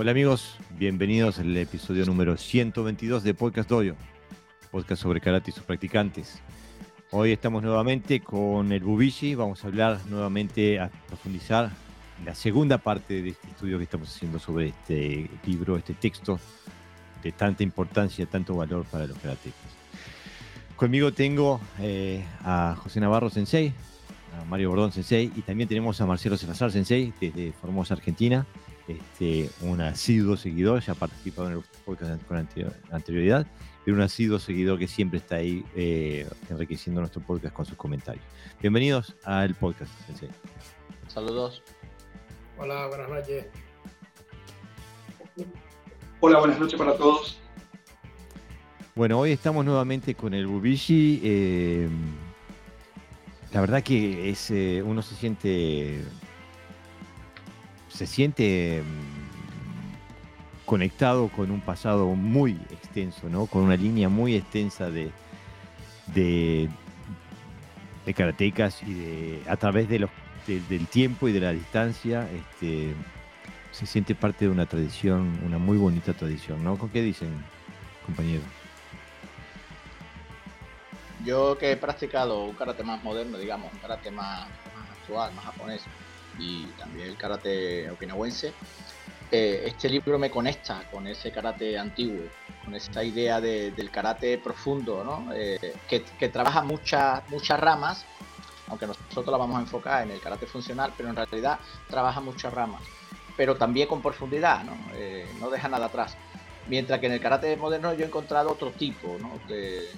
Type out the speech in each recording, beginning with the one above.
Hola amigos, bienvenidos al episodio número 122 de Podcast Doyo, podcast sobre karate y sus practicantes. Hoy estamos nuevamente con el Bubishi, vamos a hablar nuevamente, a profundizar la segunda parte de este estudio que estamos haciendo sobre este libro, este texto de tanta importancia, tanto valor para los karatecas. Conmigo tengo eh, a José Navarro Sensei, a Mario Bordón Sensei y también tenemos a Marcelo Salazar Sensei desde Formosa, Argentina este, un asiduo seguidor, ya ha participado en el podcast con anterioridad, pero un asiduo seguidor que siempre está ahí eh, enriqueciendo nuestro podcast con sus comentarios. Bienvenidos al podcast, Sensei. Saludos. Hola, buenas noches. Hola, buenas noches para todos. Bueno, hoy estamos nuevamente con el Bubishi. Eh, la verdad que es, eh, uno se siente se siente mm, conectado con un pasado muy extenso, ¿no? Con una línea muy extensa de, de, karatecas y de, a través de los, del tiempo y de la distancia, este, se siente parte de una tradición, una muy bonita tradición, ¿no? ¿Con qué dicen, compañeros? Yo que he practicado un karate más moderno, digamos, un karate más, más actual, más japonés, y también el karate okinawense, eh, este libro me conecta con ese karate antiguo, con esa idea del karate profundo, ¿no? Eh, que, trabaja muchas muchas ramas, aunque nosotros la vamos a enfocar en el karate funcional, pero en realidad trabaja muchas ramas, pero también con profundidad, ¿no? Eh, no deja nada atrás. Mientras que en el karate moderno yo he encontrado otro tipo de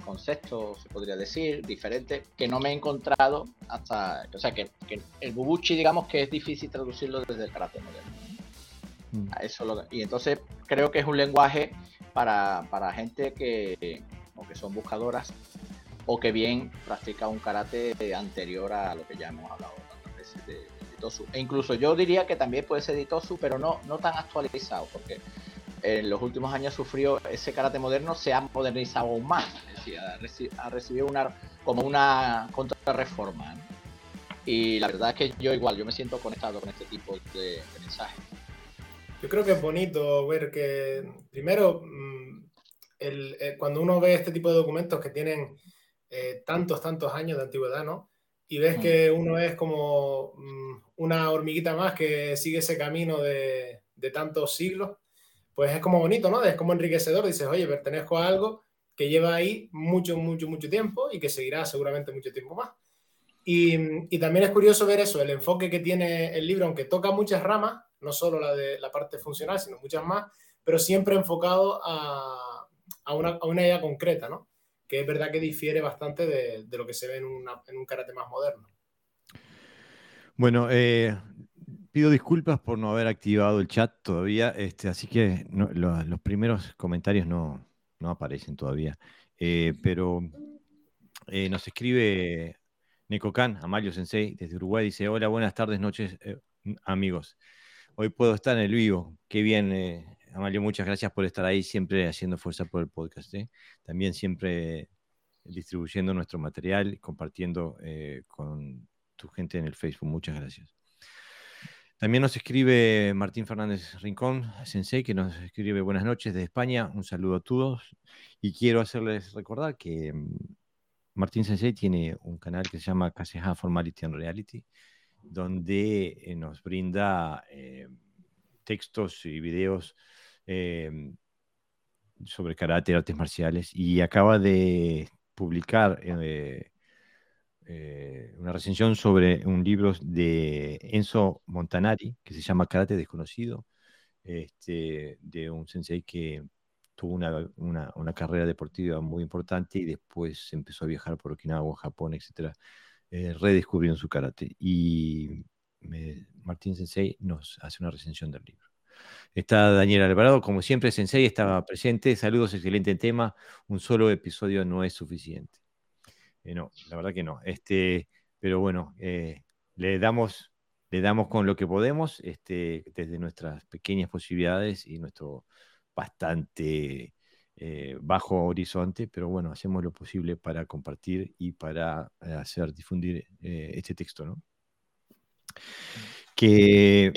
conceptos, se podría decir, diferentes, que no me he encontrado hasta, o sea, que, el bubuchi, digamos que es difícil traducirlo desde el karate moderno. Mm. Eso y entonces creo que es un lenguaje para, para gente que, o que son buscadoras o que bien practica un karate anterior a lo que ya hemos hablado tantas veces de, de Tosu. E incluso yo diría que también puede ser de Tosu, pero no, no tan actualizado, porque en los últimos años sufrió ese karate moderno, se ha modernizado aún más, es decir, ha, recibido una, como una contrarreforma. Y la verdad es que yo igual, yo me siento conectado con este tipo de, mensajes. Yo creo que es bonito ver que, primero, mm, eh, cuando uno ve este tipo de documentos que tienen eh, tantos, tantos años de antigüedad, ¿no? Y ves mm. que uno es como mm, una hormiguita más que sigue ese camino de, de tantos siglos pues es como bonito, ¿no? Es como enriquecedor. Dices, oye, pertenezco a algo que lleva ahí mucho, mucho, mucho tiempo y que seguirá seguramente mucho tiempo más. Y, también es curioso ver eso, el enfoque que tiene el libro, aunque toca muchas ramas, no solo la de la parte funcional, sino muchas más, pero siempre enfocado a, una, idea concreta, ¿no? Que es verdad que difiere bastante de, lo que se ve en, en un karate más moderno. Bueno, eh, pido disculpas por no haber activado el chat todavía, este, así que los primeros comentarios no, aparecen todavía. Eh, pero eh, nos escribe Nekokan, Amalio Sensei, desde Uruguay, dice, hola, buenas tardes, noches, eh, amigos. Hoy puedo estar en el vivo. Qué bien, Amalio, muchas gracias por estar ahí, siempre haciendo fuerza por el podcast. También siempre distribuyendo nuestro material, compartiendo con tu gente en el Facebook. Muchas gracias. También nos escribe Martín Fernández Rincón, Sensei, que nos escribe buenas noches de España. Un saludo a todos. Y quiero hacerles recordar que mm, Martín Sensei tiene un canal que se llama Kaseha Formality and Reality, donde eh, nos brinda eh, textos y videos eh, sobre karate, artes marciales. Y acaba de publicar eh, una recensión sobre un libro de Enzo Montanari que se llama Karate Desconocido, este, de un sensei que tuvo una, carrera deportiva muy importante y después empezó a viajar por Okinawa, Japón, etc., eh, redescubriendo su karate. Y Martín Sensei nos hace una recensión del libro. Está Daniel Alvarado, como siempre, Sensei estaba presente. Saludos, excelente tema. Un solo episodio no es suficiente. Eh, no, la verdad que no. Este, pero bueno, eh, le, damos, le damos con lo que podemos este, desde nuestras pequeñas posibilidades y nuestro bastante eh, bajo horizonte, pero bueno, hacemos lo posible para compartir y para hacer difundir este texto, ¿no? Que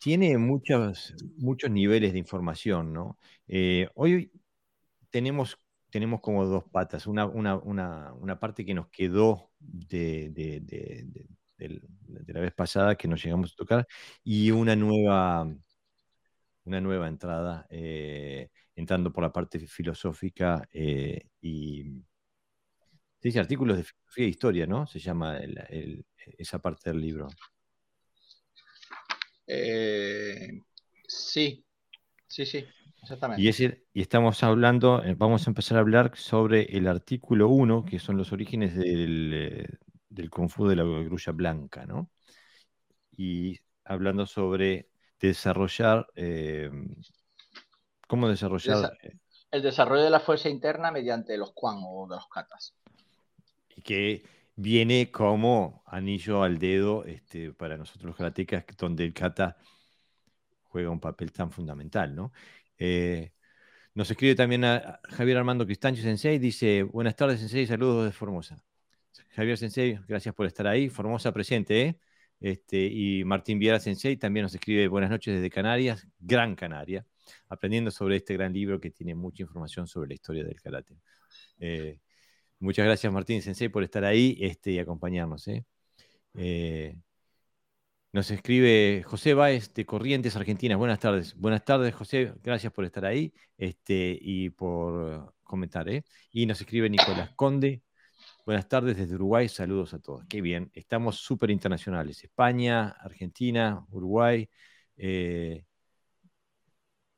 tiene muchos, muchos niveles de información, ¿no? Hoy tenemos, tenemos como dos patas, una, una, parte que nos quedó de, de, la vez pasada que nos llegamos a tocar y una nueva, una nueva entrada, eh, entrando por la parte filosófica eh, y... Dice artículos de filosofía e historia, ¿no? Se llama esa parte del libro. Eh, sí, sí, sí, exactamente. Y, y estamos hablando, vamos a empezar a hablar sobre el artículo 1, que son los orígenes del, del Kung Fu de la grulla blanca, ¿no? Y hablando sobre desarrollar, eh, ¿cómo desarrollar? el desarrollo de la fuerza interna mediante los Quan o de los katas. Y que viene como anillo al dedo este, para nosotros los karatecas, donde el kata juega un papel tan fundamental, ¿no? Eh, nos escribe también a Javier Armando Cristancho Sensei, dice, buenas tardes Sensei, saludos de Formosa. Javier Sensei, gracias por estar ahí. Formosa presente, ¿eh? Este, y Martín Viera Sensei también nos escribe buenas noches desde Canarias, Gran Canaria, aprendiendo sobre este gran libro que tiene mucha información sobre la historia del karate. Eh, muchas gracias Martín Sensei por estar ahí este, y acompañarnos. ¿eh? Eh, nos escribe José Báez de Corrientes, Argentina. Buenas tardes. Buenas tardes, José. Gracias por estar ahí este, y por comentar. Y nos escribe Nicolás Conde Buenas tardes desde Uruguay, saludos a todos. Qué bien, estamos súper internacionales. España, Argentina, Uruguay. Eh,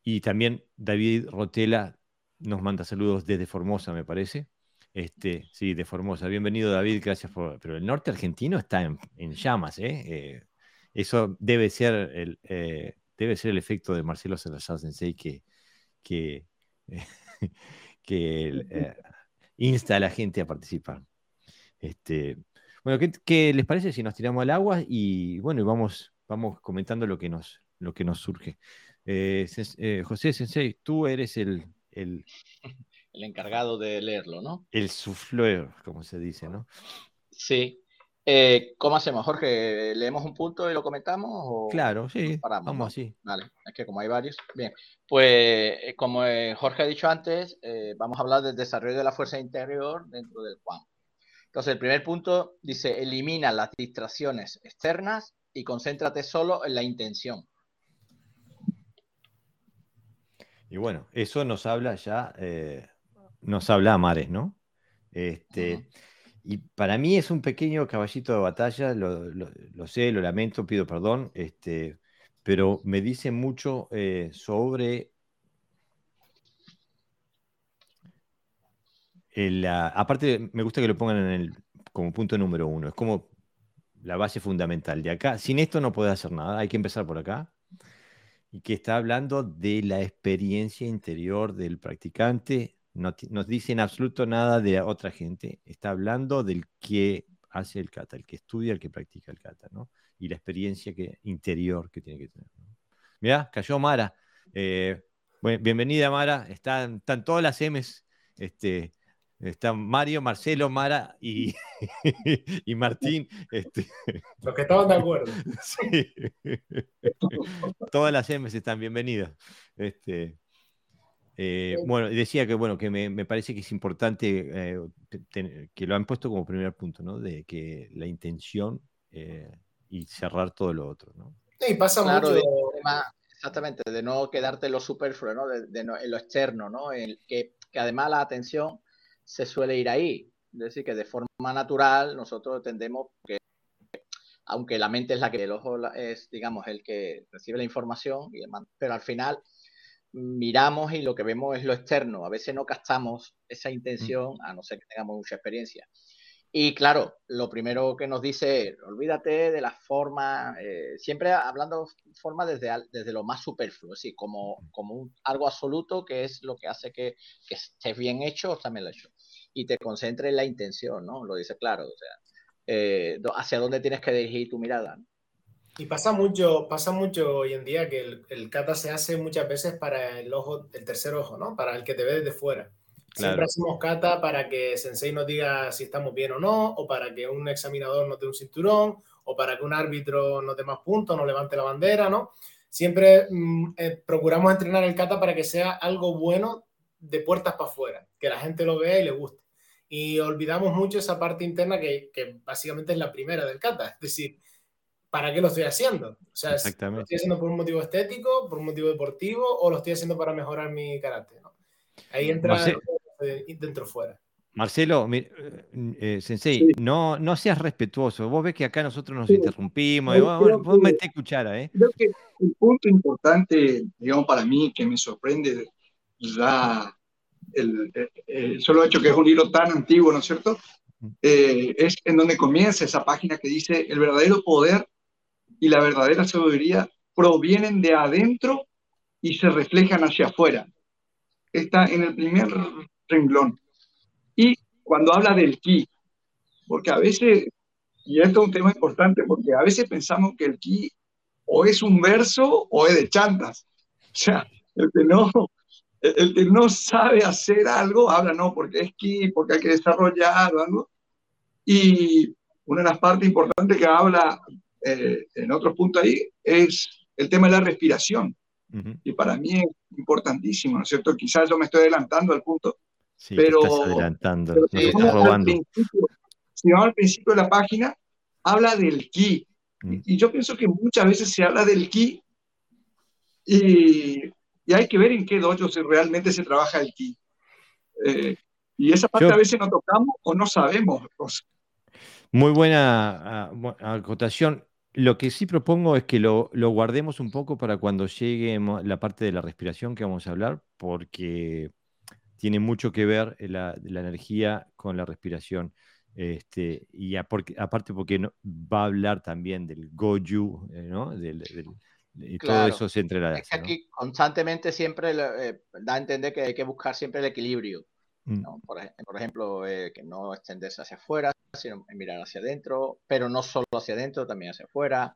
y también David Rotela nos manda saludos desde Formosa, me parece. Este, sí, de Formosa. Bienvenido, David, gracias por. Pero el norte argentino está en, llamas, ¿eh? ¿eh? Eso debe ser el, eh, debe ser el efecto de Marcelo Salazar Sensei que, que, que insta a la gente a participar. Este, bueno, ¿qué, les parece si nos tiramos al agua y bueno, vamos, vamos comentando lo que nos, lo que nos surge? Eh, eh, José Sensei, tú eres el, el, el, encargado de leerlo, ¿no? El souffleur, como se dice, ¿no? Sí. Eh, ¿Cómo hacemos, Jorge? ¿Leemos un punto y lo comentamos? claro, sí. Vamos así. Vale, es que como hay varios. Bien, pues como Jorge ha dicho antes, vamos a hablar del desarrollo de la fuerza interior dentro del Juan. Entonces, el primer punto dice, elimina las distracciones externas y concéntrate solo en la intención. Y bueno, eso nos habla ya, eh, nos habla a Mares, ¿no? Este, Y para mí es un pequeño caballito de batalla, lo, sé, lo lamento, pido perdón, este, pero me dice mucho eh, sobre aparte, me gusta que lo pongan en el, como punto número uno. Es como la base fundamental de acá. Sin esto no puedes hacer nada. Hay que empezar por acá. Y que está hablando de la experiencia interior del practicante. No nos dice en absoluto nada de otra gente. Está hablando del que hace el kata, el que estudia, el que practica el kata, ¿no? Y la experiencia que, interior que tiene que tener. Mira, cayó Mara. Eh, bienvenida, Mara. Están, están todas las M's este, están Mario, Marcelo, Mara y, y Martín. Este. Los que estaban de acuerdo. Sí. Todas las M's están bienvenidas. Este, eh, bueno, decía que bueno, que me, parece que es importante eh, que lo han puesto como primer punto, ¿no? De que la intención eh, y cerrar todo lo otro, ¿no? Sí, pasa mucho. exactamente, de no quedarte en lo superfluo, ¿no? De, en lo externo, ¿no? En que, que además la atención se suele ir ahí. Es decir, que de forma natural nosotros tendemos que, aunque la mente es la que el ojo es, digamos, el que recibe la información, pero al final miramos y lo que vemos es lo externo. A veces no captamos esa intención, a no ser que tengamos mucha experiencia. Y claro, lo primero que nos dice es, olvídate de la forma, eh, siempre hablando forma desde, desde lo más superfluo, así como, como algo absoluto que es lo que hace que, que esté bien hecho o está mal hecho. Y te concentres en la intención, ¿no? Lo dice claro, o sea, eh, hacia dónde tienes que dirigir tu mirada. Y pasa mucho, pasa mucho hoy en día que el, el, kata se hace muchas veces para el ojo, el tercer ojo, ¿no? Para el que te ve desde fuera. Siempre hacemos kata para que Sensei nos diga si estamos bien o no, o para que un examinador nos dé un cinturón, o para que un árbitro nos dé más puntos, nos levante la bandera, ¿no? siempre mm, eh, procuramos entrenar el kata para que sea algo bueno de puertas para afuera, que la gente lo vea y le guste. Y olvidamos mucho esa parte interna que, que básicamente es la primera del kata, es decir, ¿para qué lo estoy haciendo? O sea, ¿lo estoy haciendo por un motivo estético, por un motivo deportivo o lo estoy haciendo para mejorar mi carácter? Ahí entra dentro fuera. Marcelo, eh, eh, Sensei, no, no seas respetuoso. Vos ves que acá nosotros nos interrumpimos. vos, vos metés cuchara, ¿eh? Creo que el punto importante, digamos, para mí, que me sorprende ya el, solo hecho que es un libro tan antiguo, ¿no es cierto? Eh, es en donde comienza esa página que dice el verdadero poder y la verdadera sabiduría provienen de adentro y se reflejan hacia afuera. Está en el primer renglón. Y cuando habla del ki, porque a veces, y esto es un tema importante, porque a veces pensamos que el ki o es un verso o es de chantas. O sea, el que no, el que no sabe hacer algo, habla, no, porque es ki, porque hay que desarrollar algo. Y una de las partes importantes que habla eh, en otro punto ahí es el tema de la respiración. Y para mí es importantísimo, ¿no es cierto? Quizás yo me estoy adelantando al punto, Sí, pero, estás adelantando, te estás robando. si vamos al principio de la página, habla del ki. Mm. Y, yo pienso que muchas veces se habla del ki y, y hay que ver en qué dojo se, realmente se trabaja el ki. Eh, y esa parte a veces no tocamos o no sabemos. Muy buena ah, acotación. Lo que sí propongo es que lo, lo, guardemos un poco para cuando llegue la parte de la respiración que vamos a hablar, porque tiene mucho que ver eh, la, la energía con la respiración. Este, y aparte porque va a hablar también del Goju, eh, ¿no? Del, y todo eso se entrelaza. Es que aquí constantemente siempre eh, da a entender que hay que buscar siempre el equilibrio. Mm. Por, por, ejemplo, que no extenderse hacia afuera, sino mirar hacia adentro, pero no solo hacia adentro, también hacia afuera.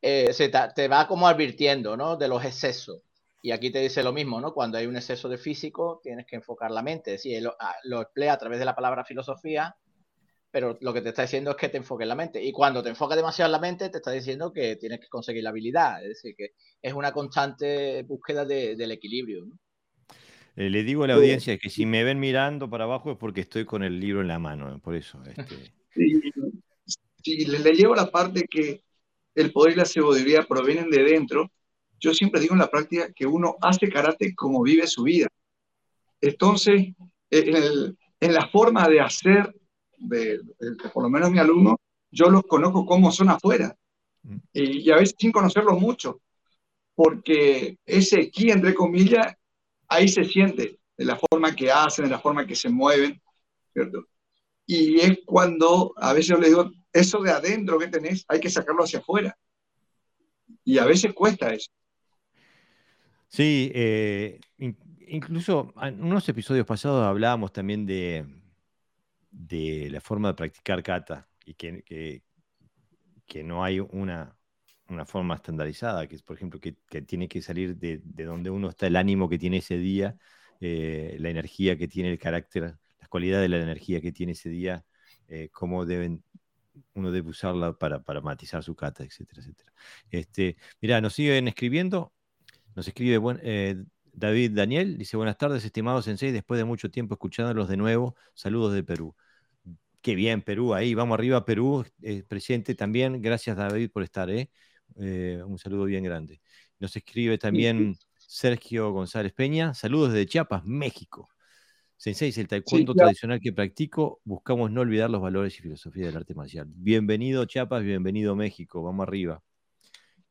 se te va como advirtiendo ¿no? de los excesos. Y aquí te dice lo mismo, ¿no? Cuando hay un exceso de físico, tienes que enfocar la mente. Es decir, lo, ah, lo emplea a través de la palabra filosofía, pero lo que te está diciendo es que te enfoques la mente. Y cuando te enfocas demasiado en la mente, te está diciendo que tienes que conseguir la habilidad. Es decir, que es una constante búsqueda del equilibrio. ¿no? Eh, le digo a la audiencia que si me ven mirando para abajo es porque estoy con el libro en la mano, por eso. Este... Sí, le, llevo la parte que el poder y la sabiduría provienen de dentro, yo siempre digo en la práctica que uno hace karate como vive su vida. Entonces, en, la forma de hacer, de, por lo menos mi alumno, yo los conozco como son afuera. Mm. Y, a veces sin conocerlos mucho, porque ese ki, entre comillas, ahí se siente, de la forma que hacen, de la forma que se mueven, ¿cierto? Y es cuando a veces yo les digo, eso de adentro que tenés, hay que sacarlo hacia afuera. Y a veces cuesta eso. Sí, eh, incluso en unos episodios pasados hablábamos también de, de la forma de practicar kata y que, que, no hay una, una, forma estandarizada, que es, por ejemplo, que, tiene que salir de, de, donde uno está, el ánimo que tiene ese día, eh, la energía que tiene, el carácter, las cualidades de la energía que tiene ese día, eh, cómo deben uno debe usarla para, para matizar su kata, etcétera, etcétera. Este, mira, nos siguen escribiendo. Nos escribe eh, David Daniel, dice buenas tardes, estimados sensei, después de mucho tiempo escuchándolos de nuevo, saludos de Perú. Qué bien, Perú, ahí, vamos arriba, Perú, presente también, gracias David por estar, ¿eh? ¿Eh? un saludo bien grande. Nos escribe también Sergio González Peña, saludos desde Chiapas, México. Sensei, el taekwondo tradicional que practico, buscamos no olvidar los valores y filosofía del arte marcial. Bienvenido Chiapas, bienvenido México, vamos arriba.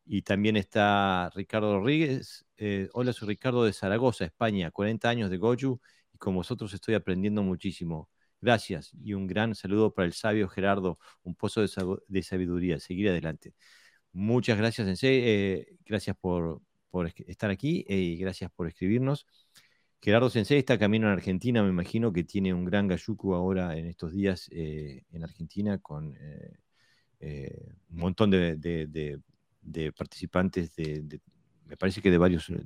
Y también está Ricardo Rodríguez. Eh, hola, soy Ricardo de Zaragoza, España, 40 años de Goju y con vosotros estoy aprendiendo muchísimo. Gracias y un gran saludo para el sabio Gerardo, un pozo de, sabiduría. Seguir adelante. Muchas gracias, Sensei. Eh, gracias por, estar aquí eh, y gracias por escribirnos. Gerardo Sensei está camino en Argentina, me imagino que tiene un gran gayuku ahora en estos días en Argentina con un montón de, de participantes de, me parece que de varios eh,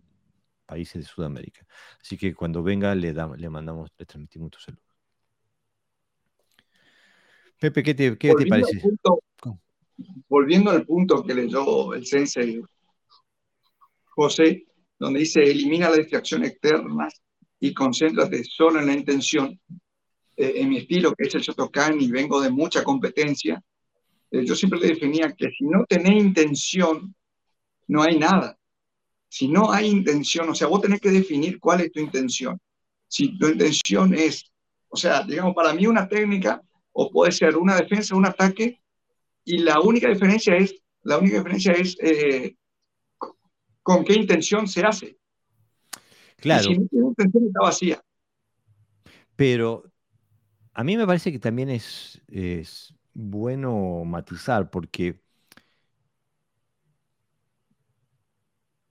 países de Sudamérica. Así que cuando venga le, le mandamos, le transmitimos tu saludo. Pepe, ¿qué te, qué te parece? Volviendo al punto que leyó el sensei, José, donde dice, elimina la distracción externa y concéntrate solo en la intención. Eh, en mi estilo, que es el Shotokan y vengo de mucha competencia, eh, yo siempre definía que si no tenés intención, no hay nada. Si no hay intención, o sea, vos tenés que definir cuál es tu intención. Si tu intención es, o sea, digamos, para mí una técnica, o puede ser una defensa, un ataque, y la única diferencia es, la única diferencia es eh, con qué intención se hace. Claro. si no tiene intención, está vacía. Pero a mí me parece que también es, es bueno matizar, porque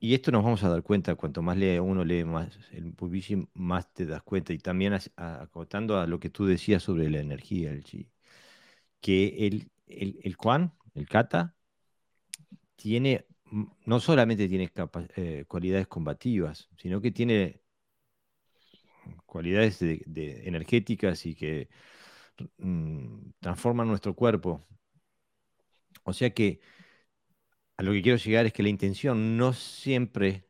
Y esto nos vamos a dar cuenta, cuanto más lee uno lee más el publishing, más te das cuenta. Y también acotando a lo que tú decías sobre la energía, el chi, que el, el, el el Kata, tiene, no solamente tiene eh, cualidades combativas, sino que tiene cualidades de, energéticas y que mm, transforman nuestro cuerpo. O sea que a lo que quiero llegar es que la intención no siempre,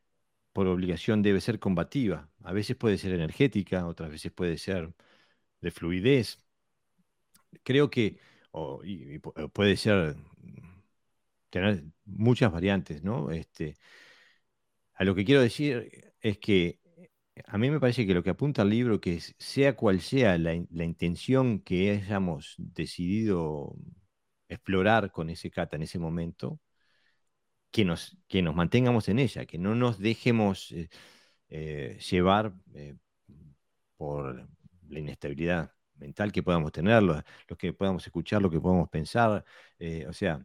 por obligación, debe ser combativa. A veces puede ser energética, otras veces puede ser de fluidez. Creo que, o, puede ser, tener muchas variantes, ¿no? Este, a lo que quiero decir es que a mí me parece que lo que apunta al libro, que sea cual sea la, la intención que hayamos decidido explorar con ese kata en ese momento, que nos, que nos mantengamos en ella, que no nos dejemos eh, eh, llevar eh, por la inestabilidad mental que podamos tener, lo, que podamos escuchar, lo que podamos pensar. o sea,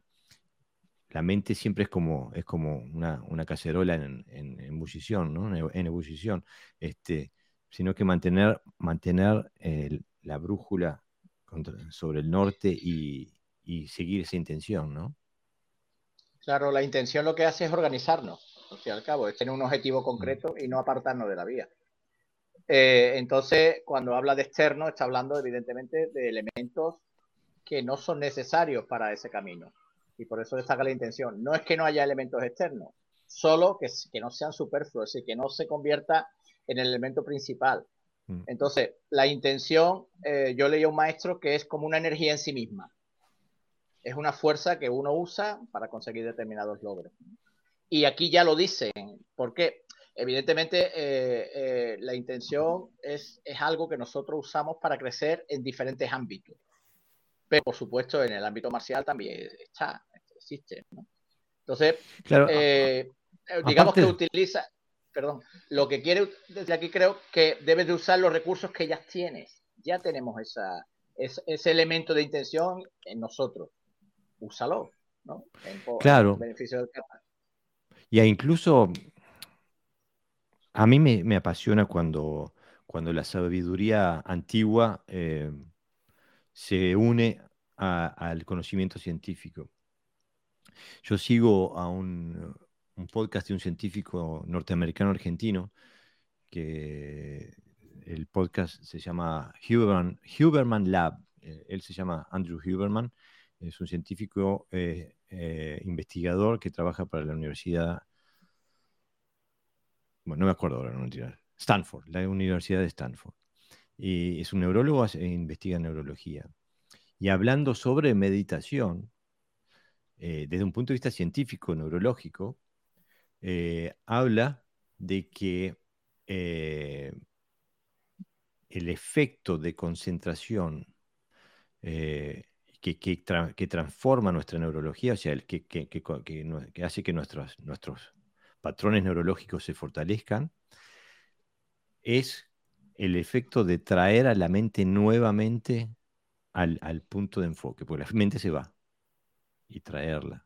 la mente siempre es como, es como una, una cacerola en, en, ebullición, ¿no? en, ebullición, este, sino que mantener, mantener la brújula sobre el norte y, y seguir esa intención, ¿no? Claro, la intención lo que hace es organizarnos, al fin y al cabo, es tener un objetivo concreto y no apartarnos de la vía. Eh, entonces, cuando habla de externo, está hablando evidentemente de elementos que no son necesarios para ese camino. Y por eso destaca la intención. No es que no haya elementos externos, solo que, que no sean superfluos y que no se convierta en el elemento principal. Mm. Entonces, la intención, eh, yo leí a un maestro que es como una energía en sí misma es una fuerza que uno usa para conseguir determinados logros. Y aquí ya lo dicen, porque evidentemente eh, eh, la intención es, es, algo que nosotros usamos para crecer en diferentes ámbitos. Pero por supuesto en el ámbito marcial también está, existe. Entonces, eh, digamos que utiliza, perdón, lo que quiere desde aquí creo que debes de usar los recursos que ya tienes. Ya tenemos esa, ese elemento de intención en nosotros úsalo, ¿no? claro. beneficio Y incluso a mí me, apasiona cuando, cuando la sabiduría antigua eh, se une al conocimiento científico. Yo sigo a un, podcast de un científico norteamericano argentino que el podcast se llama Huberman, Huberman Lab. Eh, él se llama Andrew Huberman es un científico eh, investigador que trabaja para la Universidad, bueno, no me acuerdo ahora, no Stanford, la Universidad de Stanford. Y es un neurólogo e investiga neurología. Y hablando sobre meditación, eh, desde un punto de vista científico, neurológico, habla de que el efecto de concentración que, transforma nuestra neurología, o sea, el que, que, hace que nuestros, nuestros patrones neurológicos se fortalezcan, es el efecto de traer a la mente nuevamente al, punto de enfoque, porque la mente se va y traerla,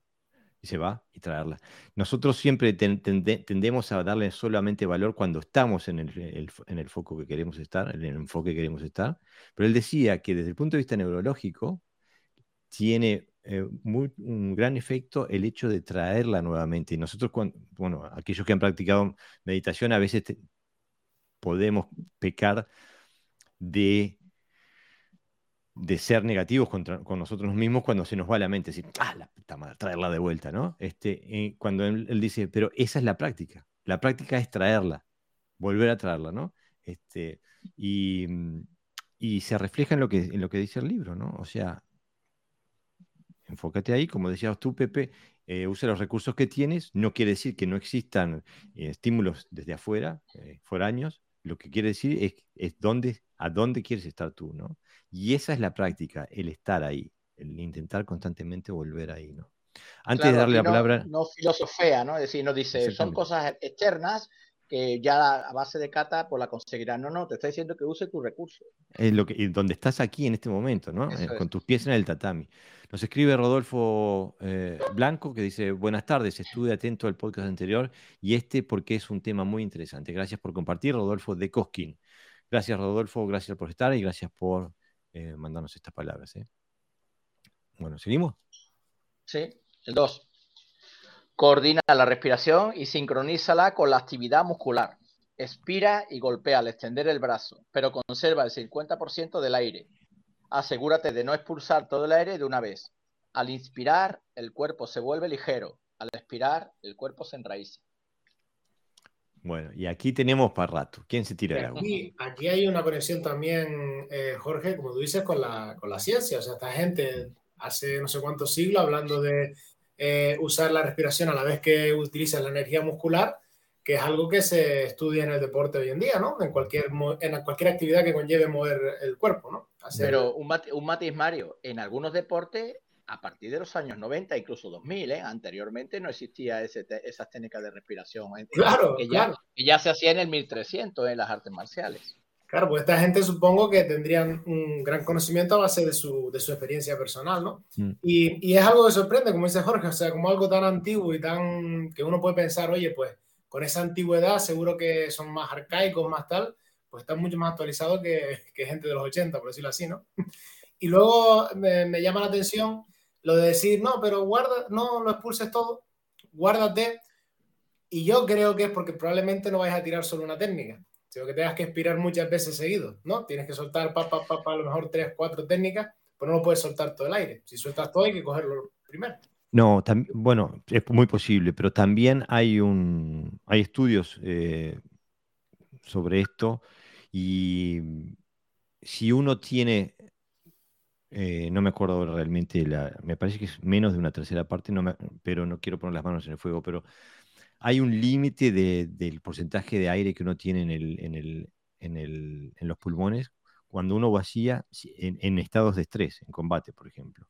y se va y traerla. Nosotros siempre tendemos a darle solamente valor cuando estamos en el, en el foco que queremos estar, en el enfoque que queremos estar, pero él decía que desde el punto de vista neurológico, tiene eh, un gran efecto el hecho de traerla nuevamente. Y nosotros, bueno, aquellos que han practicado meditación, a veces podemos pecar de, de ser negativos con nosotros mismos cuando se nos va la mente, decir, ah, la puta madre, traerla de vuelta, ¿no? Este, eh, cuando él, dice, pero esa es la práctica. La práctica es traerla, volver a traerla, ¿no? Este, y, y se refleja en lo, que, en lo que dice el libro, ¿no? O sea, enfócate ahí, como decías tú, Pepe, eh, usa los recursos que tienes, no quiere decir que no existan eh, estímulos desde afuera, eh, foráneos, lo que quiere decir es, es dónde, a dónde quieres estar tú, ¿no? Y esa es la práctica, el estar ahí, el intentar constantemente volver ahí, ¿no? Antes de darle la palabra... No filosofía, ¿no? Es decir, no dice, son cosas externas que ya a base de cata pues la conseguirás. No, no, te está diciendo que use tu recurso. Es lo que, donde estás aquí en este momento, ¿no? Eh, con tus pies en el tatami. Nos escribe Rodolfo eh, Blanco que dice, buenas tardes, estuve atento al podcast anterior y este porque es un tema muy interesante. Gracias por compartir, Rodolfo de Cosquín. Gracias, Rodolfo, gracias por estar y gracias por eh, mandarnos estas palabras. Bueno, ¿seguimos? Sí, el 2. Coordina la respiración y sincronízala con la actividad muscular. Expira y golpea al extender el brazo, pero conserva el 50% del aire. Asegúrate de no expulsar todo el aire de una vez. Al inspirar, el cuerpo se vuelve ligero. Al expirar, el cuerpo se enraíza. Bueno, y aquí tenemos para rato. ¿Quién se tira el agua? Aquí, hay una conexión también, eh, Jorge, como tú dices, con la, con la ciencia. O sea, esta gente hace no sé cuántos siglos hablando de eh, usar la respiración a la vez que utiliza la energía muscular, que es algo que se estudia en el deporte hoy en día, ¿no? En cualquier, en cualquier actividad que conlleve mover el cuerpo, ¿no? Pero un, un matiz, Mario, en algunos deportes, a partir de los años 90, incluso 2000, ¿eh? anteriormente no existía ese esas técnicas de respiración. ¿eh? Claro, que ya, Que ya se hacía en el 1300 en las artes marciales. Claro, pues esta gente supongo que tendrían un gran conocimiento a base de su, de su experiencia personal, ¿no? Mm. Y, y, es algo que sorprende, como dice Jorge, o sea, como algo tan antiguo y tan que uno puede pensar, oye, pues con esa antigüedad seguro que son más arcaicos, más tal, pues están mucho más actualizados que, gente de los 80, por decirlo así, ¿no? Y luego me, llama la atención lo de decir, no, pero guarda, no lo expulses todo, guárdate. Y yo creo que es porque probablemente no vais a tirar solo una técnica sino que tengas que expirar muchas veces seguido, ¿no? Tienes que soltar pa, pa, pa, a lo mejor tres, cuatro técnicas, pero no lo puedes soltar todo el aire. Si sueltas todo hay que cogerlo primero. No, bueno, es muy posible, pero también hay, un, hay estudios eh, sobre esto y si uno tiene, eh, no me acuerdo realmente, la, me parece que es menos de una tercera parte, no pero no quiero poner las manos en el fuego, pero hay un límite del porcentaje de aire que uno tiene en, el, en, el, en, el, en los pulmones cuando uno vacía en, estados de estrés, en combate, por ejemplo.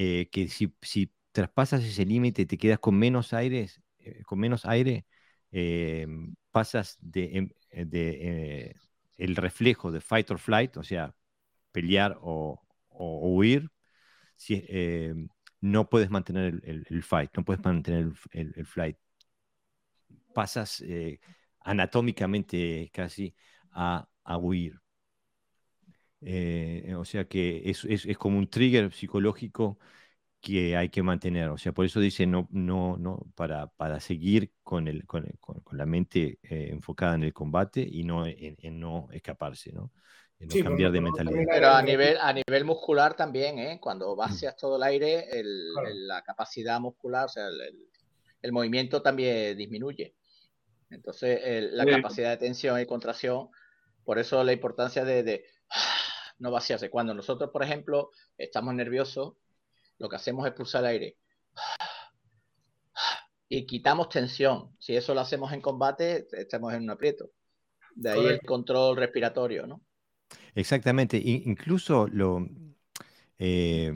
Eh, que si, si, traspasas ese límite, te quedas con menos aire, eh, con menos aire, eh, pasas de, em, de el reflejo de fight or flight, o sea, pelear o, huir, no puedes mantener el, fight, no puedes mantener el, flight pasas eh, anatómicamente casi a, huir. Eh, o sea que es, como un trigger psicológico que hay que mantener. O sea, por eso dice no, no, no, para, para seguir con, el, con, la mente eh, enfocada en el combate y no en, no escaparse, ¿no? En no cambiar de mentalidad. Pero a nivel, a nivel muscular también, ¿eh? Cuando mm. vacias todo el aire, la capacidad muscular, o sea, el movimiento también disminuye. Entonces, la capacidad de tensión y contracción, por eso la importancia de, no vaciarse. Cuando nosotros, por ejemplo, estamos nerviosos, lo que hacemos es pulsar el aire y quitamos tensión. Si eso lo hacemos en combate, estamos en un aprieto. De ahí el control respiratorio, ¿no? Exactamente. incluso lo eh,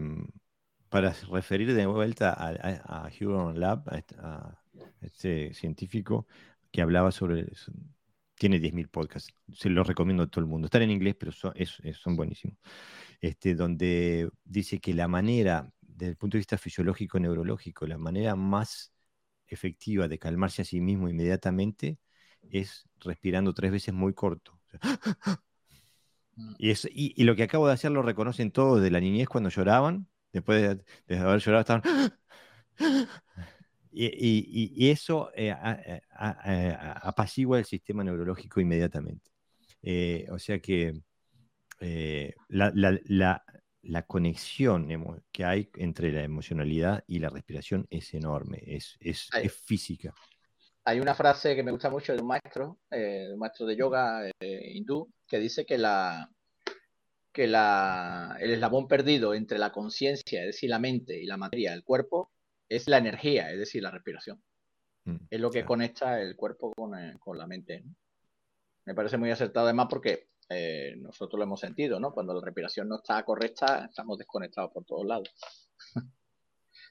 para referir de vuelta a, a, Huron Lab, a, este científico, que hablaba sobre. Tiene 10.000 podcasts, se los recomiendo a todo el mundo. Están en inglés, pero son, son buenísimos. Este, donde dice que la manera, desde el punto de vista fisiológico, neurológico, la manera más efectiva de calmarse a sí mismo inmediatamente es respirando tres veces muy corto. Mm. Y, es, y, lo que acabo de hacer lo reconocen todos de la niñez cuando lloraban, después de, de haber llorado, estaban y, eso eh, eh, apacigua el sistema neurológico inmediatamente. Eh, o sea que la, conexión que hay entre la emocionalidad y la respiración es enorme, es, es, física. hay una frase que me gusta mucho de un maestro, eh, un maestro de yoga eh, hindú, que dice que la que la, el eslabón perdido entre la conciencia, es decir, la mente y la materia, el cuerpo, es la energía, es decir, la respiración. Mm, es lo que conecta el cuerpo con, eh, con la mente. Me parece muy acertado además porque eh, nosotros lo hemos sentido, ¿no? Cuando la respiración no está correcta, estamos desconectados por todos lados.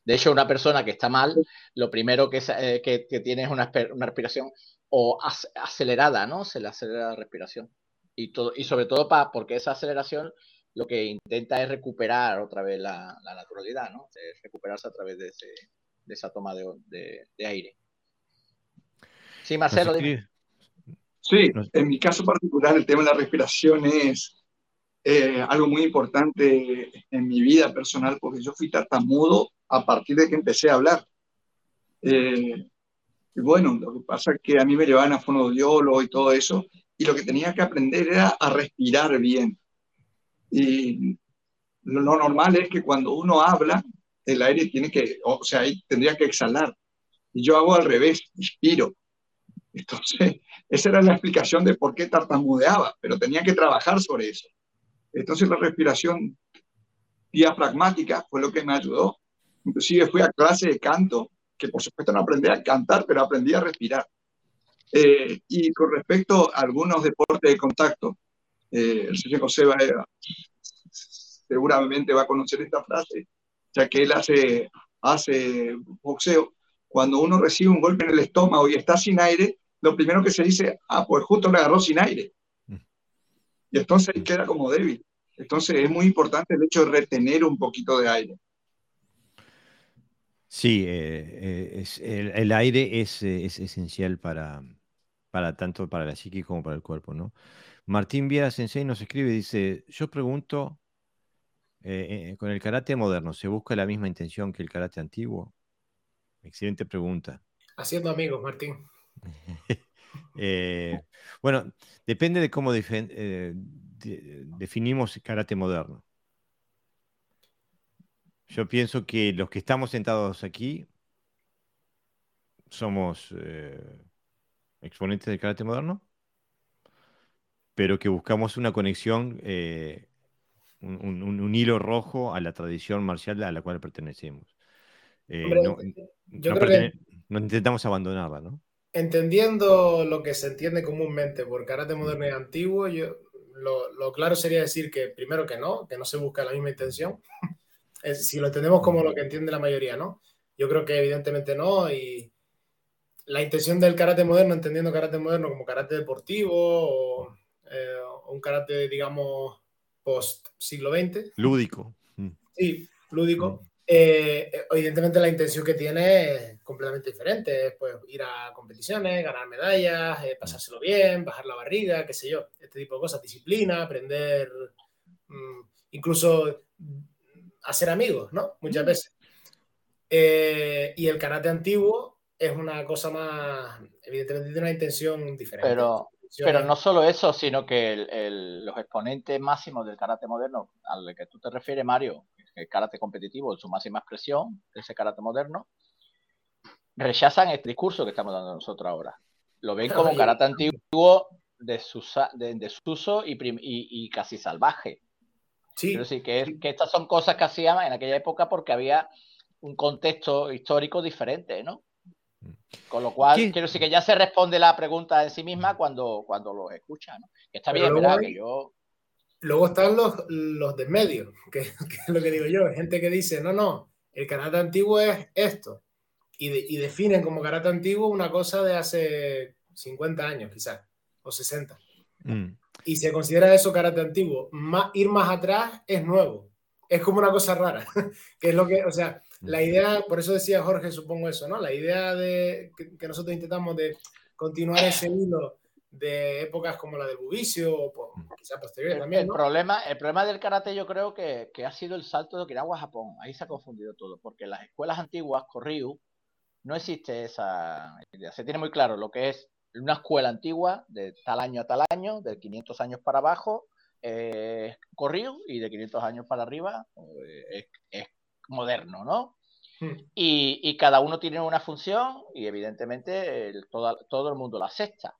De hecho, una persona que está mal, lo primero que, eh, que, tiene es una, una respiración o acelerada, ¿no? Se le acelera la respiración. Y, todo, y sobre todo para porque esa aceleración lo que intenta es recuperar otra vez la, naturalidad, ¿no? recuperarse a través de, ese, de esa toma de, de, aire. Sí, Marcelo. Sí, en mi caso particular el tema de la respiración es eh, algo muy importante en mi vida personal porque yo fui tartamudo a partir de que empecé a hablar. Eh, y bueno, lo que pasa es que a mí me llevaban a fonodiólogo y todo eso, y lo que tenía que aprender era a respirar bien. Y lo, normal es que cuando uno habla, el aire tiene que, o sea, ahí tendría que exhalar. Y yo hago al revés, inspiro. Entonces, esa era la explicación de por qué tartamudeaba, pero tenía que trabajar sobre eso. Entonces, la respiración diafragmática fue lo que me ayudó Inclusive fui a clase de canto, que por supuesto no aprendí a cantar, pero aprendí a respirar. Eh, y con respecto a algunos deportes de contacto, eh, el señor José va, seguramente va a conocer esta frase, ya que él hace, hace boxeo. Cuando uno recibe un golpe en el estómago y está sin aire, lo primero que se dice, ah, pues justo le agarró sin aire. Y entonces queda como débil. Entonces es muy importante el hecho de retener un poquito de aire. Sí, eh, eh, es, el, aire es, eh, es esencial para, para tanto para la psique como para el cuerpo, ¿no? Martín Viera Sensei nos escribe, dice, yo pregunto, con el karate moderno, ¿se busca la misma intención que el karate antiguo? Excelente pregunta. Haciendo amigos, Martín. bueno, depende de cómo definimos karate moderno. Yo pienso que los que estamos sentados aquí somos eh, exponentes del carácter moderno, pero que buscamos una conexión, eh, un, hilo rojo a la tradición marcial a la cual pertenecemos. Eh, no, intentamos abandonarla, ¿no? Entendiendo lo que se entiende comúnmente por carácter moderno y antiguo, yo, lo, lo claro sería decir que primero que no, que no se busca la misma intención si lo entendemos como lo que entiende la mayoría, ¿no? Yo creo que evidentemente no. Y la intención del karate moderno, entendiendo karate moderno como karate deportivo o, eh, un karate, digamos, post siglo XX. Lúdico. Mm. Sí, lúdico. Mm. Eh, evidentemente la intención que tiene es completamente diferente. Es pues, ir a competiciones, ganar medallas, eh, pasárselo bien, bajar la barriga, qué sé yo. Este tipo de cosas. Disciplina, aprender... Mm, incluso hacer amigos, ¿no? Muchas mm. veces. Eh, y el karate antiguo es una cosa más, evidentemente tiene una intención diferente. Pero, pero no solo eso, sino que los exponentes máximos del karate moderno, al que tú te refieres, Mario, el karate competitivo en su máxima expresión, ese karate moderno, rechazan este discurso que estamos dando nosotros ahora. Lo ven como karate antiguo de, desuso y, y, y, casi salvaje. Sí. Pero sí, que, que estas son cosas que hacían en aquella época porque había un contexto histórico diferente, ¿no? Con lo cual, quiero decir que ya se responde la pregunta en sí misma cuando, cuando lo escucha, ¿no? está bien, ¿verdad? que yo... Luego están los, los de medio, que, es lo que digo yo, gente que dice, no, no, el karate antiguo es esto. Y, y definen como karate antiguo una cosa de hace 50 años, quizás, o 60. Mm y se considera eso karate antiguo. ir más atrás es nuevo. Es como una cosa rara, que es lo que, o sea, la idea, por eso decía Jorge, supongo eso, ¿no? La idea de que, nosotros intentamos de continuar ese hilo de épocas como la del bubicio, o quizá posterior también. El, problema, el problema del karate yo creo que, que, ha sido el salto de Okinawa a Japón. Ahí se ha confundido todo, porque en las escuelas antiguas, Koryu, no existe esa idea. Se tiene muy claro lo que es una escuela antigua de tal año a tal año, de 500 años para abajo, eh, corrido y de 500 años para arriba eh, es, moderno, ¿no? Hmm. Y, cada uno tiene una función y evidentemente todo, el mundo la acepta.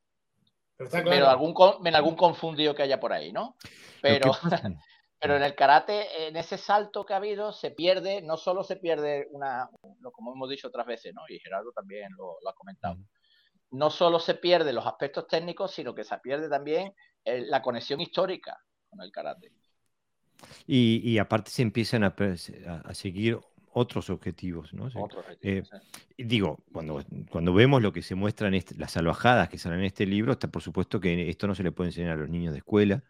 Pero, algún, en algún confundido que haya por ahí, ¿no? Pero, pero en el karate, en ese salto que ha habido, se pierde, no solo se pierde una, como hemos dicho otras veces, ¿no? Y Gerardo también lo, ha comentado. No solo se pierden los aspectos técnicos, sino que se pierde también eh, la conexión histórica con el karate. Y, aparte se empiezan a, a, seguir otros objetivos, ¿no? Eh, digo, cuando, cuando vemos lo que se muestra en este, las salvajadas que salen en este libro, está por supuesto que esto no se le puede enseñar a los niños de escuela,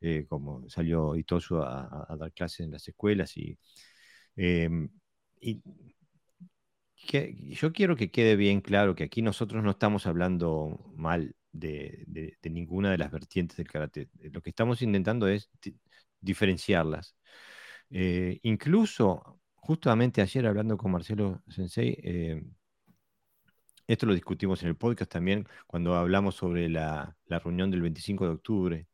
eh, como salió Itosu a, a, dar clases en las escuelas y, em, yo quiero que quede bien claro que aquí nosotros no estamos hablando mal de, ninguna de las vertientes del karate. Lo que estamos intentando es diferenciarlas. Eh, incluso, justamente ayer hablando con Marcelo Sensei, eh, esto lo discutimos en el podcast también cuando hablamos sobre la, reunión del 25 de octubre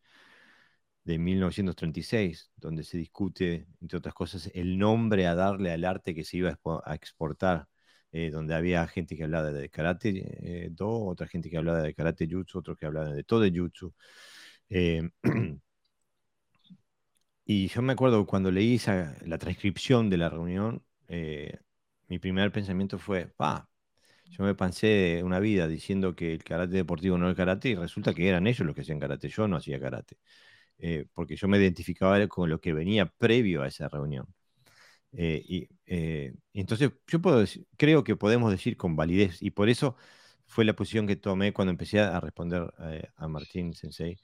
de 1936, donde se discute, entre otras cosas, el nombre a darle al arte que se iba a exportar, eh, donde había gente que hablaba de karate do, otra gente que hablaba de karate jutsu, otro que hablaba de todo jutsu. Y yo me acuerdo cuando leí la transcripción de la reunión, eh, mi primer pensamiento fue, ah, yo me pensé una vida diciendo que el karate deportivo no es karate y resulta que eran ellos los que hacían karate, yo no hacía karate, eh, porque yo me identificaba con lo que venía previo a esa reunión. Eh, y, entonces yo puedo creo que podemos decir con validez, y por eso fue la posición que tomé cuando empecé a responder a Martín Sensei,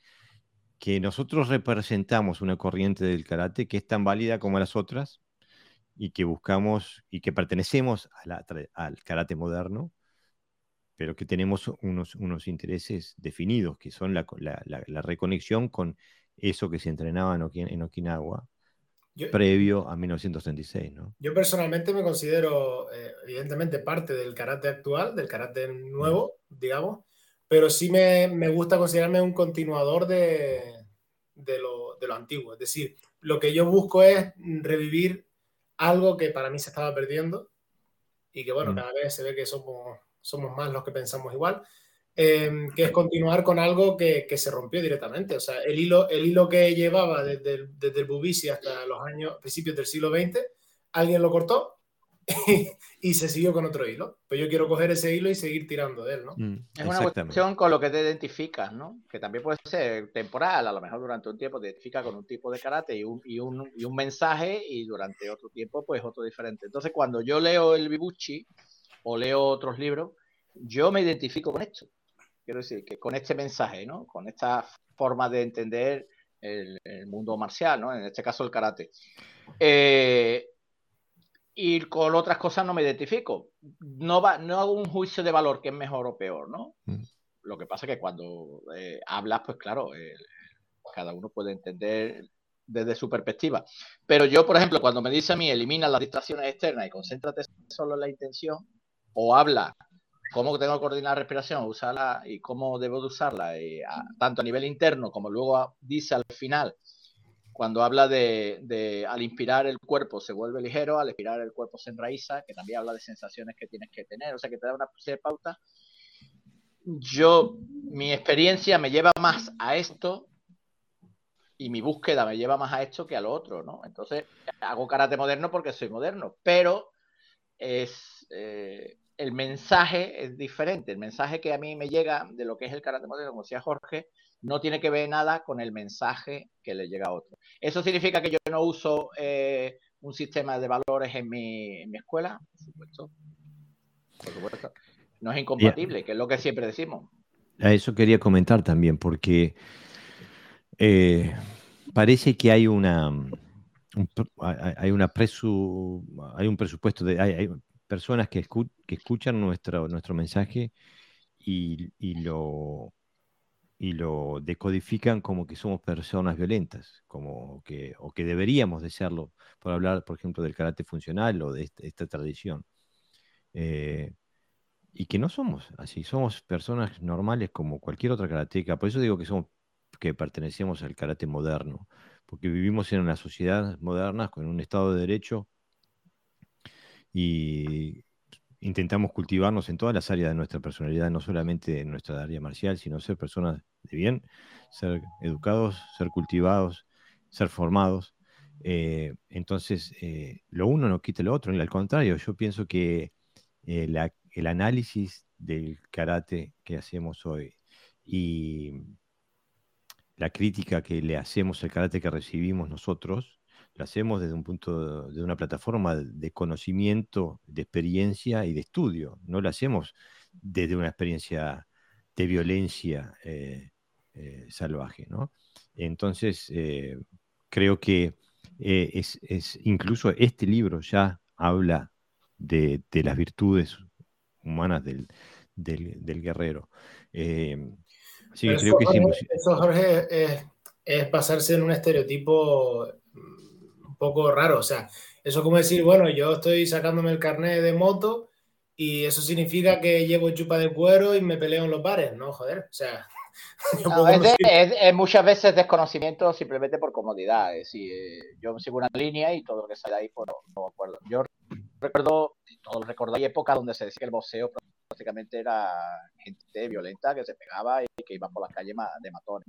que nosotros representamos una corriente del karate que es tan válida como las otras y que buscamos y que pertenecemos al karate moderno, pero que tenemos unos, unos intereses definidos, que son la, reconexión con eso que se entrenaba en, Okinawa previo a 1936. ¿no? Yo personalmente me considero, eh, evidentemente, parte del karate actual, del karate nuevo, digamos, pero sí me, me gusta considerarme un continuador de, de, lo, de, lo, antiguo. Es decir, lo que yo busco es revivir algo que para mí se estaba perdiendo y que, bueno, mm. cada vez se ve que somos, somos más los que pensamos igual, em, que es continuar con algo que, que, se rompió directamente. O sea, el hilo, el hilo que llevaba desde el, desde el Bubisi hasta los años, principios del siglo XX, alguien lo cortó y se siguió con otro hilo. Pues yo quiero coger ese hilo y seguir tirando de él, ¿no? Mm, es una cuestión con lo que te identificas, ¿no? Que también puede ser temporal, a lo mejor durante un tiempo te identificas con un tipo de karate y un, y un, y un mensaje y durante otro tiempo pues otro diferente. Entonces cuando yo leo el Bibuchi o leo otros libros, yo me identifico con esto. Quiero decir, que con este mensaje, ¿no? Con esta forma de entender el, el mundo marcial, ¿no? En este caso el karate. Eh, y con otras cosas no me identifico. No, va, no hago un juicio de valor que es mejor o peor, ¿no? Mm. Lo que pasa es que cuando eh, hablas, pues claro, cada uno puede entender desde su perspectiva. Pero yo, por ejemplo, cuando me dice a mí, elimina las distracciones externas y concéntrate solo en la intención, o habla cómo tengo que coordinar la respiración, usarla y cómo debo de usarla, eh, tanto a nivel interno como luego dice al final, cuando habla de, al inspirar el cuerpo se vuelve ligero, al expirar el cuerpo se enraiza, que también habla de sensaciones que tienes que tener, o sea que te da una serie de pautas. Yo, mi experiencia me lleva más a esto y mi búsqueda me lleva más a esto que a lo otro, ¿no? Entonces, hago karate moderno porque soy moderno, pero es, eh, el mensaje es diferente. El mensaje que a mí me llega de lo que es el karate moderno, como decía Jorge, no tiene que ver nada con el mensaje que le llega a otro. ¿Eso significa que yo no uso eh, un sistema de valores en mi, escuela? Por supuesto. No es incompatible, que es lo que siempre decimos. A eso quería comentar también, porque eh, parece que hay una, hay, una presu, hay un presupuesto de hay, personas que, que escuchan nuestro, nuestro mensaje y lo y lo decodifican como que somos personas violentas, como que, o que deberíamos de serlo, por hablar, por ejemplo, del karate funcional o de esta, tradición. Eh, y que no somos así, somos personas normales como cualquier otra karateca. Por eso digo que somos que pertenecemos al karate moderno, porque vivimos en una sociedad moderna con un Estado de Derecho y intentamos cultivarnos en todas las áreas de nuestra personalidad, no solamente en nuestra área marcial, sino ser personas de bien, ser educados, ser cultivados, ser formados. Eh, entonces, eh, lo uno no quita lo otro, y al contrario, yo pienso que eh, el análisis del karate que hacemos hoy y la crítica que le hacemos al karate que recibimos nosotros, lo hacemos desde un punto, de una plataforma de conocimiento, de experiencia y de estudio. No lo hacemos desde una experiencia de violencia eh, eh, salvaje, ¿no? Entonces, eh, creo que es, incluso este libro ya habla de, las virtudes humanas del, guerrero. sí, creo que eso, Jorge, es basarse en un estereotipo poco raro. O sea, eso es como decir, bueno, yo estoy sacándome el carnet de moto y eso significa que llevo chupa de cuero y me peleo en los bares, ¿no? Joder, o sea. es, muchas veces desconocimiento simplemente por comodidad. Es decir, eh, yo sigo una línea y todo lo que sale ahí, pues no, me acuerdo. Yo recuerdo, todos recordáis épocas donde se decía que el boxeo prácticamente era gente violenta que se pegaba y que iba por las calles de matón.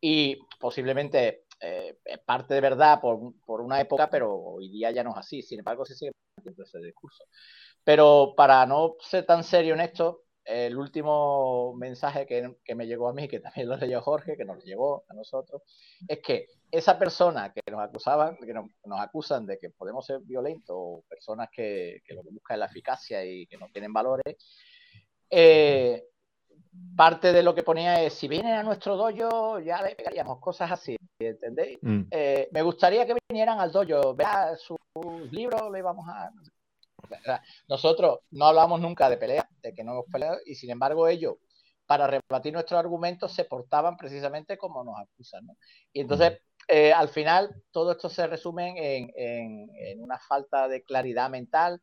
Y posiblemente eh, parte de verdad por, por, una época, pero hoy día ya no es así. Sin embargo, se sigue ese discurso. Pero para no ser tan serio en esto, el último mensaje que, que, me llegó a mí, que también lo leyó Jorge, que nos llegó a nosotros, es que esa persona que nos acusaban, que nos, nos acusan de que podemos ser violentos, o personas que, que, lo que buscan es la eficacia y que no tienen valores, eh, parte de lo que ponía es, si vienen a nuestro dojo, ya le pegaríamos cosas así, ¿entendéis? Mm. Eh, me gustaría que vinieran al dojo, vea sus libros, le vamos a... Nosotros no hablamos nunca de pelea, de que no hemos peleado, y sin embargo ellos, para rebatir nuestros argumentos, se portaban precisamente como nos acusan, ¿no? Y entonces, mm. eh, al final, todo esto se resume en, en una falta de claridad mental,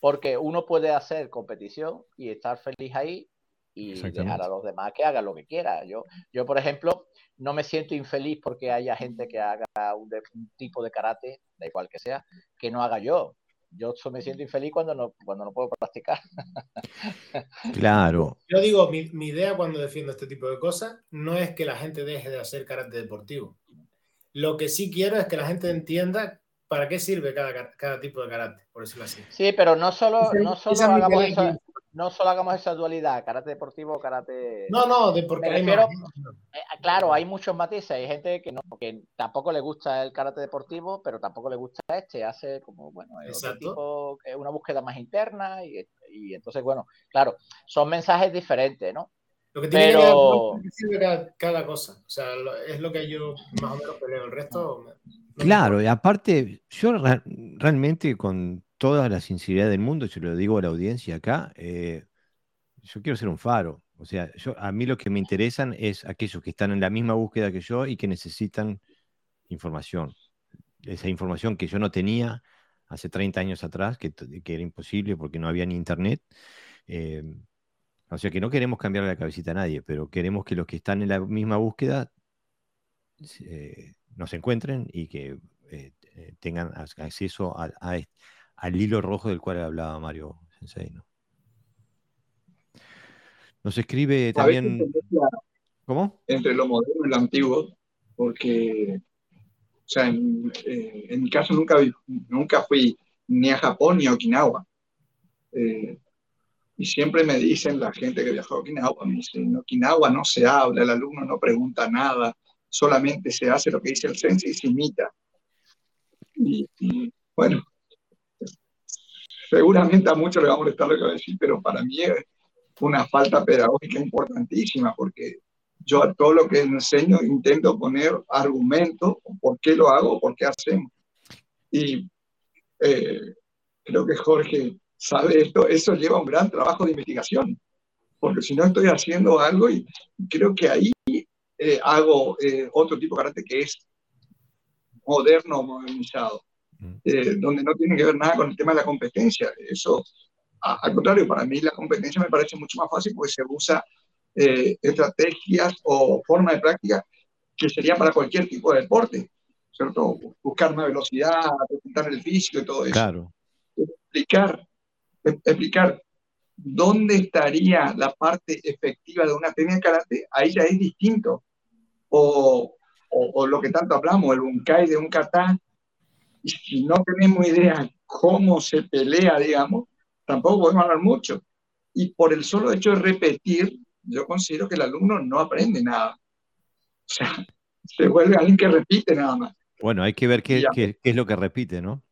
porque uno puede hacer competición y estar feliz ahí, y dejar a los demás que hagan lo que quieran. Yo, yo, por ejemplo, no me siento infeliz porque haya gente que haga un, tipo de karate, da igual que sea, que no haga yo. Yo me siento infeliz cuando no, cuando no puedo practicar. Claro. Yo digo, mi, mi idea cuando defiendo este tipo de cosas no es que la gente deje de hacer karate deportivo. Lo que sí quiero es que la gente entienda para qué sirve cada, cada tipo de karate, por decirlo así. Sí, pero no solo, no solo hagamos eso no solo hagamos esa dualidad, karate deportivo, karate. No, no, de porque hay eh, Claro, hay muchos matices. Hay gente que no, que tampoco le gusta el karate deportivo, pero tampoco le gusta este. Hace como, bueno, tipo, una búsqueda más interna y, y, entonces, bueno, claro, son mensajes diferentes, ¿no? Lo que tiene pero... que ver cada, cosa. O sea, es lo que yo más o menos peleo. El resto. Claro, y aparte, yo realmente con toda la sinceridad del mundo, yo lo digo a la audiencia acá, eh, yo quiero ser un faro. O sea, a mí lo que me interesan es aquellos que están en la misma búsqueda que yo y que necesitan información. Esa información que yo no tenía hace 30 años atrás, que, era imposible porque no había ni internet. Eh, o sea que no queremos cambiar la cabecita a nadie, pero queremos que los que están en la misma búsqueda eh, nos encuentren y que tengan acceso a, a, al hilo rojo del cual hablaba Mario Sensei. ¿no? Nos escribe también. ¿Cómo? Entre lo moderno y lo antiguo, porque, o sea, en, eh, mi caso nunca, nunca fui ni a Japón ni a Okinawa. Eh, y siempre me dicen la gente que viajó a Okinawa, me dicen, en Okinawa no se habla, el alumno no pregunta nada, solamente se hace lo que dice el sensei y se imita. y bueno, seguramente a muchos le va a molestar lo que voy a decir, pero para mí es una falta pedagógica importantísima, porque yo a todo lo que enseño intento poner argumentos, por qué lo hago, por qué hacemos. Y eh, creo que Jorge sabe esto, eso lleva un gran trabajo de investigación, porque si no estoy haciendo algo y creo que ahí eh, hago eh, otro tipo de carácter que es moderno, modernizado. Eh, donde no tiene que ver nada con el tema de la competencia. Eso, al contrario, para mí la competencia me parece mucho más fácil porque se usa eh, estrategias o formas de práctica que serían para cualquier tipo de deporte, ¿cierto? Buscar más velocidad, presentar el físico y todo eso. Claro. explicar, explicar dónde estaría la parte efectiva de una técnica de karate, ahí ya es distinto. O, o, lo que tanto hablamos, el bunkai de un kata, y si no tenemos idea cómo se pelea, digamos, tampoco podemos hablar mucho. Y por el solo hecho de repetir, yo considero que el alumno no aprende nada. O sea, se vuelve alguien que repite nada más. Bueno, hay que ver qué, qué, es lo que repite, ¿no?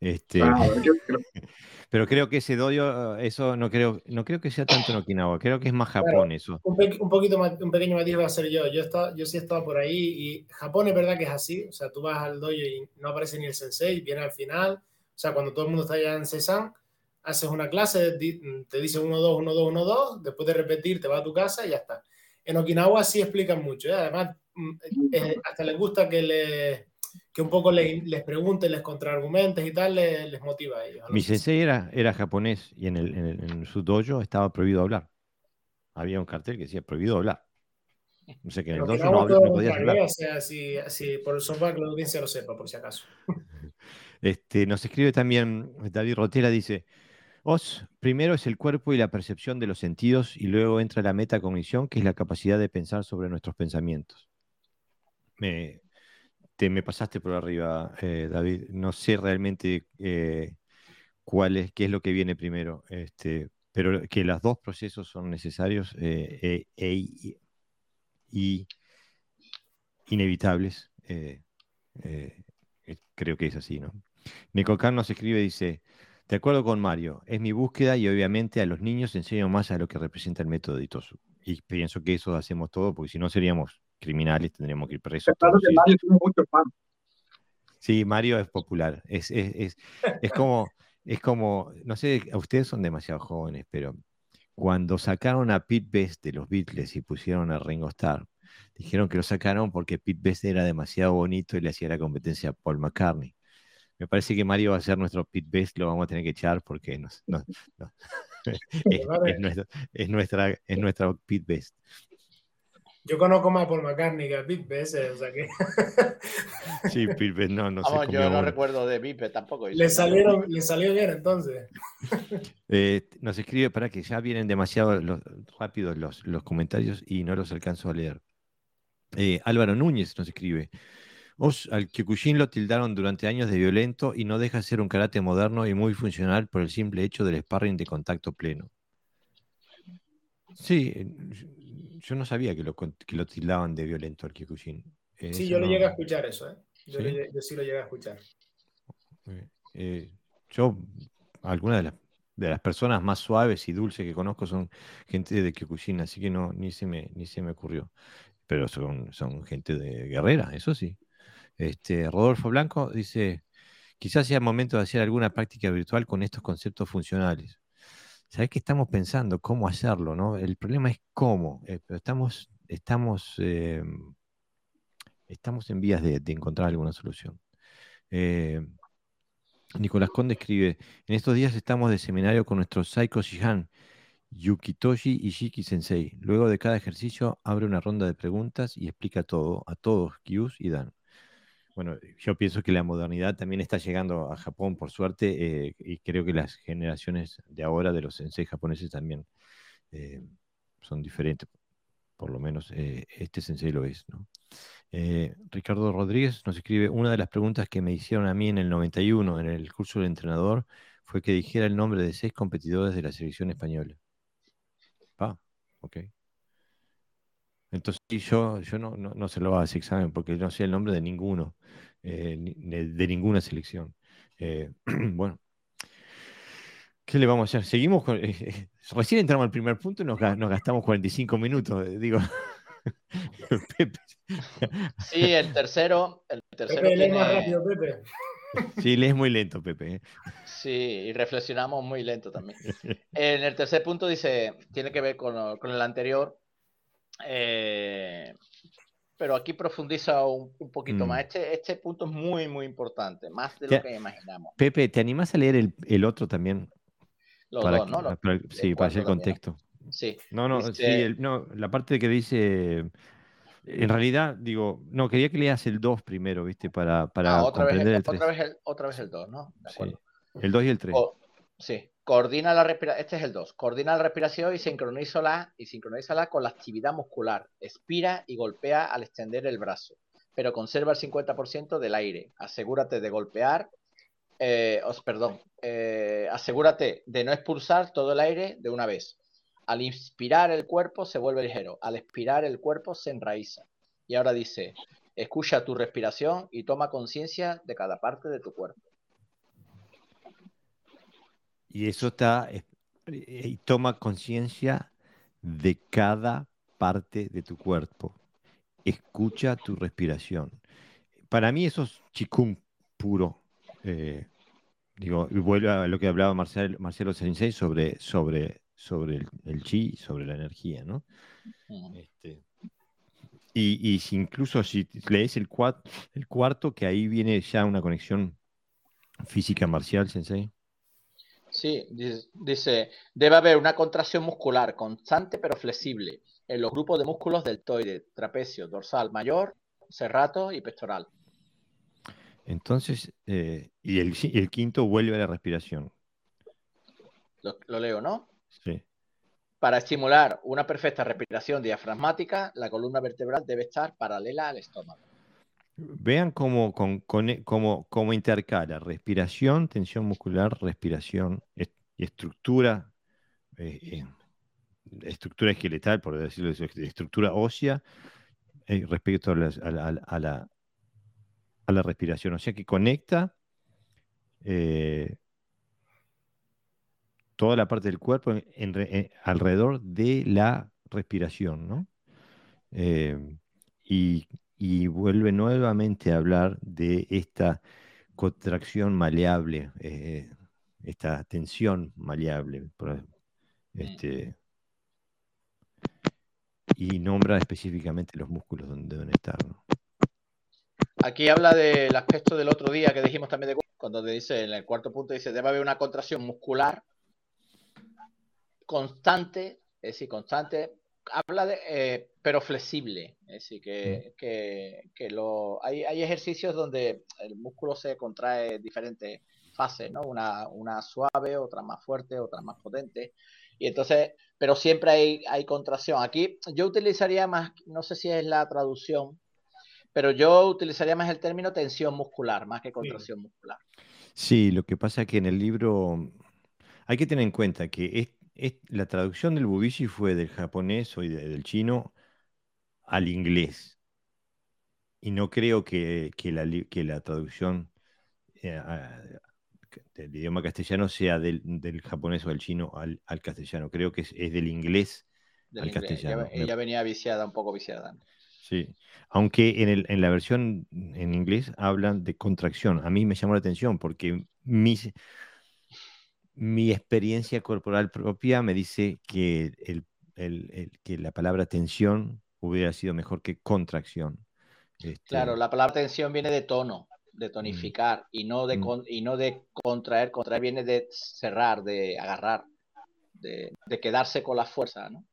Este, pero creo que ese doyo, eso no creo, no creo que sea tanto en Okinawa, creo que es más Japón eso. Un, poquito más, un pequeño matiz va a ser yo. Yo, está, yo sí he estado por ahí y Japón es verdad que es así. O sea, tú vas al dojo y no aparece ni el sensei, viene al final. O sea, cuando todo el mundo está ya en Sesan, haces una clase, te dice 1, 2, 1, 2, 1, 2, después de repetir te vas a tu casa y ya está. En Okinawa sí explican mucho. ¿eh? Además, mm, eh, hasta les gusta que le que un poco les, les pregunten, les contraargumentes y tal, les, motiva a ellos. Mi sensei era, era japonés y en, el, en, su dojo estaba prohibido hablar. Había un cartel que decía prohibido hablar. No sé que en el dojo no, no, podía hablar. O sea, si, si, por el software que la audiencia lo sepa, por si acaso. Este, nos escribe también David Rotera, dice, Os, primero es el cuerpo y la percepción de los sentidos y luego entra la metacognición, que es la capacidad de pensar sobre nuestros pensamientos. Me, te me pasaste por arriba, eh, David. No sé realmente eh, cuál es, qué es lo que viene primero, este, pero que los dos procesos son necesarios eh, e, y inevitables. creo que es así, ¿no? Nicolcar nos escribe, dice, de acuerdo con Mario, es mi búsqueda y obviamente a los niños enseño más a lo que representa el método Itosu. Y pienso que eso hacemos todo, porque si no seríamos criminales, tendríamos que ir presos. Claro que Mario tiene muchos fans. Sí, Mario es popular. Es, es, es, es, como, es como, no sé, ustedes son demasiado jóvenes, pero cuando sacaron a Pete Best de los Beatles y pusieron a Ringo Starr, dijeron que lo sacaron porque Pete Best era demasiado bonito y le hacía la competencia a Paul McCartney. Me parece que Mario va a ser nuestro Pete Best, lo vamos a tener que echar porque nos, es, nuestra, es, nuestra, es nuestra Pete Best. Yo conozco más a Paul McCartney que a Pete o sea que... sí, Pete no, no sé. yo no recuerdo de Pete tampoco. Le, salieron, le salió bien entonces. Eh, nos escribe para que ya vienen demasiado rápidos los, los comentarios y no los alcanzo a leer. Eh, Álvaro Núñez nos escribe. Os al Kyokushin lo tildaron durante años de violento y no deja de ser un karate moderno y muy funcional por el simple hecho del sparring de contacto pleno. Sí, yo no sabía que lo, que lo tildaban de violento al Kyokushin. sí, yo lo llegué a escuchar eso, ¿eh? Yo, ¿Sí? lo llegué a escuchar. Eh, yo, algunas de, de las personas más suaves y dulces que conozco son gente de Kyokushin, así que no, ni se me, ni se me ocurrió. Pero son, son gente de guerrera, eso sí. Este, Rodolfo Blanco dice, quizás sea momento de hacer alguna práctica virtual con estos conceptos funcionales. ¿Sabes qué estamos pensando? ¿Cómo hacerlo? ¿no? El problema es cómo, eh, estamos, estamos, eh, estamos en vías de, encontrar alguna solución. Eh, Nicolás Conde escribe, en estos días estamos de seminario con nuestro Saiko Shihan, Yukitoshi y Shiki Sensei. Luego de cada ejercicio abre una ronda de preguntas y explica todo a todos, Kyus y Dan. Bueno, yo pienso que la modernidad también está llegando a Japón, por suerte, eh, y creo que las generaciones de ahora de los sensei japoneses también eh, son diferentes. Por lo menos eh, este sensei lo es. ¿no? Ricardo Rodríguez nos escribe, una de las preguntas que me hicieron a mí en el 91, en el curso del entrenador, fue que dijera el nombre de seis competidores de la selección española. Ah, ok. Entonces yo, yo no, no, se lo hago a ese examen porque no sé el nombre de ninguno, eh, de, ninguna selección. Eh, bueno, ¿qué le vamos a hacer? Seguimos con... Eh, recién entramos al primer punto y nos, gastamos 45 minutos, digo. Sí, el tercero, el tercero Pepe, más rápido, Pepe. Sí, lees muy lento, Pepe. Sí, y reflexionamos muy lento también. En el tercer punto dice, tiene que ver con, con el anterior, eh, pero aquí profundiza un, poquito mm. más. Este, este punto es muy, muy importante, más de lo que imaginamos. Pepe, ¿te animas a leer el, el otro también? Los dos, ¿no? sí, para hacer el contexto. Sí. No, no, sí, este no, la parte que dice. En realidad, digo, no, quería que leas el 2 primero, ¿viste? Para, para ah, otra comprender vez el, 3. Otra vez el, otra vez el 2, ¿no? Sí. El 2 y el 3. Sí, coordina la respiración. Este es el 2. Coordina la respiración y sincronízala, y sincronízala con la actividad muscular. Expira y golpea al extender el brazo, pero conserva el 50% del aire. Asegúrate de golpear. Eh, os, perdón. Eh, asegúrate de no expulsar todo el aire de una vez. Al inspirar el cuerpo se vuelve ligero. Al expirar el cuerpo se enraiza. Y ahora dice, escucha tu respiración y toma conciencia de cada parte de tu cuerpo. Y eso está, eh, y toma conciencia de cada parte de tu cuerpo. Escucha tu respiración. Para mí eso es chikung puro. Eh, digo, y vuelve a lo que hablaba Marcelo, Marcelo Sensei sobre, sobre, sobre el, chi, sobre la energía, ¿no? Este, y, y incluso si lees el, el cuarto, que ahí viene ya una conexión física marcial, Sensei. Sí, dice, debe haber una contracción muscular constante pero flexible en los grupos de músculos deltoide, trapecio, dorsal mayor, serrato y pectoral. Entonces, eh, y, el, quinto vuelve a la respiración. Lo, leo, ¿no? Sí. Para estimular una perfecta respiración diafragmática, la columna vertebral debe estar paralela al estómago. Vean cómo, cómo, intercala respiración, tensión muscular, respiración estructura, eh, eh, estructura esqueletal, por decirlo estructura ósea eh, respecto a la, a, la, respiración. O sea que conecta toda la parte del cuerpo alrededor de la respiración, ¿no? y y vuelve nuevamente a hablar de esta contracción maleable, eh, esta tensión maleable. Mm. Este, y nombra específicamente los músculos donde deben estar. Aquí habla del aspecto del otro día que dijimos también de cuando dice en el cuarto punto dice debe haber una contracción muscular constante, es decir, constante habla de, eh, pero flexible, es decir, que, mm. que, lo, hay, hay, ejercicios donde el músculo se contrae en diferentes fases, ¿no? Una, una suave, otra más fuerte, otra más potente. Y entonces, pero siempre hay, hay contracción. Aquí yo utilizaría más, no sé si es la traducción, pero yo utilizaría más el término tensión muscular, más que contracción muscular. Sí, lo que pasa es que en el libro hay que tener en cuenta que la traducción del Bubishi fue del japonés o del chino al inglés. Y no creo que, la, traducción eh, del idioma castellano sea del, japonés o del chino al, castellano. Creo que es, del inglés al castellano. Ella, venía viciada, un poco viciada. Sí, aunque en, en, la versión en inglés hablan de contracción. A mí me llamó la atención porque mis, mi experiencia corporal propia me dice que, el, que la palabra tensión hubiera sido mejor que contracción. Claro, este la palabra tensión viene de tono, de mm. tonificar, y, no de mm. y no de contraer. Contraer viene de cerrar, de agarrar, de, de quedarse con la fuerza, ¿no?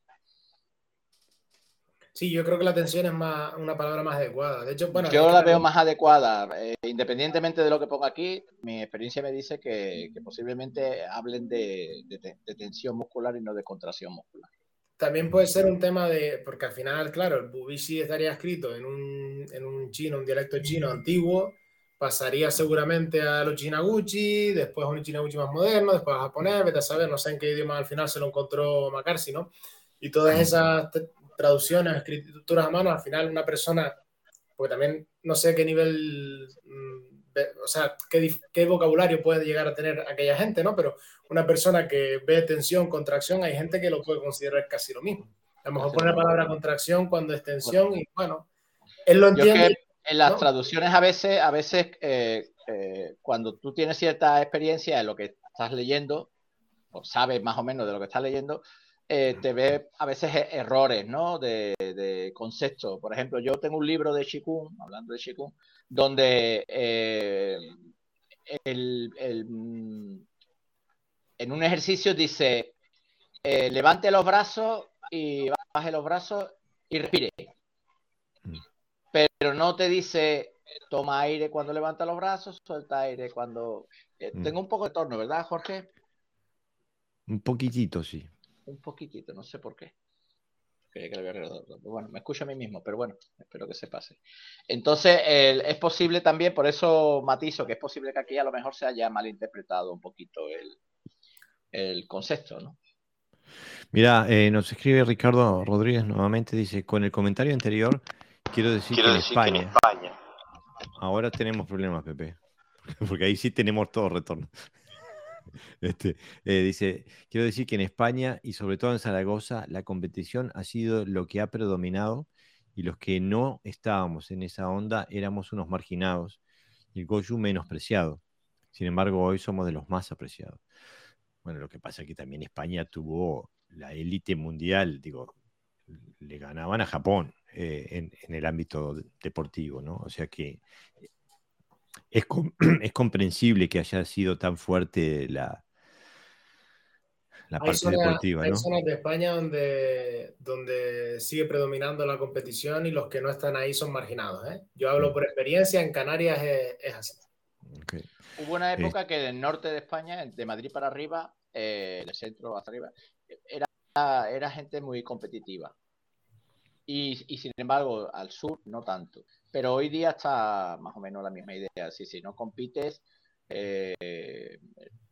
Sí, yo creo que la tensión es más, una palabra más adecuada. De hecho, bueno, yo la veo más adecuada. Eh, independientemente de lo que ponga aquí, mi experiencia me dice que, posiblemente hablen de, tensión muscular y no de contracción muscular. También puede ser un tema de, porque al final, claro, el Bubishi estaría escrito en un, en un chino, un dialecto chino antiguo, pasaría seguramente a los chinaguchi, después a un chinaguchi más moderno, después a japonés, vete a saber, no sé en qué idioma al final se lo encontró McCarthy, ¿no? Y todas esas traducciones, escrituras a mano, al final una persona, porque también no sé qué nivel, mm, o sea, qué, vocabulario puede llegar a tener aquella gente, ¿no? Pero una persona que ve tensión, contracción, hay gente que lo puede considerar casi lo mismo. A lo mejor pone la palabra contracción cuando es tensión y bueno, él lo entiende. en las traducciones a veces, a veces eh, eh, cuando tú tienes cierta experiencia en lo que estás leyendo, o sabes más o menos de lo que estás leyendo, eh, te ve a veces e-, errores, ¿no? De, de, concepto. Por ejemplo, yo tengo un libro de Shikun, hablando de Shikun, donde eh, mm, en un ejercicio dice, eh, levante los brazos y baje los brazos y respire. Pero no te dice, toma aire cuando levanta los brazos, suelta aire cuando... Tengo un poco de torno, ¿verdad, Jorge? Un poquitito, sí. Un poquitito, no sé por qué. Bueno, me escucho a mí mismo, pero bueno, espero que se pase. Entonces, es posible también, por eso matizo, que es posible que aquí a lo mejor se haya malinterpretado un poquito el, concepto, ¿no? Mira, eh, nos escribe Ricardo Rodríguez nuevamente, dice, con el comentario anterior, quiero decir, que, en España, ahora tenemos problemas, Pepe, porque ahí sí tenemos todo retorno. Este, eh, dice, quiero decir que en España y sobre todo en Zaragoza la competición ha sido lo que ha predominado y los que no estábamos en esa onda éramos unos marginados y el Goju menospreciado. Sin embargo, hoy somos de los más apreciados. Bueno, lo que pasa es que también España tuvo la élite mundial, digo, le ganaban a Japón eh, en, en, el ámbito deportivo, ¿no? O sea que es, es comprensible que haya sido tan fuerte la, la parte deportiva. Hay zonas de España donde, donde sigue predominando la competición y los que no están ahí son marginados. ¿eh? Yo hablo mm. por experiencia, en Canarias es, así. Hubo una época que en el norte de España, de Madrid para arriba, eh, del centro hasta arriba, era, era gente muy competitiva. Y, y, sin embargo, al sur no tanto. Pero hoy día está más o menos la misma idea. Sí, sí, no compites, eh,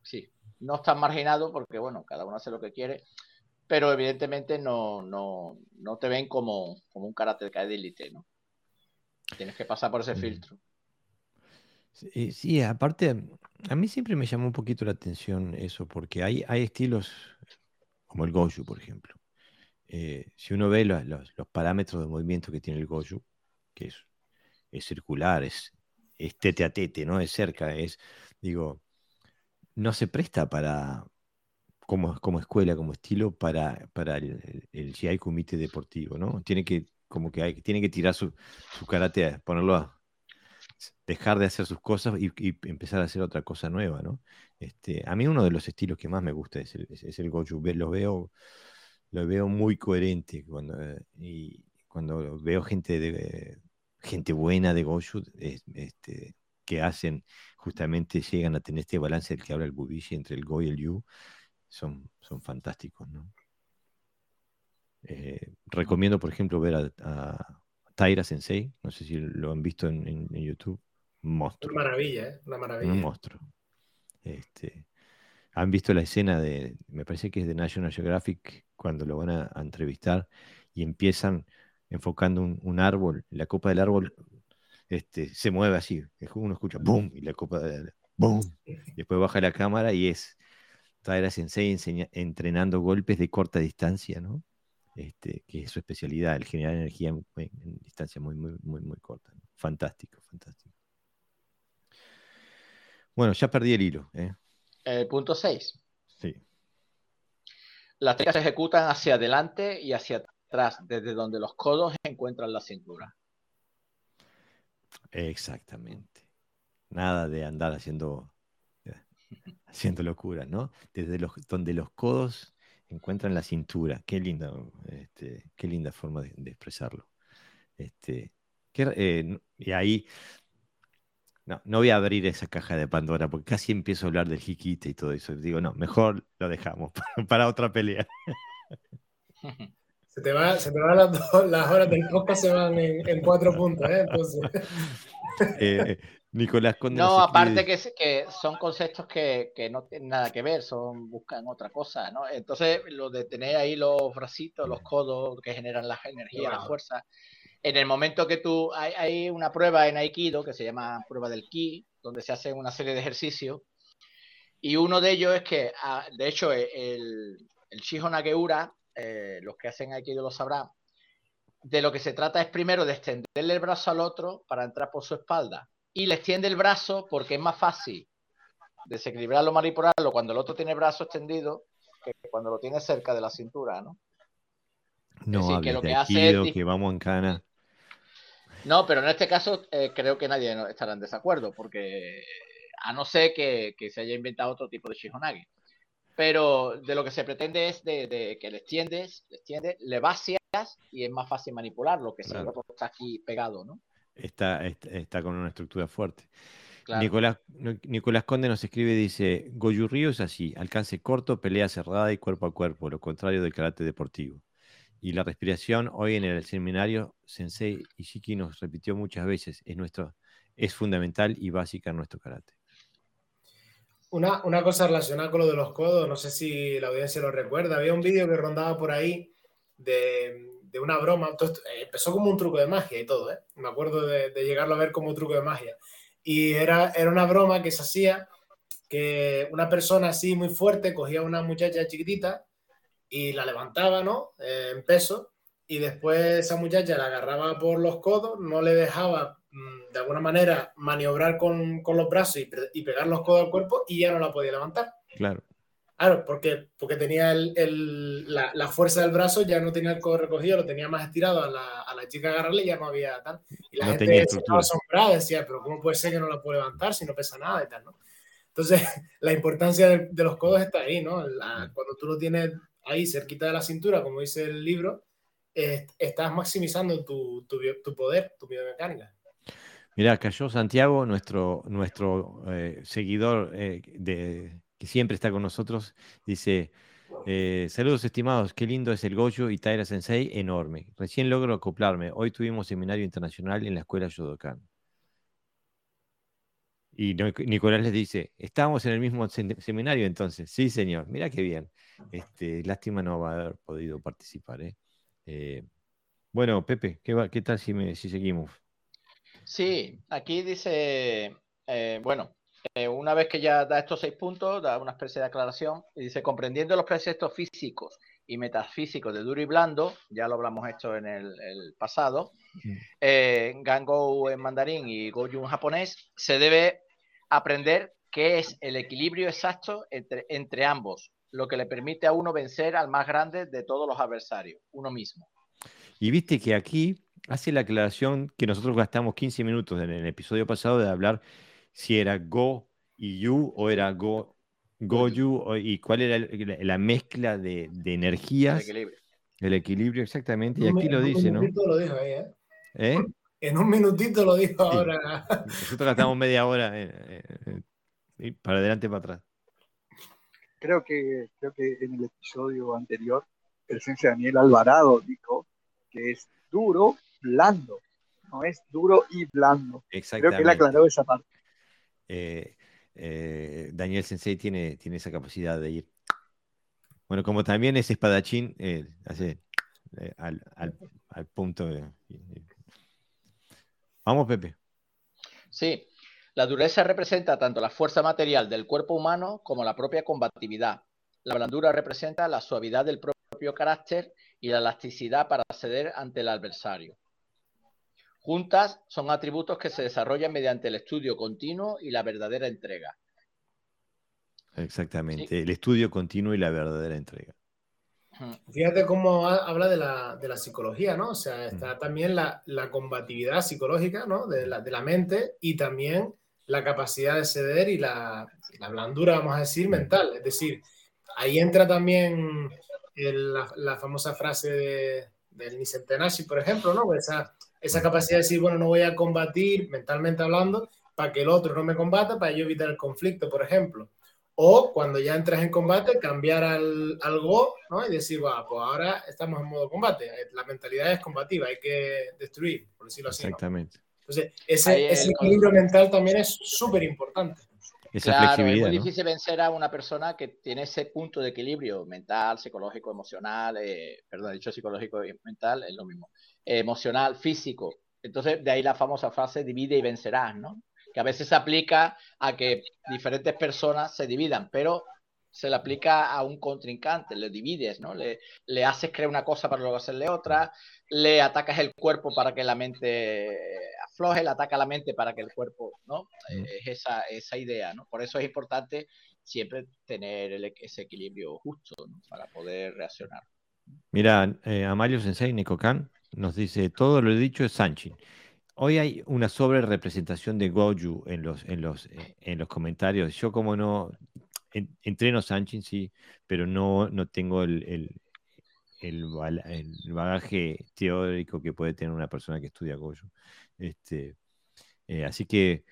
sí, no estás marginado porque, bueno, cada uno hace lo que quiere, pero evidentemente no, no, no te ven como, como un carácter de élite, ¿no? Tienes que pasar por ese mm. filtro. Sí, sí, aparte, a mí siempre me llamó un poquito la atención eso, porque hay, hay estilos como el Goju, por ejemplo, eh, si uno ve los, parámetros de movimiento que tiene el Goju, que es, es circular, es, tete a tete, ¿no? Es cerca, es, digo, no se presta para, como, como escuela, como estilo, para, para el, el, GI Deportivo, ¿no? Tiene que, como que hay, tiene que tirar su, su karate, ponerlo a, dejar de hacer sus cosas y, empezar a hacer otra cosa nueva, ¿no? Este, a mí uno de los estilos que más me gusta es el, es el Goju. Lo veo lo veo muy coherente cuando, eh, y cuando veo gente de gente buena de Goju este, que hacen justamente llegan a tener este balance del que habla el Bubishi entre el Go y el Yu son, son fantásticos ¿no? Eh, recomiendo por ejemplo ver a, Taira Sensei no sé si lo han visto en, YouTube monstruo una maravilla ¿eh? una maravilla un monstruo este, han visto la escena de me parece que es de National Geographic cuando lo van a, entrevistar y empiezan enfocando un, árbol, la copa del árbol este, se mueve así, uno escucha ¡boom! y la copa del ¡boom! Después baja la cámara y es Taira Sensei entrenando golpes de corta distancia, ¿no? Este, que es su especialidad, el generar energía en, distancia muy, muy, muy, muy corta. Fantástico, fantástico. Bueno, ya perdí el hilo. ¿eh? El punto 6. Sí. Las técnicas se ejecutan hacia adelante y hacia atrás, desde donde los codos encuentran la cintura. Exactamente. Nada de andar haciendo, haciendo locuras, ¿no? Desde los, donde los codos encuentran la cintura. Qué linda, este, qué linda forma de, expresarlo. Este, eh, y ahí no, no voy a abrir esa caja de Pandora porque casi empiezo a hablar del jiquite y todo eso. Digo, no, mejor lo dejamos para, otra pelea. Se te, va, se te van las, horas del podcast, se van en, cuatro puntos, ¿eh? Entonces... Eh, Nicolás Conde. No, aparte que, que, son conceptos que, que, no tienen nada que ver, son buscan otra cosa, ¿no? Entonces, lo de tener ahí los bracitos, los codos que generan la energía, la fuerza, en el momento que tú hay, una prueba en Aikido que se llama prueba del Ki, donde se hace una serie de ejercicios. Y uno de ellos es que, ah, de hecho, el, el Shiho Nageura, eh, los que hacen Aikido lo sabrán, de lo que se trata es primero de extenderle el brazo al otro para entrar por su espalda. Y le extiende el brazo porque es más fácil desequilibrarlo, manipularlo cuando el otro tiene el brazo extendido que cuando lo tiene cerca de la cintura, ¿no? No, que lo que hace es... que vamos en cana. No, pero en este caso eh, creo que nadie estará en desacuerdo, porque a no ser que, se haya inventado otro tipo de Shihonage. Pero de lo que se pretende es de, que le extiendes, le extiendes, le vacias y es más fácil manipularlo que si el otro está aquí pegado, ¿no? Está, está, con una estructura fuerte. Nicolás, Nicolás Conde nos escribe, dice, Goju Río es así, alcance corto, pelea cerrada y cuerpo a cuerpo, lo contrario del karate deportivo. Y la respiración, hoy en el seminario, Sensei Ishiki nos repitió muchas veces, es, nuestro, es fundamental y básica en nuestro karate. Una, una, cosa relacionada con lo de los codos, no sé si la audiencia lo recuerda, había un vídeo que rondaba por ahí de, de una broma, empezó como un truco de magia y todo, ¿eh? me acuerdo de, de llegarlo a ver como un truco de magia y era, era una broma que se hacía que una persona así muy fuerte cogía a una muchacha chiquitita y la levantaba, ¿no? Eh, en peso, y después esa muchacha la agarraba por los codos, no le dejaba mm, de alguna manera maniobrar con, con los brazos y, y, pegar los codos al cuerpo y ya no la podía levantar. Claro. Claro, porque, porque tenía el, el, la, la, fuerza del brazo, ya no tenía el codo recogido, lo tenía más estirado a la, a la chica agarrarle y ya no había tal. Y la no gente estaba asombrada, decía, pero ¿cómo puede ser que no la puede levantar si no pesa nada y tal, ¿no? Entonces, la importancia de, de los codos está ahí, ¿no? La, cuando tú lo tienes ahí cerquita de la cintura, como dice el libro, estás maximizando tu, tu, poder, tu biomecánica. Mira, cayó Santiago, nuestro, nuestro eh, seguidor eh, de que siempre está con nosotros, dice, eh, saludos estimados, qué lindo es el Gojo y Taira Sensei, enorme. Recién logro acoplarme. Hoy tuvimos seminario internacional en la escuela Yodokan. Y Nicolás les dice, ¿estamos en el mismo seminario entonces? Sí, señor. Mira qué bien. Este, lástima no haber podido participar. ¿eh? Eh, bueno, Pepe, ¿qué, ¿qué tal si, me, si seguimos? Sí, aquí dice, bueno, eh, una vez que ya da estos seis puntos, da una especie de aclaración y dice, comprendiendo los preceptos físicos y metafísicos de duro y blando, ya lo hablamos esto en el, pasado, eh, Gango en mandarín y Goju en japonés, se debe aprender qué es el equilibrio exacto entre, entre ambos, lo que le permite a uno vencer al más grande de todos los adversarios, uno mismo. Y viste que aquí hace la aclaración que nosotros gastamos 15 minutos en el episodio pasado de hablar si era Go y Yu o era Go, Go Yu y cuál era la, mezcla de, de, energías. El equilibrio. El equilibrio, exactamente. Y aquí lo dice, ¿no? Lo dijo ahí, ¿eh? ¿Eh? En un minutito lo dijo sí. ahora. Nosotros gastamos media hora eh, eh, para adelante y para atrás. Creo que, creo que en el episodio anterior, el sensei Daniel Alvarado dijo que es duro, blando. No es duro y blando. Exactamente. Creo que él aclaró esa parte. Eh, eh, Daniel Sensei tiene, tiene esa capacidad de ir. Bueno, como también es espadachín, eh, hace al, al, al, punto de... Vamos, Pepe. Sí, la dureza representa tanto la fuerza material del cuerpo humano como la propia combatividad. La blandura representa la suavidad del propio carácter y la elasticidad para ceder ante el adversario. Juntas son atributos que se desarrollan mediante el estudio continuo y la verdadera entrega. Exactamente, sí. el estudio continuo y la verdadera entrega. Fíjate cómo habla de la, de la psicología, ¿no? O sea, está también la, la combatividad psicológica, ¿no? De la, de la, mente y también la capacidad de ceder y la, la blandura, vamos a decir, mental. Es decir, ahí entra también el, la, famosa frase de, del Nissan Tenashi, por ejemplo, ¿no? Esa, esa capacidad de decir, bueno, no voy a combatir mentalmente hablando para que el otro no me combata, para yo evitar el conflicto, por ejemplo. O cuando ya entras en combate, cambiar al, al go, ¿no? Y decir, bueno, pues ahora estamos en modo combate. La mentalidad es combativa, hay que destruir, por decirlo así. Exactamente. ¿no? Entonces, ese, ese equilibrio mental también es súper importante. Esa claro, flexibilidad. Es muy ¿no? difícil vencer a una persona que tiene ese punto de equilibrio mental, psicológico, emocional, eh, perdón, dicho psicológico y mental es lo mismo, eh, emocional, físico. Entonces, de ahí la famosa frase divide y vencerás, ¿no? Que a veces se aplica a que diferentes personas se dividan, pero se le aplica a un contrincante, le divides, ¿no? Le, le haces creer una cosa para luego hacerle otra, le atacas el cuerpo para que la mente afloje, le ataca la mente para que el cuerpo, ¿no? Mm. Es esa, esa idea, ¿no? Por eso es importante siempre tener el, ese equilibrio justo, ¿no? Para poder reaccionar. Mira, eh, Amalio Sensei Nekokan nos dice, todo lo dicho es Sanchin. Hoy hay una sobre representación de Goju en los, en los, en los comentarios. Yo como no en, entreno Sanchin, sí, pero no, no tengo el, el, el, el, bagaje teórico que puede tener una persona que estudia Goju. Este, eh, así que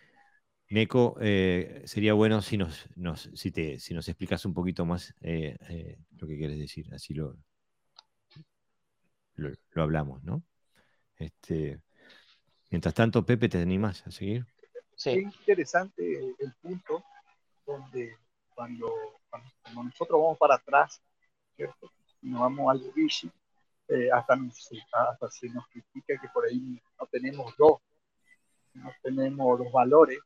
Neko, eh, sería bueno si nos, si, te, si nos explicas un poquito más eh, eh, lo que quieres decir, así lo, lo, hablamos, ¿no? Este, mientras tanto, Pepe, ¿te animas a seguir? Sí. Es interesante el punto donde cuando, cuando, nosotros vamos para atrás, ¿cierto? nos vamos al bici, hasta, hasta se nos critica que por ahí no tenemos dos, no tenemos los valores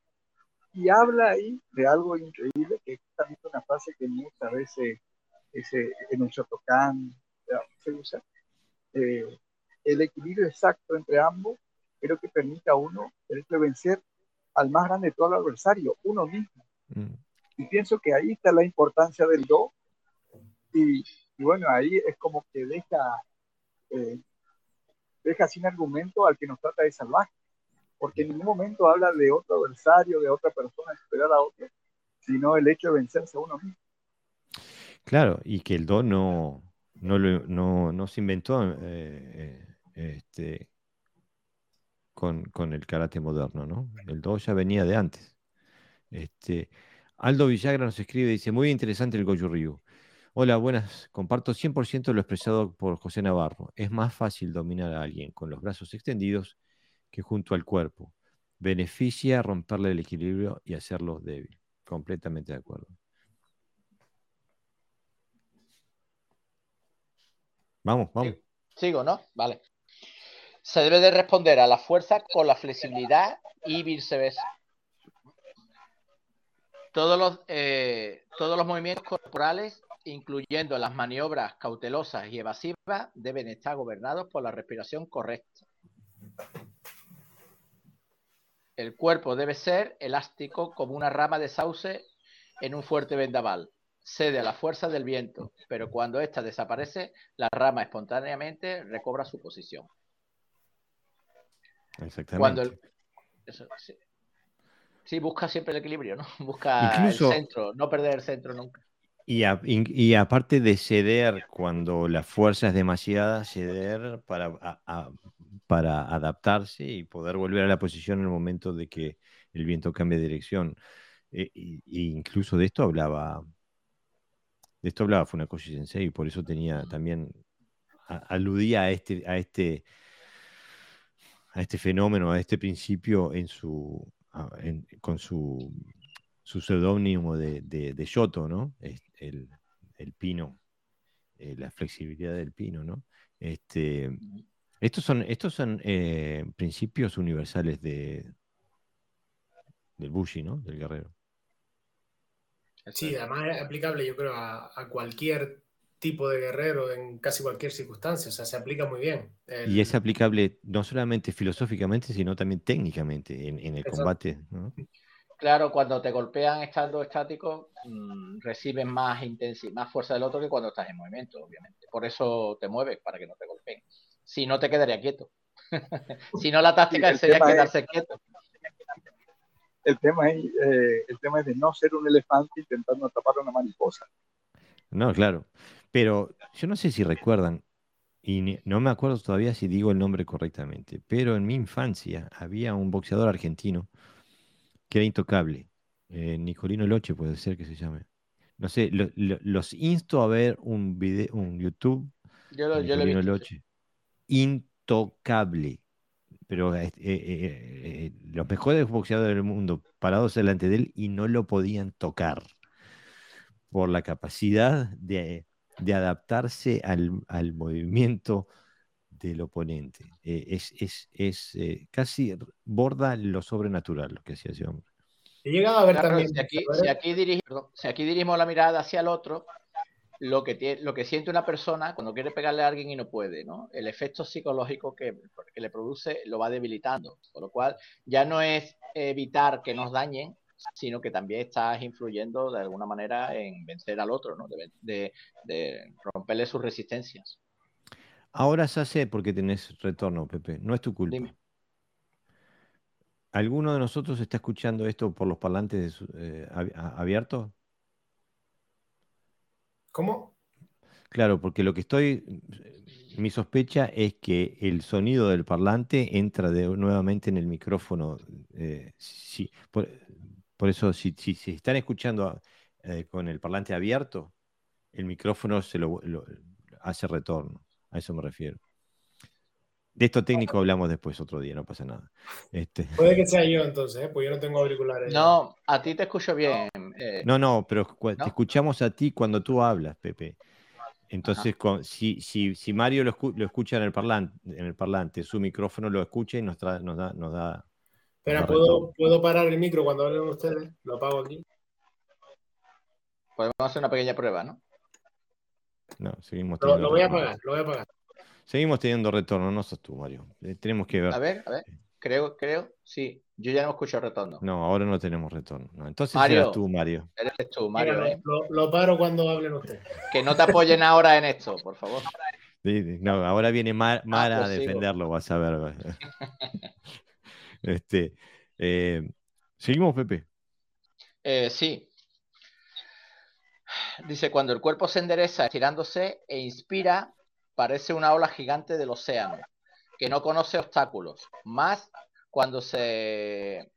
y habla ahí de algo increíble, que es justamente una frase que muchas veces ese, en el Shotokan se usa. Eh, el equilibrio exacto entre ambos creo que permite a uno el vencer al más grande de todo el adversario, uno mismo. Mm. Y pienso que ahí está la importancia del do. Y, bueno, ahí es como que deja, deja sin argumento al que nos trata de salvaje porque en ningún momento habla de otro adversario, de otra persona esperar a otro, sino el hecho de vencerse a uno mismo. Claro, y que el do no, no, se inventó eh, eh, este, con, el karate moderno, ¿no? El do ya venía de antes. Este, Aldo Villagra nos escribe, dice, muy interesante el Goju Ryu. Hola, buenas. Comparto 100% lo expresado por José Navarro. Es más fácil dominar a alguien con los brazos extendidos que junto al cuerpo. Beneficia romperle el equilibrio y hacerlo débil. Completamente de acuerdo. Vamos, vamos. Sigo, ¿no? Vale. Se debe de responder a la fuerza con la flexibilidad y viceversa. Todos los, eh, todos los movimientos corporales, incluyendo las maniobras cautelosas y evasivas, deben estar gobernados por la respiración correcta. El cuerpo debe ser elástico como una rama de sauce en un fuerte vendaval. Cede a la fuerza del viento, pero cuando ésta desaparece, la rama espontáneamente recobra su posición. Exactamente. Cuando sí. busca siempre el equilibrio, ¿no? Busca el centro, no perder el centro nunca. Y, aparte de ceder cuando la fuerza es demasiada, ceder para, para adaptarse y poder volver a la posición en el momento de que el viento cambie de dirección. E, incluso de esto hablaba, de esto hablaba Funakoshi Sensei, y por eso tenía también, aludía a este, a este, a este fenómeno, a este principio en su, con su, su seudónimo de, de, de Yoto, ¿no? El, el pino, eh, la flexibilidad del pino, ¿no? Este, estos son, estos son eh, principios universales de, del Bushi, ¿no? Del guerrero. Sí, además es aplicable, yo creo, a, cualquier tipo de guerrero en casi cualquier circunstancia, o sea, se aplica muy bien. Y es aplicable no solamente filosóficamente, sino también técnicamente en, el combate. Claro, cuando te golpean estando estático, mmm, recibes más intensidad, más fuerza del otro que cuando estás en movimiento, obviamente. Por eso te mueves, para que no te golpeen. Si no, te quedaría quieto. si no, la táctica sería quedarse quieto. El tema, es, eh, el tema es de no ser un elefante intentando atrapar a una mariposa. No, claro. Pero yo no sé si recuerdan, y no me acuerdo todavía si digo el nombre correctamente, pero en mi infancia había un boxeador argentino que era intocable. Eh, Nicolino Loche puede ser que se llame. No sé, los insto a ver un video, un YouTube. Yo lo, yo lo Loche intocable. Pero eh, eh, eh, los mejores boxeadores del mundo parados delante de él y no lo podían tocar por la capacidad de, adaptarse al, movimiento del oponente. es, es, casi borda lo sobrenatural lo que hacía ese hombre. a ver también. Si aquí, si aquí, si aquí dirigimos la mirada hacia el otro, lo que, lo que siente una persona cuando quiere pegarle a alguien y no puede, ¿no? El efecto psicológico que, le produce lo va debilitando, con lo cual ya no es evitar que nos dañen, sino que también estás influyendo de alguna manera en vencer al otro, ¿no? De, romperle sus resistencias. Ahora se hace porque tenés retorno, Pepe, no es tu culpa. ¿Alguno de nosotros está escuchando esto por los parlantes eh, abiertos? ¿Cómo? Claro, porque lo que estoy, mi sospecha es que el sonido del parlante entra de, nuevamente en el micrófono. Eh, Por eso, si, si, están escuchando eh, con el parlante abierto, el micrófono se lo, hace retorno. A eso me refiero. De esto técnico hablamos después otro día, no pasa nada. Este... Puede que sea yo entonces, ¿eh? pues yo no tengo auriculares. No, a ti te escucho bien. Eh. No, no, pero te escuchamos a ti cuando tú hablas, Pepe. Entonces, si, si, si, Mario lo, escucha en el, parlante, en el parlante, su micrófono lo escucha y nos, nos da... Nos da Espera, ¿puedo, ¿puedo parar el micro cuando hablen ustedes? Lo apago aquí. Podemos hacer una pequeña prueba, ¿no? No, seguimos teniendo. Lo, voy a apagar, lo voy a apagar. Seguimos teniendo retorno, no sos tú, Mario. Eh, tenemos que ver. A ver, a ver. Creo, creo, sí. Yo ya no escucho retorno. No, ahora no tenemos retorno. Entonces eres tú, Mario. Eres tú, Mario. ¿eh? lo, paro cuando hablen ustedes. Que no te apoyen ahora en esto, por favor. no, ahora viene Mara ah, a pues defenderlo, vas a ver. este, eh, ¿Seguimos, Pepe? sí, Dice, cuando el cuerpo se endereza estirándose e inspira, parece una ola gigante del océano, que no conoce obstáculos, más cuando se,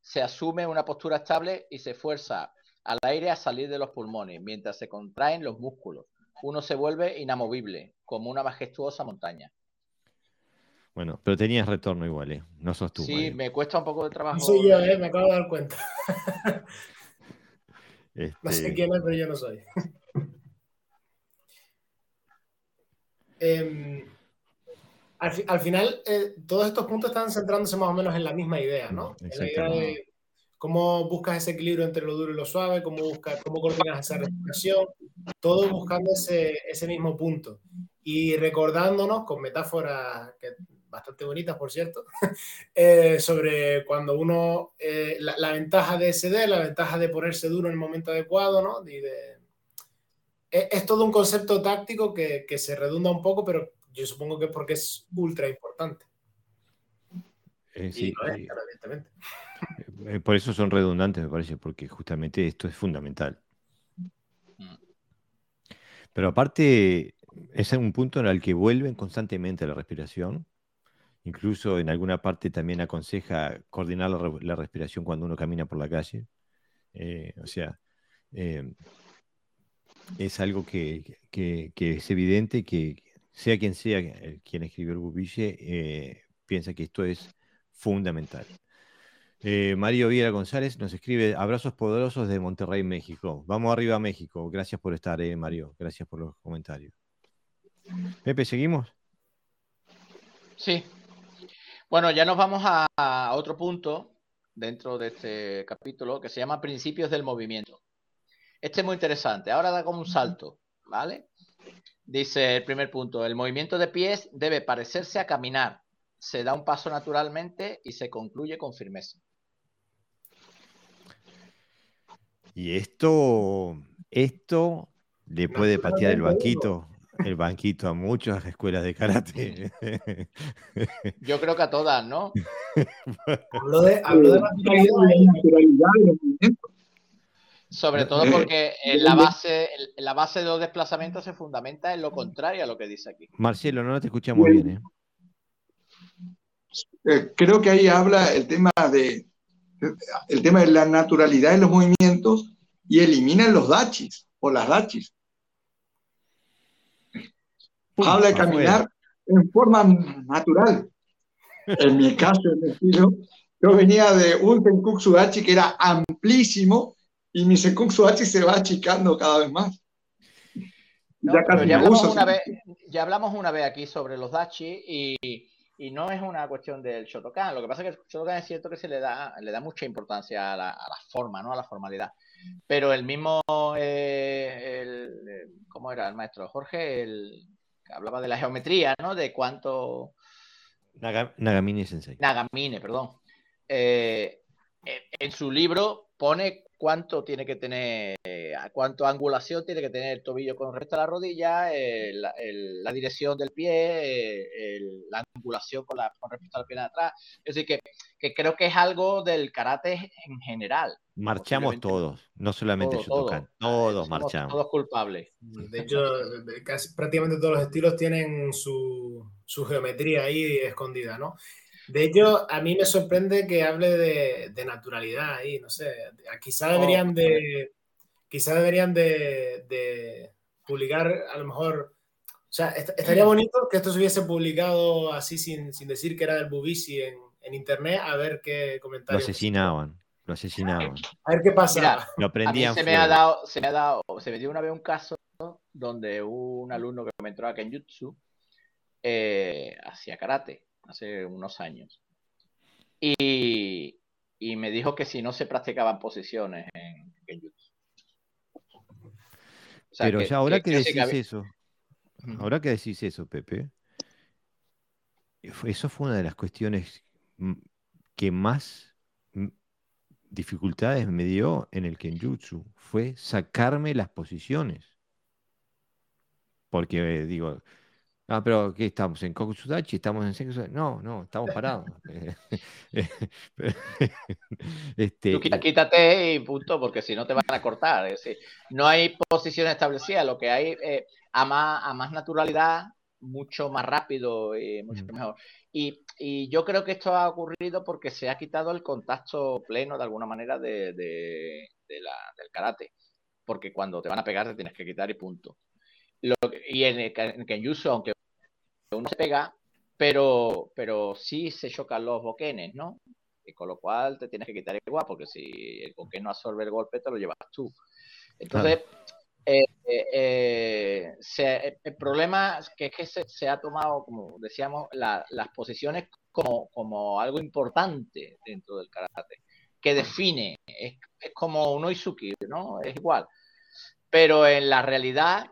se asume una postura estable y se fuerza al aire a salir de los pulmones, mientras se contraen los músculos. Uno se vuelve inamovible, como una majestuosa montaña. Bueno, pero tenías retorno igual, ¿eh? No sos tú. Sí, me cuesta un poco de trabajo. Sí, yo, ¿eh? me acabo de dar cuenta. No sé este quién es, pero yo no soy. Em, al, final, eh, todos estos puntos están centrándose más o menos en la misma idea, ¿no? En la idea de cómo buscas ese equilibrio entre lo duro y lo suave, cómo, buscas, cómo coordinas esa respiración, todo buscando ese, ese mismo punto. Y recordándonos con metáforas que bastante bonitas, por cierto, eh, sobre cuando uno, eh, la, ventaja de SD, la ventaja de ponerse duro en el momento adecuado, ¿no? Y de, e, es, todo un concepto táctico que, que, se redunda un poco, pero yo supongo que es porque es ultra importante. Eh, sí, por eso son redundantes, me parece, porque justamente esto es fundamental. Mm. Pero aparte, es un punto en el que vuelven constantemente a la respiración Incluso en alguna parte también aconseja coordinar la, respiración cuando uno camina por la calle. Eh, o sea, em, es algo que, es evidente que sea quien sea quien escribió el Bubille, eh, piensa que esto es fundamental. Eh, Mario Viera González nos escribe abrazos poderosos de Monterrey, México. Vamos arriba a México. Gracias por estar, Mario. Gracias por los comentarios. Pepe, ¿seguimos? Sí, bueno, ya nos vamos a, otro punto dentro de este capítulo que se llama Principios del Movimiento. Este es muy interesante. Ahora da como un salto, ¿vale? Dice el primer punto, el movimiento de pies debe parecerse a caminar. Se da un paso naturalmente y se concluye con firmeza. Y esto, esto le puede patear el banquito el banquito a muchas escuelas de karate. Yo creo que a todas, ¿no? Hablo de, de naturalidad. Sobre todo porque en la, base, la base de los desplazamientos se fundamenta en lo contrario a lo que dice aquí. Marcelo, no te escuchamos bien. ¿eh? ¿eh? creo que ahí habla el tema de el tema de la naturalidad de los movimientos y eliminan los dachis o las dachis habla de caminar en forma natural. En mi caso, en estilo, yo venía de un Tenkuksudachi que era amplísimo y mi Tenkuksudachi se va achicando cada vez más. ya, hablamos una vez, ya, hablamos una vez, aquí sobre los dachi y, y, no es una cuestión del Shotokan. Lo que pasa es que el Shotokan es cierto que se le da, le da mucha importancia a la, a la forma, ¿no? a la formalidad. Pero el mismo, eh, el, ¿cómo era el maestro? Jorge, el, hablaba de la geometría, ¿no? De cuánto... Nagamine Sensei. Nagamine, perdón. Eh, en su libro pone cuánto tiene que tener, cuánto angulación tiene que tener el tobillo con respecto a la rodilla, la dirección del pie, la angulación con, la, con respecto a la pierna de atrás. Es decir, que, que, creo que es algo del karate en general. Marchamos todos, no solamente todo, todos marchamos. Todos culpables. De hecho, prácticamente todos los estilos tienen su, su geometría ahí escondida, ¿no? De hecho, a mí me sorprende que hable de, naturalidad ahí, no sé. Quizá deberían de. Quizá deberían de, publicar, a lo mejor. O sea, estaría bonito que esto se hubiese publicado así sin, decir que era del Bubisi en, en internet, a ver qué comentarios. Lo asesinaban, lo asesinaban. A ver qué pasa. lo aprendían. se me ha dado, se me ha dado, se me dio una vez un caso donde un alumno que me entró a Kenjutsu eh, hacía karate hace unos años. Y, me dijo que si no se practicaban posiciones en Kenjutsu. Pero ya ahora que, decís eso, ahora que decís eso, Pepe, eso fue una de las cuestiones que más dificultades me dio en el Kenjutsu, fue sacarme las posiciones. Porque digo, Ah, pero ¿qué estamos? ¿En Kokusudachi? ¿Estamos en Senku No, no, estamos parados. este, Tú quítate y punto, porque si no te van a cortar. Es decir, no hay posición establecida, lo que hay eh, a, más, a más naturalidad, mucho más rápido y mucho mm. mejor. Y, y, yo creo que esto ha ocurrido porque se ha quitado el contacto pleno de alguna manera de, de, la, del karate. Porque cuando te van a pegar te tienes que quitar y punto. Lo, y en, en Kenjutsu, aunque uno se pega, pero, pero sí se chocan los boquenes, ¿no? Y con lo cual te tienes que quitar igual, porque si el boquén no absorbe el golpe, te lo llevas tú. Entonces, eh, eh, eh, el problema es que, es que se, ha tomado, como decíamos, las posiciones como, como, algo importante dentro del karate, que define, es, es como un Oizuki, ¿no? Es igual. Pero en la realidad,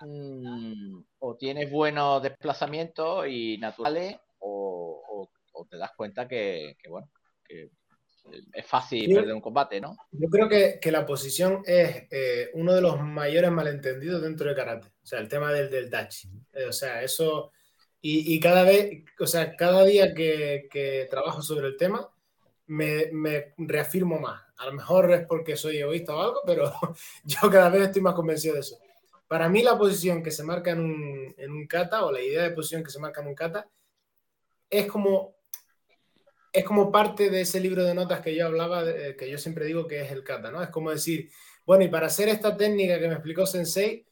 Mm, o tienes buenos desplazamientos y naturales o, te das cuenta que, bueno, que es fácil perder un combate, ¿no? Yo creo que, la posición es eh, uno de los mayores malentendidos dentro del karate. O sea, el tema del, del dachi. Eh, o sea, eso... Y, cada vez, o sea, cada día que, trabajo sobre el tema, me, me, reafirmo más. A lo mejor es porque soy egoísta o algo, pero yo cada vez estoy más convencido de eso. Para mí la posición que se marca en un, en un kata o la idea de posición que se marca en un kata es como, es como parte de ese libro de notas que yo hablaba, que yo siempre digo que es el kata, ¿no? Es como decir, bueno, y para hacer esta técnica que me explicó Sensei,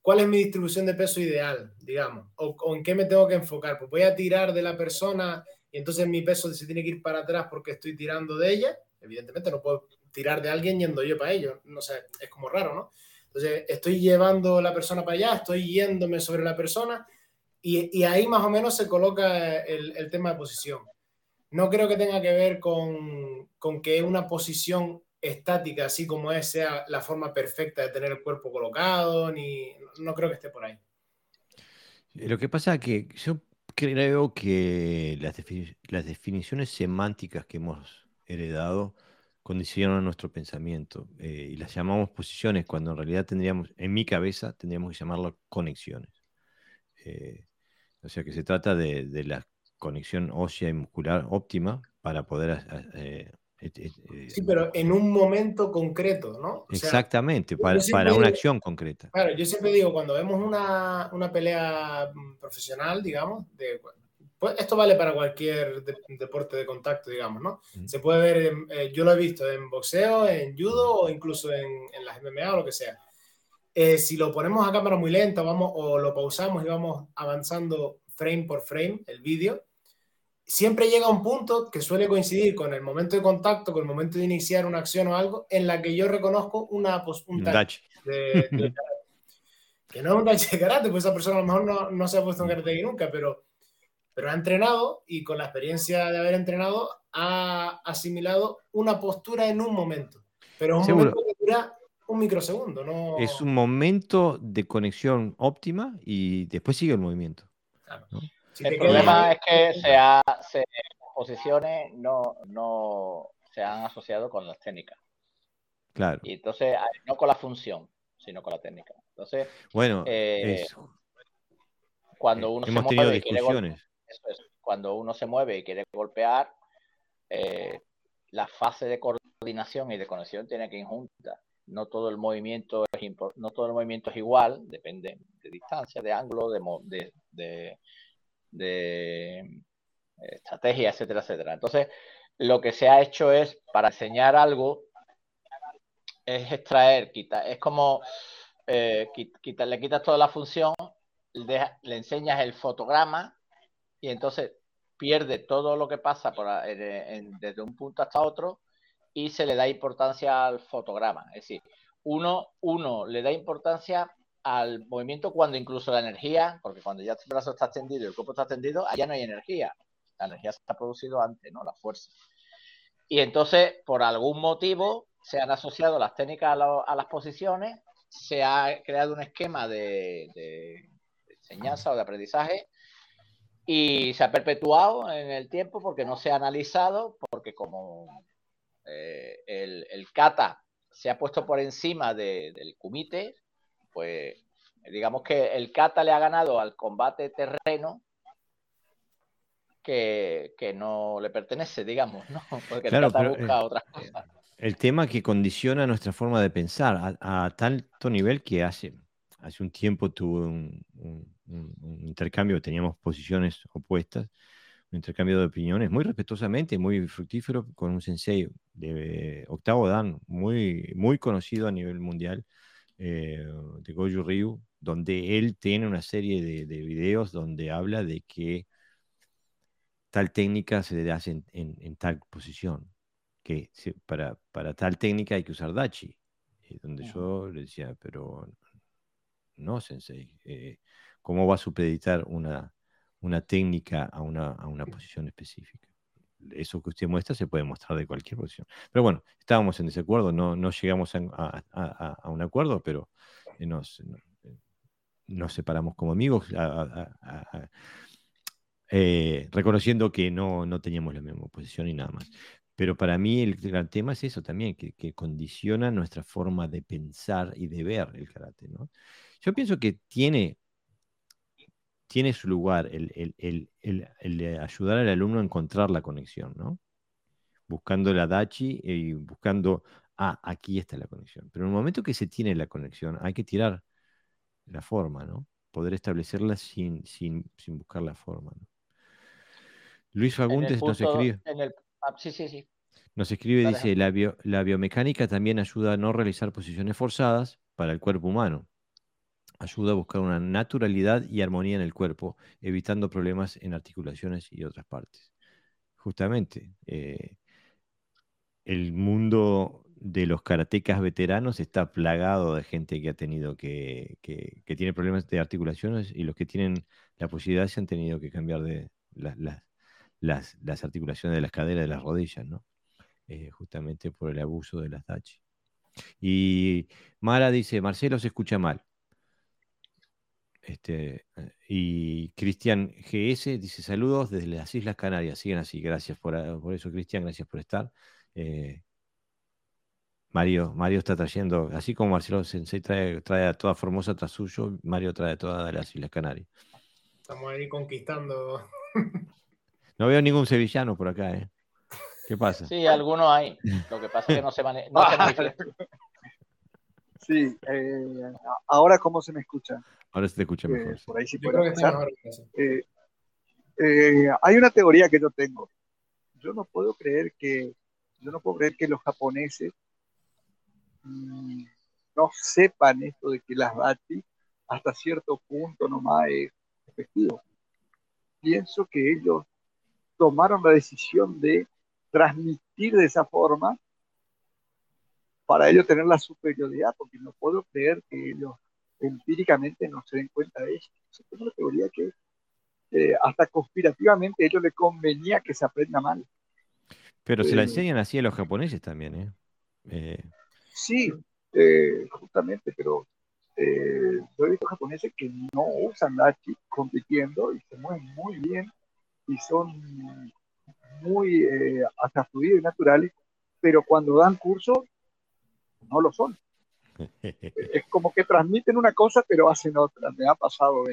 ¿cuál es mi distribución de peso ideal, digamos? ¿O, en qué me tengo que enfocar? Pues voy a tirar de la persona y entonces mi peso se tiene que ir para atrás porque estoy tirando de ella. Evidentemente no puedo tirar de alguien yendo yo para ello. No sé, es como raro, ¿no? Entonces, estoy llevando la persona para allá, estoy yéndome sobre la persona y, ahí más o menos se coloca el, tema de posición. No creo que tenga que ver con, con, que una posición estática, así como es, sea la forma perfecta de tener el cuerpo colocado, ni no creo que esté por ahí. Lo que pasa es que yo creo que las definiciones semánticas que hemos heredado condicionan nuestro pensamiento eh, y las llamamos posiciones cuando en realidad tendríamos, en mi cabeza, tendríamos que llamarlo conexiones. Eh, o sea que se trata de, la conexión ósea y muscular óptima para poder... Eh, sí, pero en un momento concreto, ¿no? exactamente, para, para, una acción concreta. Claro, yo siempre digo, cuando vemos una, una pelea mm, profesional, digamos, de pues esto vale para cualquier deporte de contacto, digamos, ¿no? Se puede ver, eh, yo lo he visto en boxeo, en judo o incluso en, en las MMA o lo que sea. Eh, si lo ponemos a cámara muy lenta vamos, o lo pausamos y vamos avanzando frame por frame el vídeo, siempre llega un punto que suele coincidir con el momento de contacto, con el momento de iniciar una acción o algo, en la que yo reconozco una, pues, un touch, de, que no es un touch de karate, pues esa persona a lo mejor no, no se ha puesto en karate nunca, pero pero ha entrenado y con la experiencia de haber entrenado ha asimilado una postura en un momento. Pero un momento que dura un microsegundo. No... Es un momento de conexión óptima y después sigue el movimiento. el problema es que se ha, se, posiciones no, no se han asociado con las técnicas. Claro. Y entonces, no con la función, sino con la técnica. Entonces, bueno, eh, cuando uno hemos tenido discusiones cuando uno se mueve y quiere golpear, eh, la fase de coordinación y de conexión tiene que ir junta. No todo el movimiento es no todo el movimiento es igual, depende de distancia, de ángulo, de, de, estrategia, etcétera, etcétera. Entonces, lo que se ha hecho es, para enseñar algo, es extraer, quitar, es como eh, le quitas toda la función, le, enseñas el fotograma y entonces pierde todo lo que pasa por, desde un punto hasta otro y se le da importancia al fotograma. Es decir, uno, uno le da importancia al movimiento cuando incluso la energía, porque cuando ya el brazo está extendido y el cuerpo está extendido, allá no hay energía. La energía se ha producido antes, ¿no? La fuerza. Y entonces, por algún motivo, se han asociado las técnicas a, las posiciones, se ha creado un esquema de, enseñanza o de aprendizaje y se ha perpetuado en el tiempo porque no se ha analizado, porque como eh, el, el, kata se ha puesto por encima del kumite, pues digamos que el kata le ha ganado al combate terreno que, no le pertenece, digamos, ¿no? Porque el kata busca eh, otras cosas. El tema que condiciona nuestra forma de pensar a, tanto nivel que hace, hace un tiempo tuve un, intercambio, teníamos posiciones opuestas, un intercambio de opiniones muy respetuosamente, muy fructífero con un sensei de octavo dan, muy, muy conocido a nivel mundial, eh, de Goju Ryu, donde él tiene una serie de, videos donde habla de que tal técnica se le hace en, tal posición, que para, para, tal técnica hay que usar Dachi, eh, donde yo le decía, pero no, sensei, eh, ¿cómo va a supeditar una, una técnica a una, a una posición específica? eso que usted muestra se puede mostrar de cualquier posición. Pero bueno, estábamos en desacuerdo, no, no llegamos a, un acuerdo, pero eh, nos, eh, nos, separamos como amigos, eh, reconociendo que no, no teníamos la misma posición y nada más. Pero para mí el gran tema es eso también, que, que, condiciona nuestra forma de pensar y de ver el karate. ¿no? Yo pienso que tiene tiene su lugar el, el, ayudar al alumno a encontrar la conexión, ¿no? Buscando la Dachi y buscando, ah, aquí está la conexión. Pero en el momento que se tiene la conexión, hay que tirar la forma, ¿no? Poder establecerla sin, sin, buscar la forma. ¿no? Luis Fagundes nos escribe. Ah, sí, sí, sí. Nos escribe, dice, la, la biomecánica también ayuda a no realizar posiciones forzadas para el cuerpo humano ayuda a buscar una naturalidad y armonía en el cuerpo, evitando problemas en articulaciones y otras partes. Justamente, eh, el mundo de los karatecas veteranos está plagado de gente que ha tenido que, que, tiene problemas de articulaciones y los que tienen la posibilidad se han tenido que cambiar de las, articulaciones de las caderas, de las rodillas, ¿no? Eh, justamente por el abuso de las dachi. Y Mara dice, Marcelo se escucha mal. Este, eh, y Cristian GS dice saludos desde las Islas Canarias. Siguen así, gracias por, ah, eso, Cristian, gracias por estar. Eh, Mario, Mario está trayendo, así como Marcelo Sensei trae, trae a toda Formosa tras suyo, Mario trae a todas las Islas Canarias. Estamos ahí conquistando. No veo ningún sevillano por acá, ¿eh? ¿Qué pasa? Sí, algunos hay. Lo que pasa es que no se, maneja. Sí, eh, ahora cómo se me escucha. Ahora se te escucha eh, mejor. por ahí sí puedo eh, eh, hay una teoría que yo tengo. Yo no puedo creer que, yo no puedo creer que los japoneses mm, no sepan esto de que las bati hasta cierto punto nomás es efectivo. Pienso que ellos tomaron la decisión de transmitir de esa forma para ellos tener la superioridad, porque no puedo creer que ellos empíricamente no se den cuenta de eso. Es una teoría que eh, hasta conspirativamente a ellos les convenía que se aprenda mal. Pero se la eh, enseñan así a los japoneses también, ¿eh? eh sí, justamente, pero yo he visto japoneses que no usan Dachi compitiendo y se mueven muy bien y son muy hasta fluidos y naturales, pero cuando dan curso no lo son. Es como que transmiten una cosa pero hacen otra, me ha pasado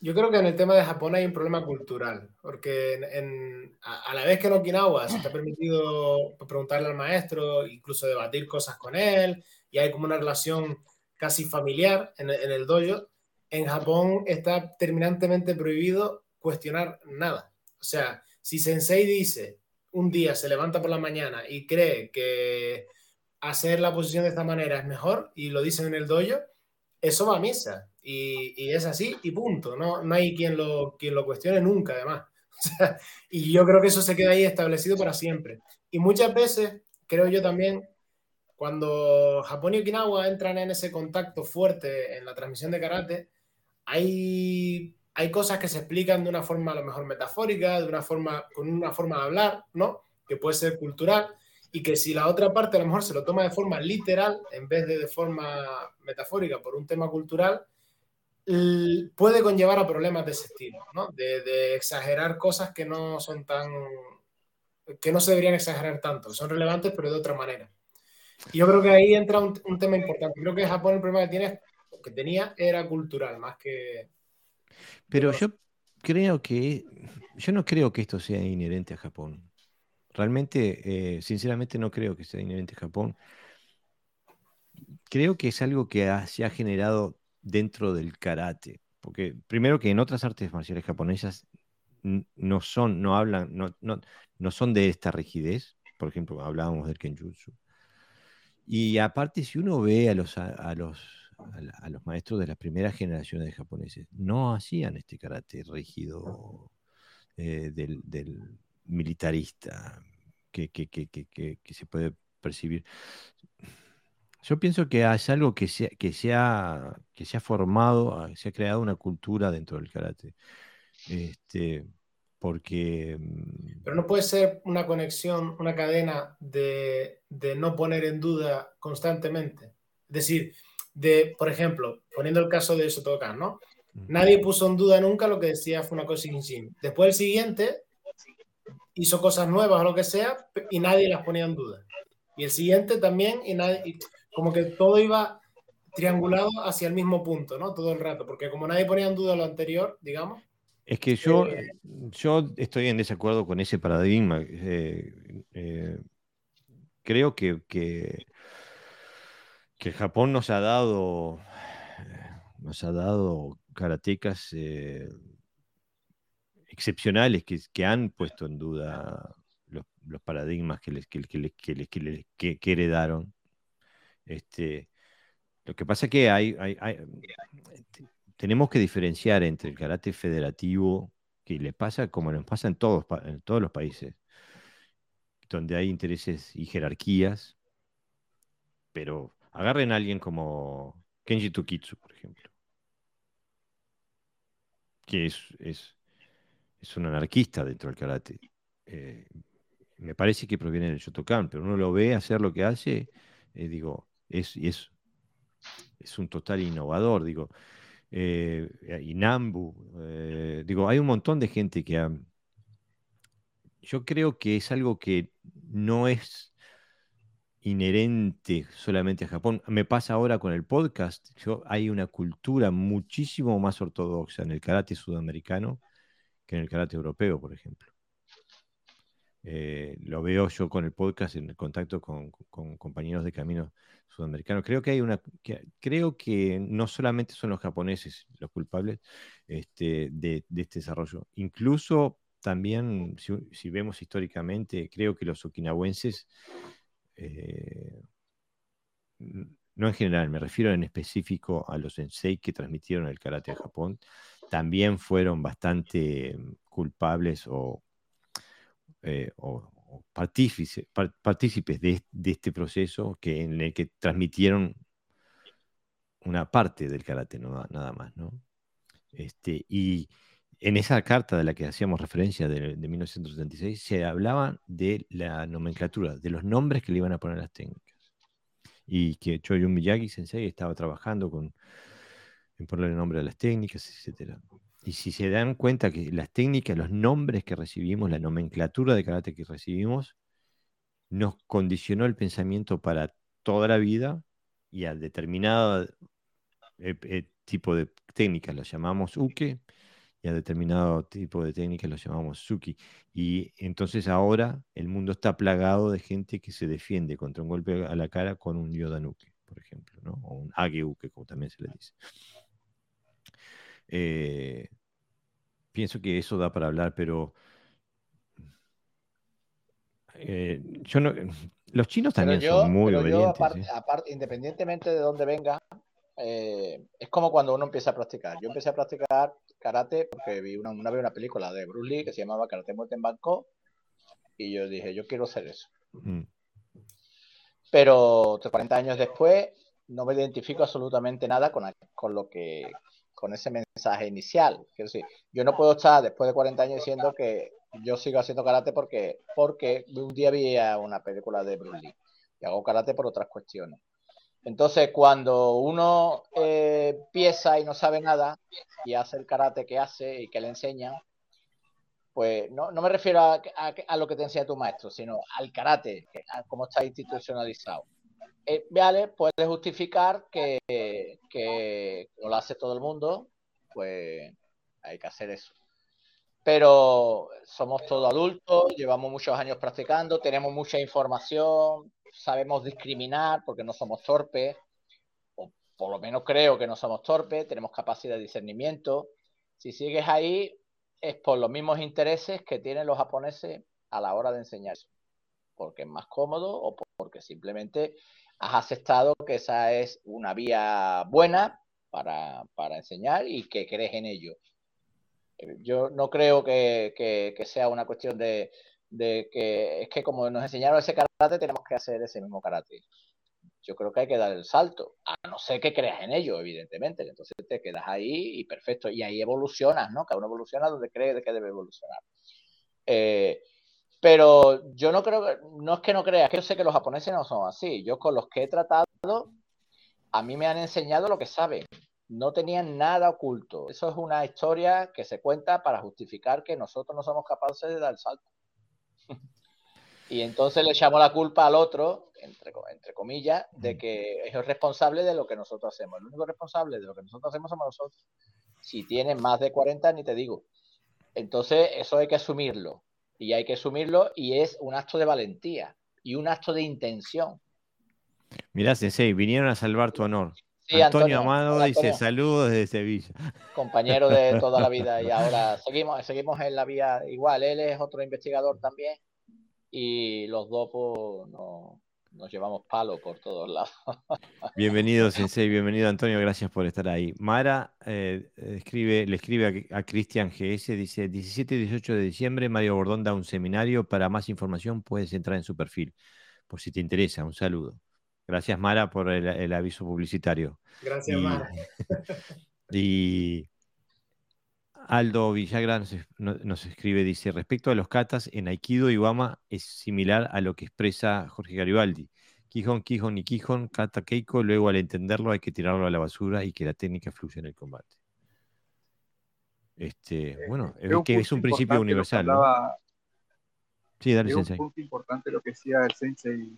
Yo creo que en el tema de Japón hay un problema cultural, porque en, a, la vez que en Okinawa se te ha permitido preguntarle al maestro, incluso debatir cosas con él, y hay como una relación casi familiar en, en el dojo, en Japón está terminantemente prohibido cuestionar nada. O sea, Si Sensei dice, un día se levanta por la mañana y cree que hacer la posición de esta manera es mejor y lo dicen en el dojo, eso va a misa. Y, es así y punto. No, no hay quien lo, quien lo cuestione nunca, además. y yo creo que eso se queda ahí establecido para siempre. Y muchas veces, creo yo también, cuando Japón y Okinawa entran en ese contacto fuerte en la transmisión de karate, hay, hay cosas que se explican de una forma a lo mejor metafórica, de una forma, con una forma de hablar, ¿no? Que puede ser cultural, y que si la otra parte a lo mejor se lo toma de forma literal en vez de de forma metafórica por un tema cultural, puede conllevar a problemas de ese estilo, ¿no? De, de, exagerar cosas que no son tan, que no se deberían exagerar tanto, son relevantes pero de otra manera. Y yo creo que ahí entra un, un tema importante. Creo que Japón el problema que tiene, que tenía era cultural más que... Pero yo creo que, yo no creo que esto sea inherente a Japón. Realmente, eh, sinceramente, no creo que sea inherente Japón. Creo que es algo que se ha generado dentro del karate. Porque primero que en otras artes marciales japonesas no son, no hablan, no, no, son de esta rigidez. Por ejemplo, hablábamos del kenjutsu. Y aparte, si uno ve a los, a, los, a, los maestros de las primeras generaciones de japoneses, no hacían este karate rígido eh, del, militarista que, se puede percibir. Yo pienso que es algo que se, que se, ha, que se ha formado, ah, se ha creado una cultura dentro del karate. Este, porque... Mm, Pero no puede ser una conexión, una cadena de, no poner en duda constantemente. Es decir, de, por ejemplo, poniendo el caso de Sotokan, ¿no? Nadie puso en duda nunca lo que decía Funako Shinshin. Después el siguiente hizo cosas nuevas o lo que sea y nadie las ponía en duda. Y el siguiente también y nadie, como que todo iba triangulado hacia el mismo punto, ¿no? Todo el rato, porque como nadie ponía en duda lo anterior, digamos. Es que yo, eh, yo estoy en desacuerdo con ese paradigma. Eh, eh, creo que, que, que, Japón nos ha dado, nos ha dado karatecas excepcionales que, han puesto en duda los, paradigmas que les, que, que, que, heredaron. Este, lo que pasa es que hay, tenemos que diferenciar entre el karate federativo, que le pasa como nos pasa en todos, en todos los países, donde hay intereses y jerarquías, pero agarren a alguien como Kenji Tokitsu, por ejemplo, que es, es es un anarquista dentro del karate. Eh, me parece que proviene del Shotokan, pero uno lo ve hacer lo que hace, eh, digo, es, es, es un total innovador, digo. Eh, y Nambu, digo, hay un montón de gente que ha... Yo creo que es algo que no es inherente solamente a Japón. Me pasa ahora con el podcast. Hay una cultura muchísimo más ortodoxa en el karate sudamericano que en el karate europeo, por ejemplo. Eh, lo veo yo con el podcast en contacto con, compañeros de camino sudamericanos. Creo que hay una, creo que no solamente son los japoneses los culpables este, de, este desarrollo. Incluso también, si, vemos históricamente, creo que los okinawenses, eh, no en general, me refiero en específico a los sensei que transmitieron el karate a Japón, también fueron bastante mm, culpables o, eh, partícipes, de, este proceso que, en el que transmitieron una parte del karate, nada más. ¿no? Este, y en esa carta de la que hacíamos referencia de, 1976 se hablaba de la nomenclatura, de los nombres que le iban a poner a las técnicas. Y que Choyun Miyagi Sensei estaba trabajando con en ponerle nombre a las técnicas, etc. Y si se dan cuenta que las técnicas, los nombres que recibimos, la nomenclatura de karate que recibimos, nos condicionó el pensamiento para toda la vida y a determinado eh, eh, tipo de técnicas los llamamos uke y a determinado tipo de técnicas los llamamos suki. Y entonces ahora el mundo está plagado de gente que se defiende contra un golpe a la cara con un yodanuke, por ejemplo, ¿no? o un ageuke, como también se le dice. Eh, pienso que eso da para hablar, pero eh, yo no, los chinos también son muy obedientes. aparte, independientemente de dónde venga, eh, es como cuando uno empieza a practicar. Yo empecé a practicar karate porque vi una, una vez una película de Bruce Lee que se llamaba Karate Muerte en Bangkok y yo dije, yo quiero hacer eso. Pero 40 años después no me identifico absolutamente nada con, con lo que con ese mensaje inicial. Quiero yo no puedo estar después de 40 años diciendo que yo sigo haciendo karate porque, porque un día vi una película de Bruce Lee y hago karate por otras cuestiones. Entonces, cuando uno eh, empieza y no sabe nada y hace el karate que hace y que le enseña, pues no, me refiero a, lo que te enseña tu maestro, sino al karate, a cómo está institucionalizado. Eh, puede justificar que, que lo hace todo el mundo, pues hay que hacer eso. Pero somos todos adultos, llevamos muchos años practicando, tenemos mucha información, sabemos discriminar porque no somos torpes, o por lo menos creo que no somos torpes, tenemos capacidad de discernimiento. Si sigues ahí, es por los mismos intereses que tienen los japoneses a la hora de enseñar, porque es más cómodo o porque simplemente has aceptado que esa es una vía buena para, enseñar y que crees en ello. Eh, yo no creo que, sea una cuestión de, de, que es que como nos enseñaron ese karate, tenemos que hacer ese mismo karate. Yo creo que hay que dar el salto, a no ser que creas en ello, evidentemente. Entonces te quedas ahí y perfecto. Y ahí evolucionas, ¿no? Cada uno evoluciona donde cree que debe evolucionar. Eh, pero yo no creo que, no es que no creas, que yo sé que los japoneses no son así. Yo con los que he tratado, a mí me han enseñado lo que saben. No tenían nada oculto. Eso es una historia que se cuenta para justificar que nosotros no somos capaces de dar el salto. y entonces le echamos la culpa al otro, entre, entre comillas, de que es el responsable de lo que nosotros hacemos. El único responsable de lo que nosotros hacemos somos nosotros. Si tienes más de 40, ni te digo. Entonces, eso hay que asumirlo. Y hay que asumirlo y es un acto de valentía y un acto de intención. Mirá, Sensei, vinieron a salvar tu honor. Antonio, Amado dice saludos desde Sevilla. Compañero de toda la vida y ahora seguimos, seguimos en la vía igual. Él es otro investigador también y los dos pues, nos llevamos palo por todos lados. Bienvenido, Sensei, bienvenido, Antonio, gracias por estar ahí. Mara eh, escribe, le escribe a, Cristian GS, dice, 17 y 18 de diciembre, Mario Bordón da un seminario, para más información puedes entrar en su perfil, por si te interesa, un saludo. Gracias, Mara, por el, aviso publicitario. Gracias, Mara. y Aldo Villagra nos, escribe, dice, respecto a los katas, en Aikido y Bama es similar a lo que expresa Jorge Garibaldi. Quijón, Quijón y Quijón, kata Keiko, luego al entenderlo hay que tirarlo a la basura y que la técnica fluya en el combate. Este, eh, bueno, es que es un principio universal. Sí, dale, es un punto importante lo que decía el sensei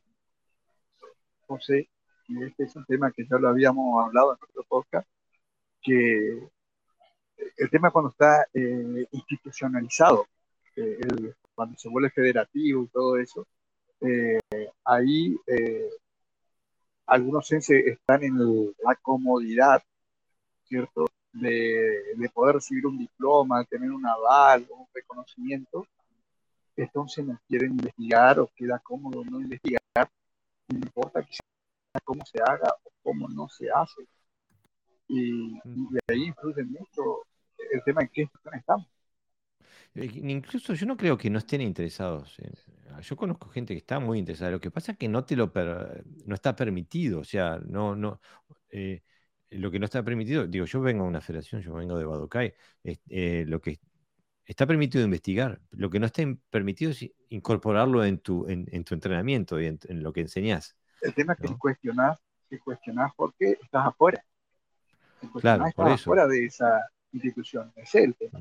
José, y este es un tema que ya lo habíamos hablado en nuestro podcast, que el tema cuando está eh, institucionalizado, eh, cuando se vuelve federativo y todo eso, eh, ahí algunos sense están en la comodidad, ¿cierto? De, de, poder recibir un diploma, tener un aval, un reconocimiento, entonces no quieren investigar o queda cómodo no investigar, no importa que sea, cómo se haga o cómo no se hace. Y, de ahí influye mucho el tema en qué situación estamos. Eh, incluso yo no creo que no estén interesados. yo conozco gente que está muy interesada. Lo que pasa es que no te lo no está permitido. O sea, no, no. Eh, lo que no está permitido, digo, yo vengo a una federación, yo vengo de Badokai, eh, lo que está permitido investigar, lo que no está permitido es incorporarlo en tu, en, tu entrenamiento y en, lo que enseñás. El tema es que cuestionás, que cuestionás porque estás afuera. Claro, por eso. afuera de esa, institución. Es el tema.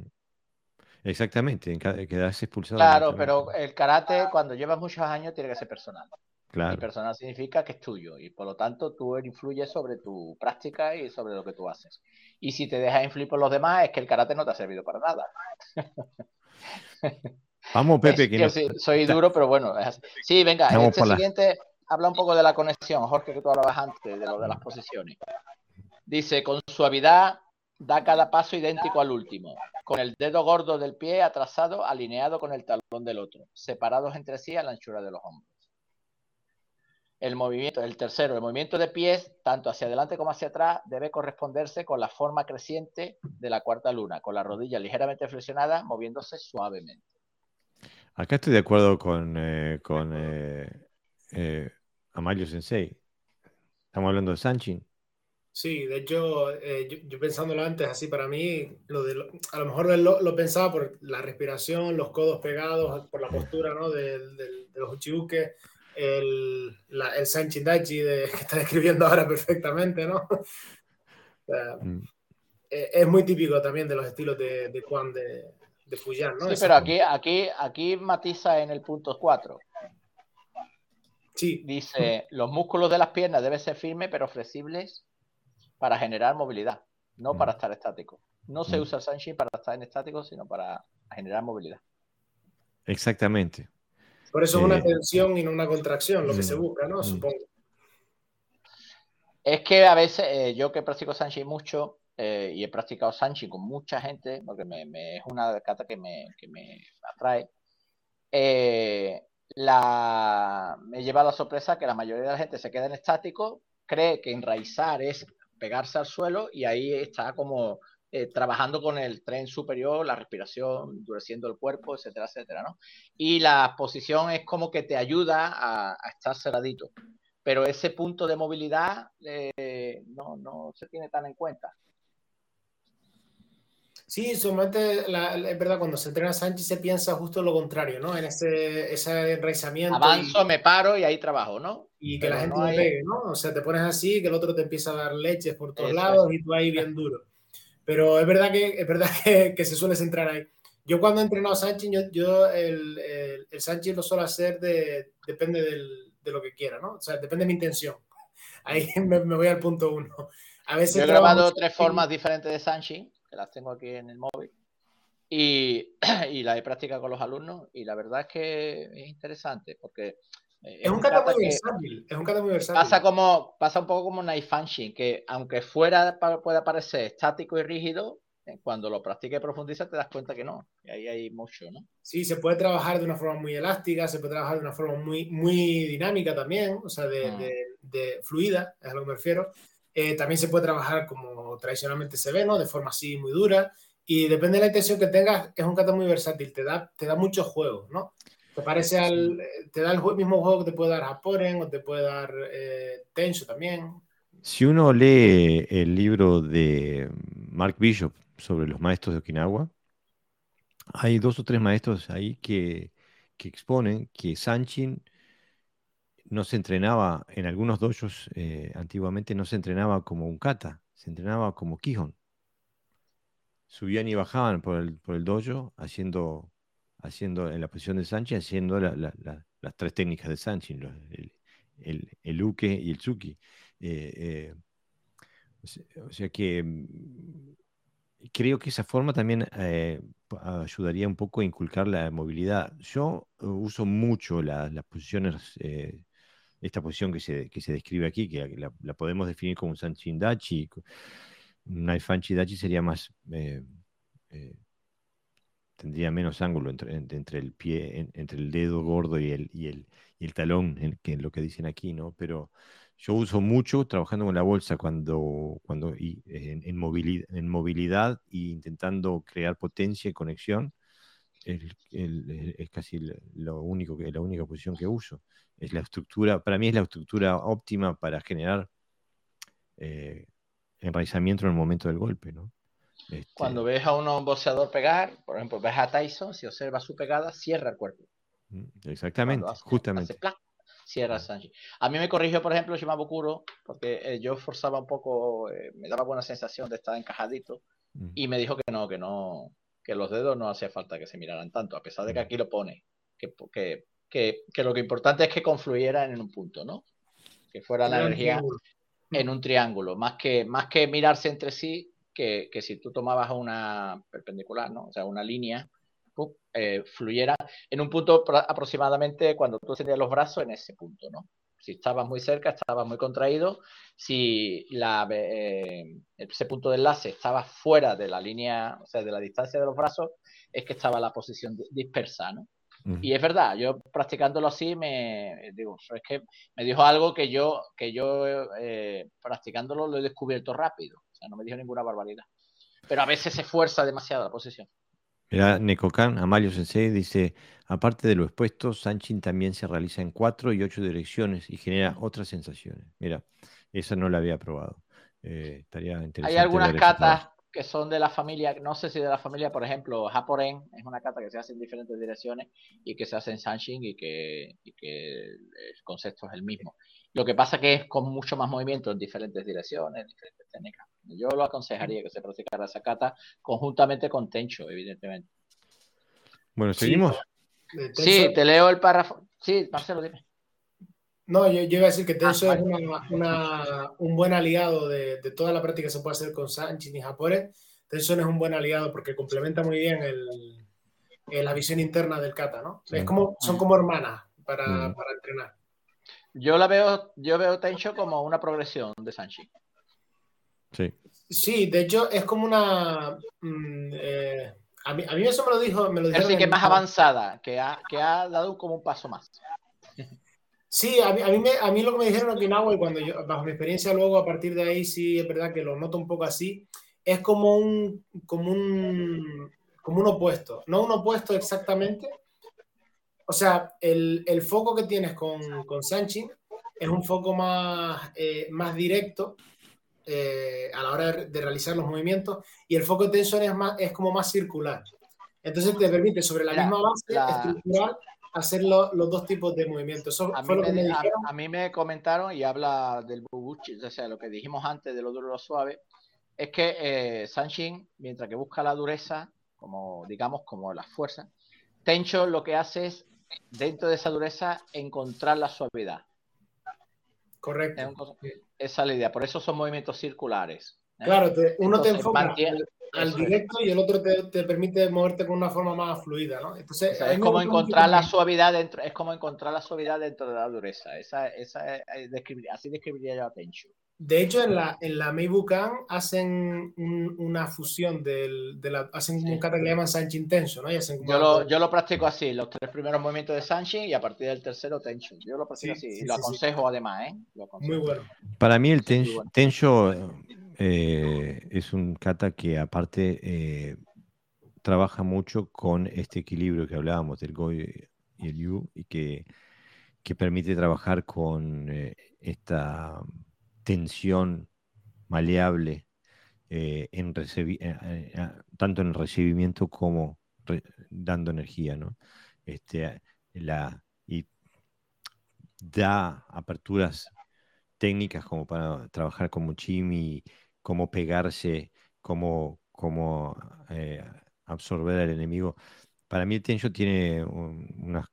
Exactamente, quedas expulsado. Claro, pero el karate cuando llevas muchos años tiene que ser personal. Claro. Y personal significa que es tuyo y por lo tanto tú influyes sobre tu práctica y sobre lo que tú haces. Y si te dejas influir por los demás es que el karate no te ha servido para nada. Vamos, Pepe, que, soy, duro, pero bueno. Sí, venga, este siguiente habla un poco de la conexión, Jorge, que tú hablabas antes, de lo de las posiciones. Dice, con suavidad da cada paso idéntico al último. con el dedo gordo del pie atrasado alineado con el talón del otro, separados entre sí a la anchura de los hombros. El movimiento, el tercero, el movimiento de pies, tanto hacia adelante como hacia atrás, debe corresponderse con la forma creciente de la cuarta luna, con la rodilla ligeramente flexionada, moviéndose suavemente. Acá estoy de acuerdo con, eh, con eh, eh, Amalio Sensei. Estamos hablando de Sanchin. Sí, de hecho, yo, pensándolo antes, así para mí, lo de a lo mejor lo, pensaba por la respiración, los codos pegados, por la postura ¿no? de, los uchiuques, el, el Sanchin Dachi de, que está describiendo ahora perfectamente, ¿no? Mm. es muy típico también de los estilos de, de Juan de, de ¿no? Sí, pero aquí, aquí, aquí matiza en el punto 4. Sí. Dice, los músculos de las piernas deben ser firmes pero flexibles para generar movilidad, no para mm. estar estático. No se mm. usa el Sanshin para estar en estático, sino para generar movilidad. Exactamente. Por eso es una tensión y no una contracción, lo que mm. se busca, ¿no? Supongo. Es que a veces, eh, yo que practico Sanshin mucho, eh, y he practicado Sanchi con mucha gente, porque me, es una cata que me, que me atrae, eh, la, me lleva a la sorpresa que la mayoría de la gente se queda en estático, cree que enraizar es pegarse al suelo y ahí está como eh, trabajando con el tren superior, la respiración, endureciendo el cuerpo, etcétera, etcétera, ¿no? Y la posición es como que te ayuda a, estar cerradito, pero ese punto de movilidad no, no se tiene tan en cuenta. Sí, solamente es verdad, cuando se entrena Sánchez se piensa justo lo contrario, ¿no? En ese, ese enraizamiento. Avanzo, me paro y ahí trabajo, ¿no? Y que la gente no pegue, ¿no? O sea, te pones así, que el otro te empieza a dar leches por todos lados y tú ahí bien duro. Pero es verdad que, es verdad que, que se suele centrar ahí. Yo cuando he entrenado a Sánchez, yo, yo el, el, el, Sánchez lo suelo hacer de, depende del, de lo que quiera, ¿no? O sea, depende de mi intención. Ahí me, me voy al punto uno. A veces yo he grabado tres formas diferentes de Sánchez las tengo aquí en el móvil. Y, y la he practicado con los alumnos y la verdad es que es interesante porque... Eh, es, un kata muy versátil, es un kata muy versátil. Pasa, como, pasa un poco como Knife Function, que aunque fuera puede parecer estático y rígido, eh, cuando lo practiques y profundizas te das cuenta que no, que ahí hay mucho, ¿no? Sí, se puede trabajar de una forma muy elástica, se puede trabajar de una forma muy, muy dinámica también, o sea, de, mm. de, de fluida, es a lo que me refiero. Eh, también se puede trabajar como tradicionalmente se ve, ¿no? De forma así muy dura. Y depende de la intención que tengas, es un kata muy versátil, te da, te da muchos juegos, ¿no? Te parece al, te da el mismo juego que te puede dar Haporen o te puede dar eh, Tenso también. Si uno lee el libro de Mark Bishop sobre los maestros de Okinawa, hay dos o tres maestros ahí que, que exponen que Sanchin no se entrenaba, en algunos dojos eh, antiguamente no se entrenaba como un kata, se entrenaba como Kihon. Subían y bajaban por el, por el dojo haciendo, haciendo en la posición de Sanchi, haciendo las tres técnicas de Sanchi, el, el, el, uke y el tsuki. Eh, eh, o, sea, que mm, creo que esa forma también ayudaría un poco a inculcar la movilidad. Yo uso mucho las posiciones esta posición que se, que se describe aquí, que la, podemos definir como un Sanchindachi. Un Dachi sería más. Eh, eh, tendría menos ángulo entre, entre el pie, entre el dedo gordo y el, y el, y el talón, en, que lo que dicen aquí, ¿no? Pero yo uso mucho trabajando con la bolsa cuando, cuando y, en, movilidad, en movilidad e intentando crear potencia y conexión. es casi lo único que, la única posición que uso es la estructura, para mí es la estructura óptima para generar eh, enraizamiento en el momento del golpe, ¿no? Este Cuando ves a un boxeador pegar, por ejemplo, ves a Tyson, si observas su pegada, cierra el cuerpo. Mm, exactamente, justamente. cierra Sanji. A mí me corrigió, por ejemplo, Shimabukuro, porque eh, yo forzaba un poco, eh, me daba buena sensación de estar encajadito, mm. y me dijo que no, que no, que los dedos no hacía falta que se miraran tanto, a pesar de que mm. aquí lo pone, que, que que, lo que importante es que confluyeran en un punto, ¿no? Que fuera la energía en un triángulo, más que, más que mirarse entre sí, que, si tú tomabas una perpendicular, ¿no? O sea, una línea, eh, fluyera en un punto aproximadamente cuando tú extendías los brazos en ese punto, ¿no? Si estabas muy cerca, estabas muy contraído. Si la, eh, ese punto de enlace estaba fuera de la línea, o sea, de la distancia de los brazos, es que estaba la posición dispersa, ¿no? Y es verdad, yo practicándolo así me digo, es que me dijo algo que yo, que yo eh, practicándolo lo he descubierto rápido. O sea, no me dijo ninguna barbaridad. Pero a veces se fuerza demasiado la posición. Mira, Necocan, Amalio Sensei dice, aparte de lo expuesto, Sanchin también se realiza en cuatro y ocho direcciones y genera otras sensaciones. Mira, esa no la había probado. Eh, estaría interesante. Hay algunas catas que son de la familia, no sé si de la familia, por ejemplo, Japoren es una cata que se hace en diferentes direcciones y que se hace en Sanshin y que, y que el concepto es el mismo. Lo que pasa que es con mucho más movimiento en diferentes direcciones, diferentes técnicas. Yo lo aconsejaría que se practicara esa kata conjuntamente con Tencho, evidentemente. Bueno, seguimos. Sí, te leo el párrafo. Sí, Marcelo, dime. No, yo, iba a decir que Tenso ah, es un buen aliado de, toda la práctica que se puede hacer con Sanchin y Japore. Tenso es un buen aliado porque complementa muy bien la visión interna del kata, ¿no? Es como, son como hermanas para, mm. para, entrenar. Yo la veo, yo veo Tencho como una progresión de Sanchin. Sí. Sí, de hecho es como una... Mm, eh, a, mí, a, mí, eso me lo dijo... Me lo es decir, que es más avanzada, que ha, que ha dado como un paso más. Sí, a mí, a mí, me, a mí lo que me dijeron en Okinawa y cuando yo, bajo mi experiencia luego a partir de ahí sí es verdad que lo noto un poco así, es como un, como un, como un opuesto, no un opuesto exactamente. O sea, el, el foco que tienes con, con Sanchin es un foco más, eh, más directo eh, a la hora de, realizar los movimientos y el foco de tensión es, más, es como más circular. Entonces te permite sobre la, misma base estructural hacer los dos tipos de movimientos. a, mí me, a, mí me, comentaron y habla del bubuchi, o sea, lo que dijimos antes de lo duro y lo suave, es que eh, Sanshin, mientras que busca la dureza, como digamos, como la fuerza, Tencho lo que hace es, dentro de esa dureza, encontrar la suavidad. Correcto. esa es la idea, por eso son movimientos circulares. ¿Eh? Claro, uno te enfoca al directo y el otro te, permite moverte con una forma más fluida, ¿no? Entonces, es como encontrar la suavidad dentro, es como encontrar la suavidad dentro de la dureza. Esa, esa, eh, así describiría yo a Tenchu. De hecho, en la, en la Meibukan hacen una fusión del, de la, hacen un kata que le llaman Sanchin Tenso, ¿no? yo, lo, yo lo practico así, los tres primeros movimientos de Sanchin y a partir del tercero Tencho. Yo lo practico así y lo aconsejo además, ¿eh? Muy bueno. Para mí el Tencho eh, es un kata que aparte eh, trabaja mucho con este equilibrio que hablábamos del Go y el Yu y que, que permite trabajar con eh, esta tensión maleable en tanto en el recibimiento como dando energía, ¿no? Este, la, y da aperturas técnicas como para trabajar con Muchimi cómo pegarse, cómo, cómo eh, absorber al enemigo. Para mí el Tenjo tiene unas,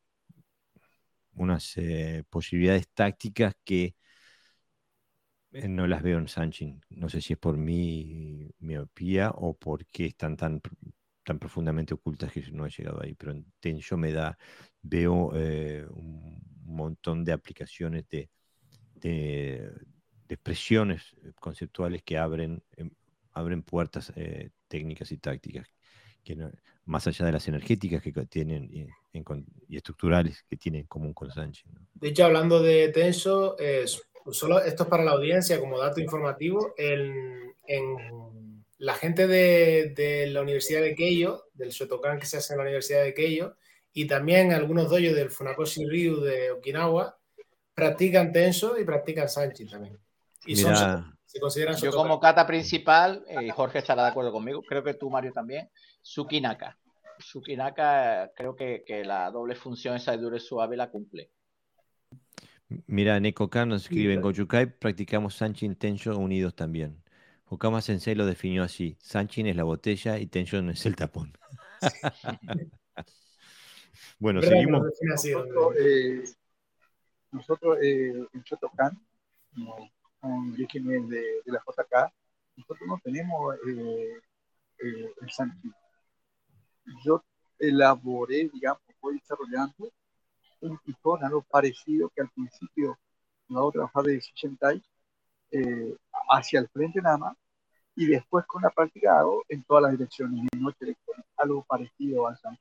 unas eh, posibilidades tácticas que eh, no las veo en Sanchin. No sé si es por mi miopía o porque están tan, tan profundamente ocultas que no he llegado ahí. Pero en Tenjo me da, veo un montón de aplicaciones de, expresiones eh, conceptuales que abren, em, abren puertas eh, técnicas y tácticas, que más allá de las energéticas que tienen y, estructurales que tienen en común con Sánchez. De hecho, hablando de Tenso, es, solo esto es para la audiencia como dato informativo, en, la gente de, la Universidad de Keio, del Shotokan que se hace en la Universidad de Keio, y también algunos doyos del Funakoshi Ryu de Okinawa, practican Tenso y practican Sanchi también. Y se consideran Yo como kata principal, eh, Jorge estará de acuerdo conmigo, creo que tú, Mario, también, Sukinaka. Sukinaka, creo que, la doble función esa de dure suave la cumple. Mira, Neko Khan nos escribe, en Gojukai practicamos Sanchin Tensho unidos también. Okama Sensei lo definió así, Sanchin es la botella y Tensho es el tapón. bueno, seguimos. Nosotros, eh, eh, en Shotokan, con régimen de, de, la JK, nosotros no tenemos eh, eh, el Sanchi. Yo elaboré, digamos, voy desarrollando un pitón, algo parecido que al principio no hago trabajar de Shishentai eh, hacia el frente nada más, y después con la práctica hago en todas las direcciones, en noche algo parecido a San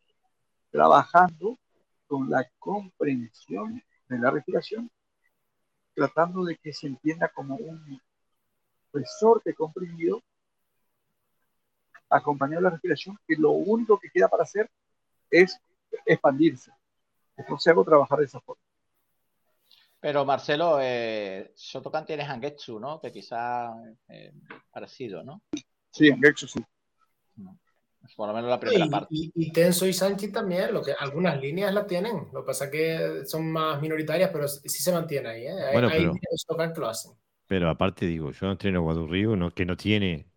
trabajando con la comprensión de la respiración, tratando de que se entienda como un resorte comprimido acompañado de la respiración, que lo único que queda para hacer es expandirse. Entonces hago trabajar de esa forma. Pero Marcelo, eh, Shotokan tiene Hangetsu, ¿no? Que quizá eh, parecido, ¿no? Sí, Hangetsu sí. Por lo menos la primera parte. Y, Tenso y Sanchi también, lo que algunas líneas la tienen. Lo que pasa es que son más minoritarias, pero sí se mantiene ahí. ¿eh? Hay, bueno, pero, que lo hacen. Pero aparte digo, yo entreno Guadurrío, no, que no tiene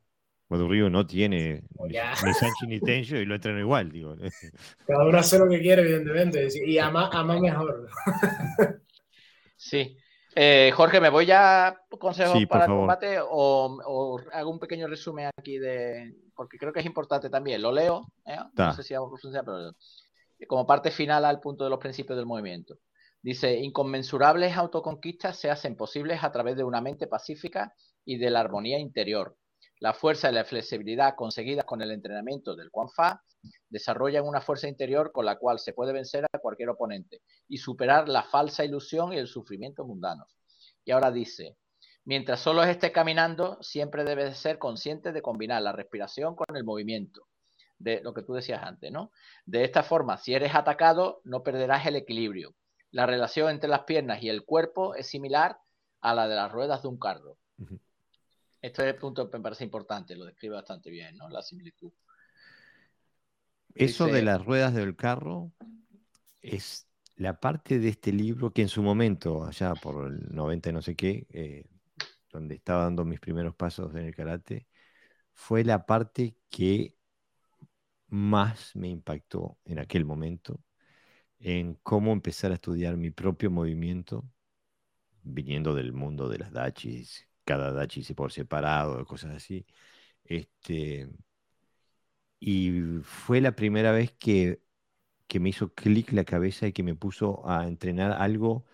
Río no tiene ni, Sanchi ni Tencho y lo entreno igual, digo. Cada uno hace lo que quiere, evidentemente, y ama, ama mejor. Sí. Eh, Jorge, ¿me voy ya consejos para el combate o, hago un pequeño resumen aquí de. Porque creo que es importante también. Lo leo, ¿eh? no sé si hago pero como parte final al punto de los principios del movimiento. Dice: inconmensurables autoconquistas se hacen posibles a través de una mente pacífica y de la armonía interior la fuerza y la flexibilidad conseguidas con el entrenamiento del Quan Fa desarrollan una fuerza interior con la cual se puede vencer a cualquier oponente y superar la falsa ilusión y el sufrimiento mundanos. Y ahora dice, mientras solo esté caminando, siempre debes ser consciente de combinar la respiración con el movimiento, de lo que tú decías antes, ¿no? De esta forma, si eres atacado, no perderás el equilibrio. La relación entre las piernas y el cuerpo es similar a la de las ruedas de un carro. Este punto me parece importante, lo describe bastante bien, ¿no? La similitud. Eso de las ruedas del carro es la parte de este libro que en su momento, allá por el 90 no sé qué, eh, donde estaba dando mis primeros pasos en el karate, fue la parte que más me impactó en aquel momento en cómo empezar a estudiar mi propio movimiento, viniendo del mundo de las dachis, cada dachi por separado, cosas así. Este, y fue la primera vez que, me hizo clic la cabeza y que me puso a entrenar algo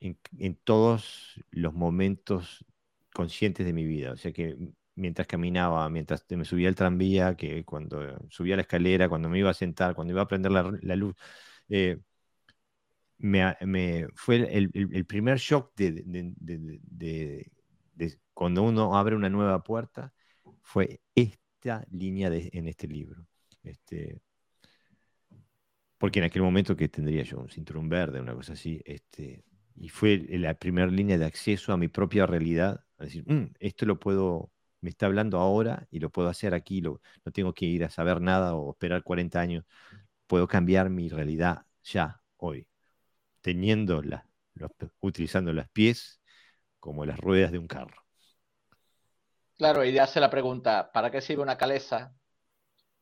en, todos los momentos conscientes de mi vida. O sea que mientras caminaba, mientras me subía al tranvía, que cuando subía la escalera, cuando me iba a sentar, cuando iba a prender la, luz, eh, me, fue el, primer shock de, cuando uno abre una nueva puerta, fue esta línea en este libro. Este, porque en aquel momento que tendría yo un cinturón verde, una cosa así, este, y fue la primera línea de acceso a mi propia realidad, a decir, mm, esto lo puedo, me está hablando ahora y lo puedo hacer aquí, no tengo que ir a saber nada o esperar 40 años, puedo cambiar mi realidad ya, hoy, teniendo la, utilizando las pies como las ruedas de un carro. Claro, y hace la pregunta, ¿para qué sirve una calesa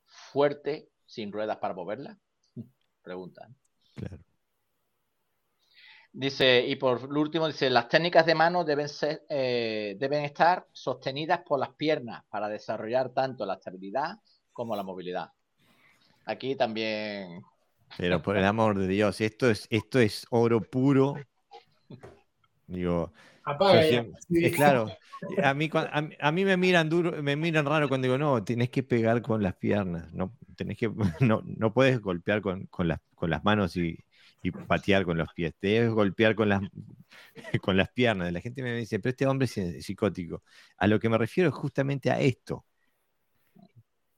fuerte sin ruedas para moverla? Pregunta. Claro. Dice, y por último, dice, las técnicas de mano deben, ser, eh, deben estar sostenidas por las piernas para desarrollar tanto la estabilidad como la movilidad. Aquí también... Pero por el amor de Dios, esto es, esto es oro puro. Digo, es claro, a mí, a, mí me miran duro, me miran raro cuando digo, no, tenés que pegar con las piernas, no, tenés que, no, no puedes golpear con, con, las, con las manos y, y, patear con los pies, debes golpear con las, con las piernas. La gente me dice, pero este hombre es psicótico. A lo que me refiero es justamente a esto.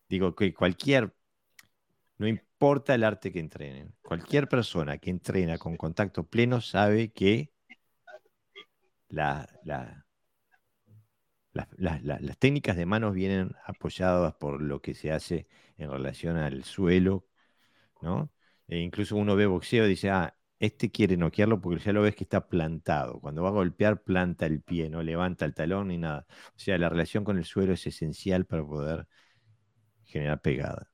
Digo que cualquier, no importa el arte que entrenen, cualquier persona que entrena con contacto pleno sabe que la, las técnicas de manos vienen apoyadas por lo que se hace en relación al suelo, ¿no? E incluso uno ve boxeo y dice, ah, este quiere noquearlo porque ya lo ves que está plantado. Cuando va a golpear, planta el pie, no levanta el talón ni nada. O sea, la relación con el suelo es esencial para poder generar pegada.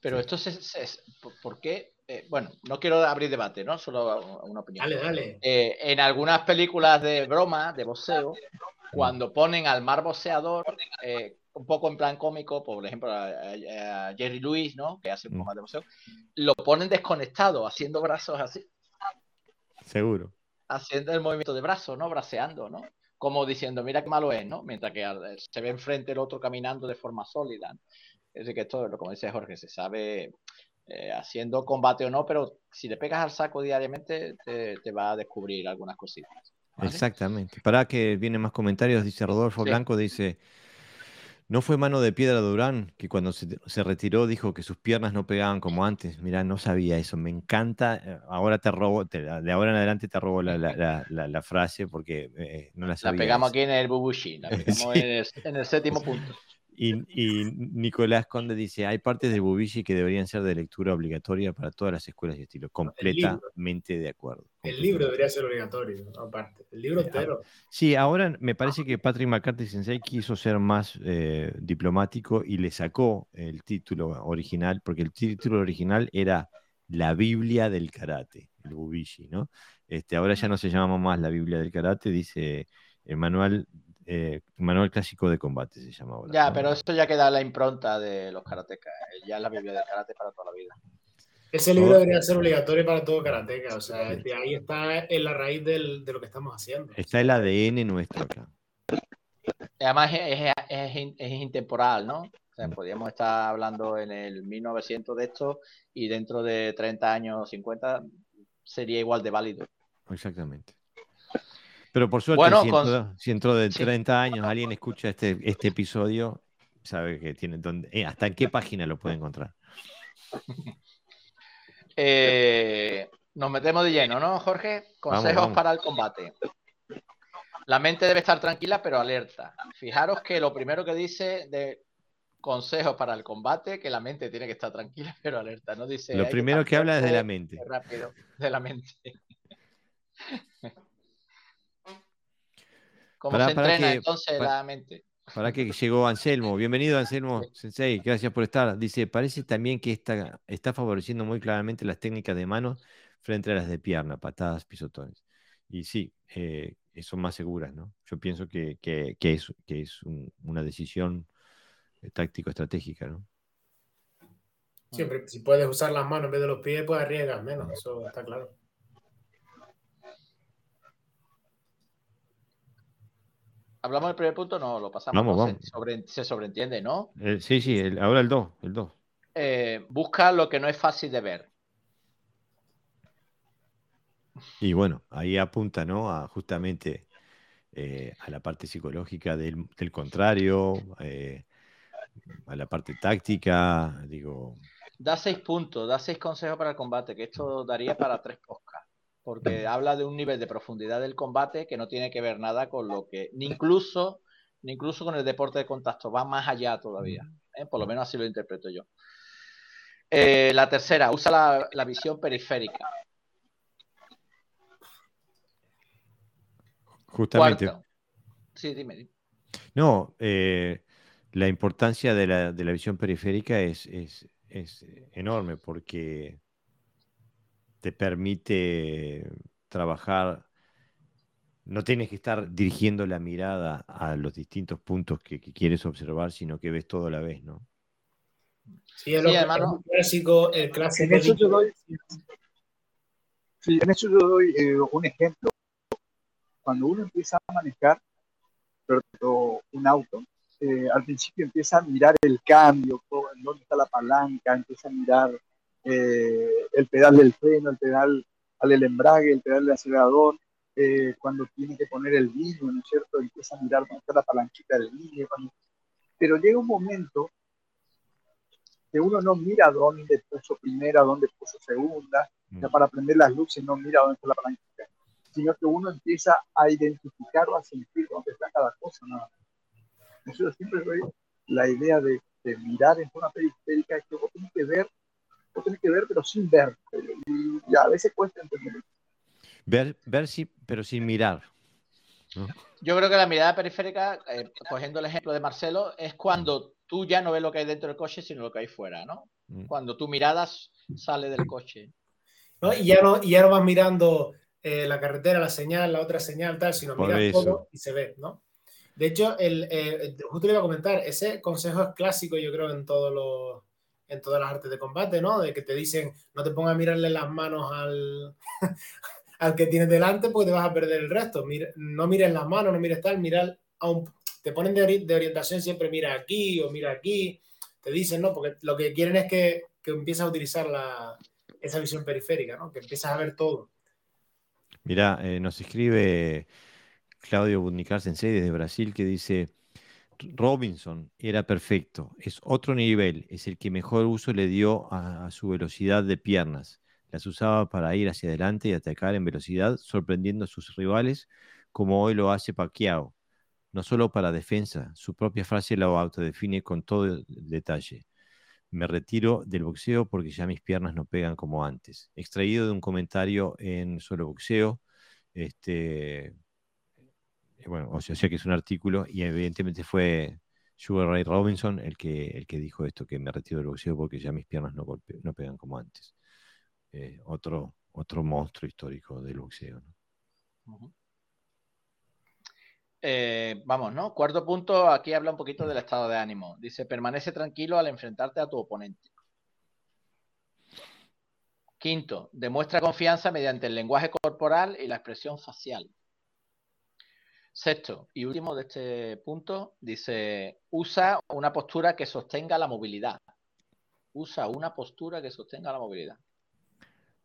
Pero este esto es, ¿por qué? Eh, bueno, no quiero abrir debate, ¿no? Solo una opinión. Dale, dale. Eh, en algunas películas de broma, de boxeo, cuando ponen al mar boxeador, eh, un poco en plan cómico, por ejemplo, a, Jerry Lewis, ¿no? Que hace un poco más de boxeo, lo ponen desconectado, haciendo brazos así. Seguro. haciendo el movimiento de brazo, ¿no? Braceando, ¿no? Como diciendo, mira qué malo es, ¿no? Mientras que se ve enfrente el otro caminando de forma sólida. Es decir, que esto, como dice Jorge, se sabe eh, haciendo combate o no, pero si le pegas al saco diariamente, te, va a descubrir algunas cositas. Exactamente. Para que vienen más comentarios, dice Rodolfo Blanco, dice, no fue mano de piedra Durán, que cuando se, retiró dijo que sus piernas no pegaban como antes. Mira, no sabía eso. Me encanta. Eh, ahora te robo, de ahora en adelante te robo la, frase porque eh, no la sabía. La pegamos aquí en el Bubushi, la pegamos en el séptimo punto. Y, Nicolás Conde dice, hay partes de Bubishi que deberían ser de lectura obligatoria para todas las escuelas y estilos. Completamente de acuerdo. El libro debería ser obligatorio, aparte. El libro entero. Sí, ahora me parece que Patrick McCarthy Sensei quiso ser más eh, diplomático y le sacó el título original, porque el título original era La Biblia del Karate, el Bubishi, ¿no? Este, ahora ya no se llama más La Biblia del Karate, dice el manual eh, manual clásico de combate se llama ahora. Ya, pero esto ya queda la impronta de los karatecas, eh, ya la Biblia del karate para toda la vida. Ese libro debería ser obligatorio para todo karateka, o sea, de ahí está en la raíz del, de lo que estamos haciendo. Está el ADN nuestro acá. Además es, es, es, intemporal, ¿no? O sea, mm. podríamos estar hablando en el 1900 de esto y dentro de 30 años, 50, sería igual de válido. Exactamente. Pero por suerte, si, entró, de 30 años alguien escucha este, este episodio, sabe que tiene donde, eh, hasta en qué página lo puede encontrar. Eh, nos metemos de lleno, ¿no, Jorge? Consejos para el combate. La mente debe estar tranquila pero alerta. Fijaros que lo primero que dice de consejos para el combate, que la mente tiene que estar tranquila pero alerta. No dice. Lo primero que, habla es de la mente. Rápido, de la mente. ¿Cómo se entrena entonces la mente? Para que llegó Anselmo. Bienvenido, Anselmo Sensei. Gracias por estar. Dice, parece también que está, está favoreciendo muy claramente las técnicas de mano frente a las de pierna, patadas, pisotones. Y sí, eh, son más seguras, ¿no? Yo pienso que, es, que es una decisión eh, táctico-estratégica, ¿no? Siempre, si puedes usar las manos en vez de los pies, pues arriesgas menos, eso está claro. ¿Hablamos del primer punto? No, lo pasamos. Vamos, Se, sobreentiende, ¿no? Eh, sí, sí, ahora el 2. El eh, busca lo que no es fácil de ver. Y bueno, ahí apunta, ¿no? A justamente eh, a la parte psicológica del, contrario, a la parte táctica, digo. Da seis puntos, da seis consejos para el combate, que esto daría para tres podcasts porque habla de un nivel de profundidad del combate que no tiene que ver nada con lo que, ni incluso, ni incluso con el deporte de contacto, va más allá todavía. ¿eh? Por lo menos así lo interpreto yo. Eh, la tercera, usa la, visión periférica. Justamente. Sí, dime. No, eh, la importancia de la, de la visión periférica es, es, es enorme porque te permite trabajar, no tienes que estar dirigiendo la mirada a los distintos puntos que, quieres observar, sino que ves todo a la vez, ¿no? Sí, es lo clásico, el clásico. En eso yo doy, sí, en eso yo doy eh, un ejemplo. Cuando uno empieza a manejar un auto, eh, al principio empieza a mirar el cambio, dónde está la palanca, empieza a mirar eh, el pedal del freno, el pedal al embrague, el pedal del acelerador, eh, cuando tiene que poner el vidrio, ¿no es cierto? Empieza a mirar dónde está la palanquita del vidrio. Pero llega un momento que uno no mira dónde puso primera, dónde puso segunda, ya mm. para prender las luces no mira dónde está la palanquita, sino que uno empieza a identificar o a sentir dónde está cada cosa. ¿no? Yo siempre la idea de, mirar en forma periférica, es que vos tenés que ver tiene que ver, pero sin ver. Y a veces cuesta entender. Ver, ver sí, pero sin mirar. Yo creo que la mirada periférica, eh, cogiendo el ejemplo de Marcelo, es cuando tú ya no ves lo que hay dentro del coche, sino lo que hay fuera, ¿no? Mm. Cuando tu mirada sale del coche. Y, ya no, y ya no vas mirando eh, la carretera, la señal, la otra señal, tal, sino miras todo y se ve, ¿no? De hecho, el, eh, justo le iba a comentar, ese consejo es clásico, yo creo, en todos los en todas las artes de combate, ¿no? De que te dicen, no te pongas a mirarle las manos al, al que tienes delante, pues te vas a perder el resto. no mires las manos, no mires tal, mira a un, te ponen de, orientación siempre mira aquí o mira aquí, te dicen, ¿no? Porque lo que quieren es que, que empieces a utilizar la, esa visión periférica, ¿no? Que empiezas a ver todo. Mira, eh, nos escribe Claudio Budnicar Sensei desde Brasil que dice, Robinson era perfecto, es otro nivel, es el que mejor uso le dio a, su velocidad de piernas. Las usaba para ir hacia adelante y atacar en velocidad, sorprendiendo a sus rivales, como hoy lo hace Pacquiao. No solo para defensa, su propia frase lo autodefine con todo detalle. Me retiro del boxeo porque ya mis piernas no pegan como antes. Extraído de un comentario en Solo Boxeo, este, bueno, o sea, que es un artículo y evidentemente fue Sugar Ray Robinson el que, el que dijo esto, que me retiro del boxeo porque ya mis piernas no, no pegan como antes. Eh, otro, otro monstruo histórico del boxeo. Eh, vamos, ¿no? Cuarto punto, aquí habla un poquito del estado de ánimo. Dice, permanece tranquilo al enfrentarte a tu oponente. Quinto, demuestra confianza mediante el lenguaje corporal y la expresión facial. Sexto y último de este punto, dice, usa una postura que sostenga la movilidad. Usa una postura que sostenga la movilidad.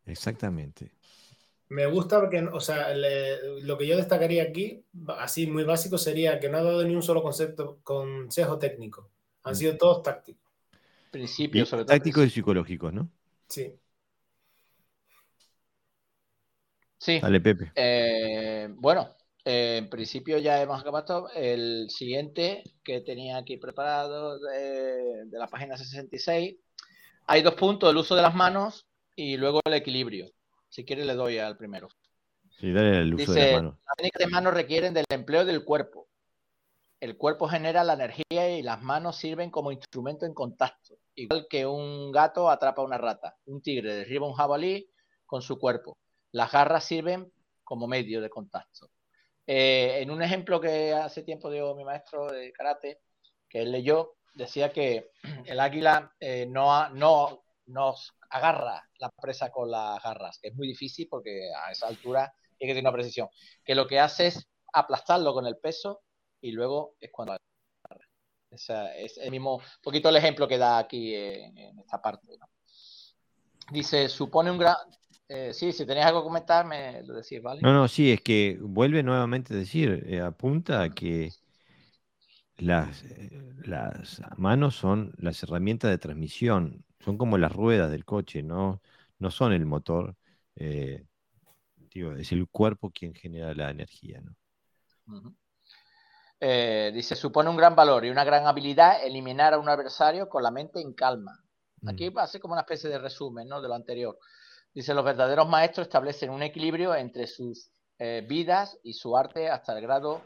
Exactamente. Me gusta porque, o sea, lo que yo destacaría aquí, así muy básico, sería que no ha dado ni un solo concepto, consejo técnico. Han sido mm. todos tácticos. Principios, sobre todo. Tácticos y psicológicos, ¿no? Sí. Sí. Dale, Pepe. Eh, bueno, en principio ya hemos acabado. El siguiente que tenía aquí preparado de, la página 66. Hay dos puntos, el uso de las manos y luego el equilibrio. Si quiere le doy al primero. Sí, dale el uso de las manos. Las técnicas de manos requieren del empleo del cuerpo. El cuerpo genera la energía y las manos sirven como instrumento en contacto. Igual que un gato atrapa una rata. Un tigre derriba un jabalí con su cuerpo. Las garras sirven como medio de contacto. Eh, en un ejemplo que hace tiempo dio mi maestro de karate, que él leyó, decía que el águila eh, no, no nos agarra la presa con las garras, que es muy difícil porque a esa altura tiene que tener una precisión. Que lo que hace es aplastarlo con el peso y luego es cuando agarra. es el mismo, poquito el ejemplo que da aquí en, esta parte. Dice, supone un gran, eh, sí, si tenías algo que comentar, me lo decís, ¿vale? No, no, sí, es que vuelve nuevamente a decir, eh, apunta a que las, eh, las manos son las herramientas de transmisión, son como las ruedas del coche, no, no son el motor. digo, es el cuerpo quien genera la energía, ¿no? dice, supone un gran valor y una gran habilidad eliminar a un adversario con la mente en calma. Aquí va a ser como una especie de resumen ¿no? de lo anterior. Dice, los verdaderos maestros establecen un equilibrio entre sus eh, vidas y su arte hasta el grado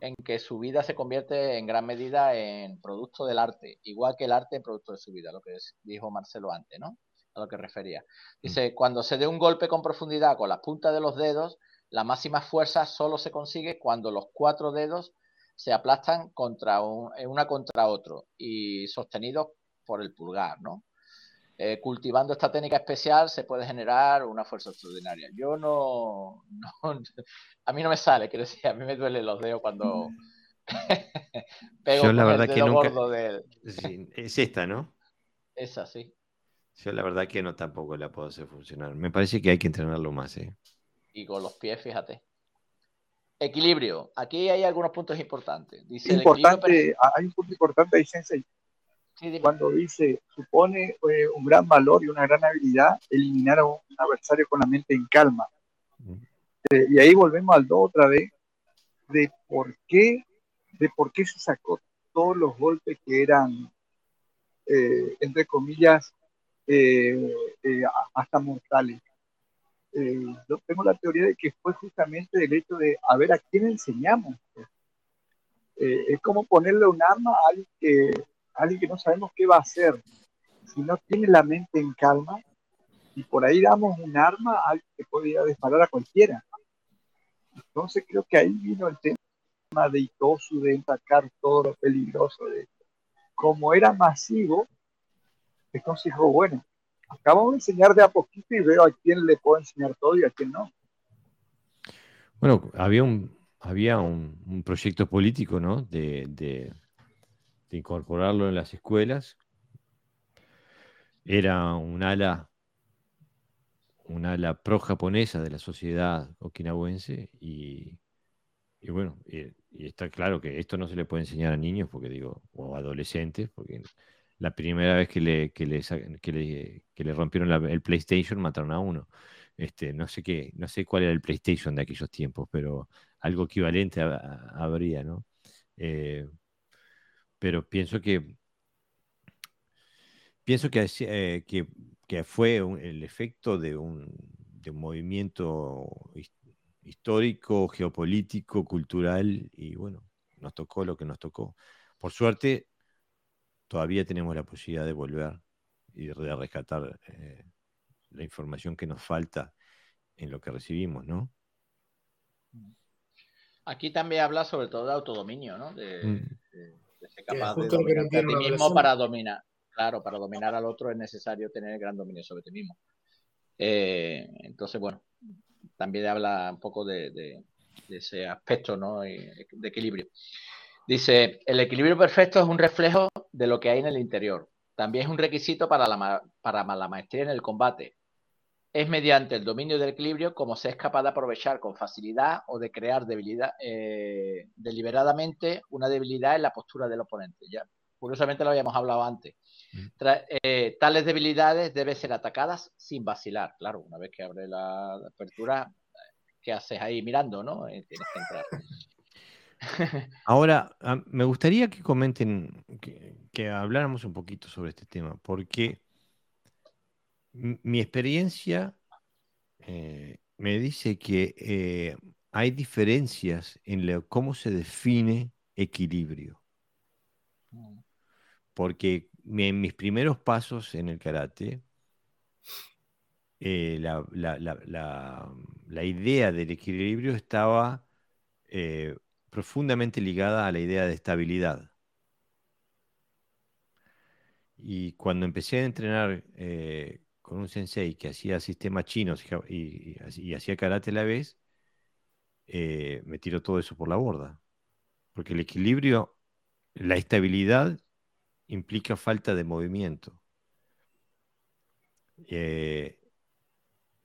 en que su vida se convierte en gran medida en producto del arte, igual que el arte en producto de su vida, lo que dijo Marcelo antes, ¿no? A lo que refería. Dice, mm. cuando se dé un golpe con profundidad con las puntas de los dedos, la máxima fuerza solo se consigue cuando los cuatro dedos se aplastan contra un, una contra otro y sostenidos por el pulgar, ¿no? Eh, cultivando esta técnica especial se puede generar una fuerza extraordinaria. Yo no, a mí no me sale, quiero decir, a mí me duele los dedos cuando pego Yo la verdad el dedo que gordo del... es esta, ¿no? Esa, sí. Yo la verdad que no tampoco la puedo hacer funcionar. Me parece que hay que entrenarlo más, ¿eh? Y con los pies, fíjate. Equilibrio. Aquí hay algunos puntos importantes. Dice importante, hay un punto importante ahí, Sensei cuando dice, supone eh, un gran valor y una gran habilidad eliminar a un adversario con la mente en calma. Eh, y ahí volvemos al 2 otra vez, de por qué, de por qué se sacó todos los golpes que eran, eh, entre comillas, hasta mortales. yo tengo la teoría de que fue justamente el hecho de a ver a quién enseñamos. es como ponerle un arma a alguien que alguien que no sabemos qué va a hacer, si no tiene la mente en calma, y por ahí damos un arma a alguien que podría disparar a cualquiera. Entonces creo que ahí vino el tema de Itosu, de sacar todo lo peligroso de Como era masivo, entonces dijo, bueno, acabamos de enseñar de a poquito y veo a quién le puedo enseñar todo y a quién no. Bueno, había un, había un, proyecto político, ¿no? De, incorporarlo en las escuelas. Era un ala, ala pro-japonesa de la sociedad okinawense y, y bueno, y está claro que esto no se le puede enseñar a niños, porque digo, o adolescentes, porque la primera vez que le, que le, que le, rompieron el PlayStation mataron a uno. Este, no sé qué, no sé cuál era el PlayStation de aquellos tiempos, pero algo equivalente habría, ¿no? Eh, pero pienso que pienso que, eh, que, que fue el efecto de un, de un movimiento histórico, geopolítico, cultural, y bueno, nos tocó lo que nos tocó. Por suerte, todavía tenemos la posibilidad de volver y de rescatar eh, la información que nos falta en lo que recibimos, ¿no? Aquí también habla sobre todo de autodominio, ¿no? De, mm. Ser capaz de dominarte a ti mismo para dominar. Claro, para dominar al otro es necesario tener gran dominio sobre ti mismo. Eh, entonces, bueno, también habla un poco de, ese aspecto ¿no? de equilibrio. Dice, el equilibrio perfecto es un reflejo de lo que hay en el interior. También es un requisito para la, para la maestría en el combate. Es mediante el dominio del equilibrio como se es capaz de aprovechar con facilidad o de crear debilidad, eh, deliberadamente una debilidad en la postura del oponente. Ya, curiosamente lo habíamos hablado antes. Eh, tales debilidades deben ser atacadas sin vacilar. Claro, una vez que abre la, apertura, ¿qué haces ahí mirando? ¿no? Eh, tienes que entrar. Ahora, me gustaría que comenten, que, habláramos un poquito sobre este tema, porque mi experiencia eh, me dice que hay diferencias en cómo se define equilibrio. Mm. Porque en mis primeros pasos en el karate, eh, la, idea del equilibrio estaba eh, profundamente ligada a la idea de estabilidad. Y cuando empecé a entrenar eh, con un sensei que hacía sistemas chinos y, hacía karate a la vez, me tiró todo eso por la borda. Porque el equilibrio, la estabilidad implica falta de movimiento. Eh,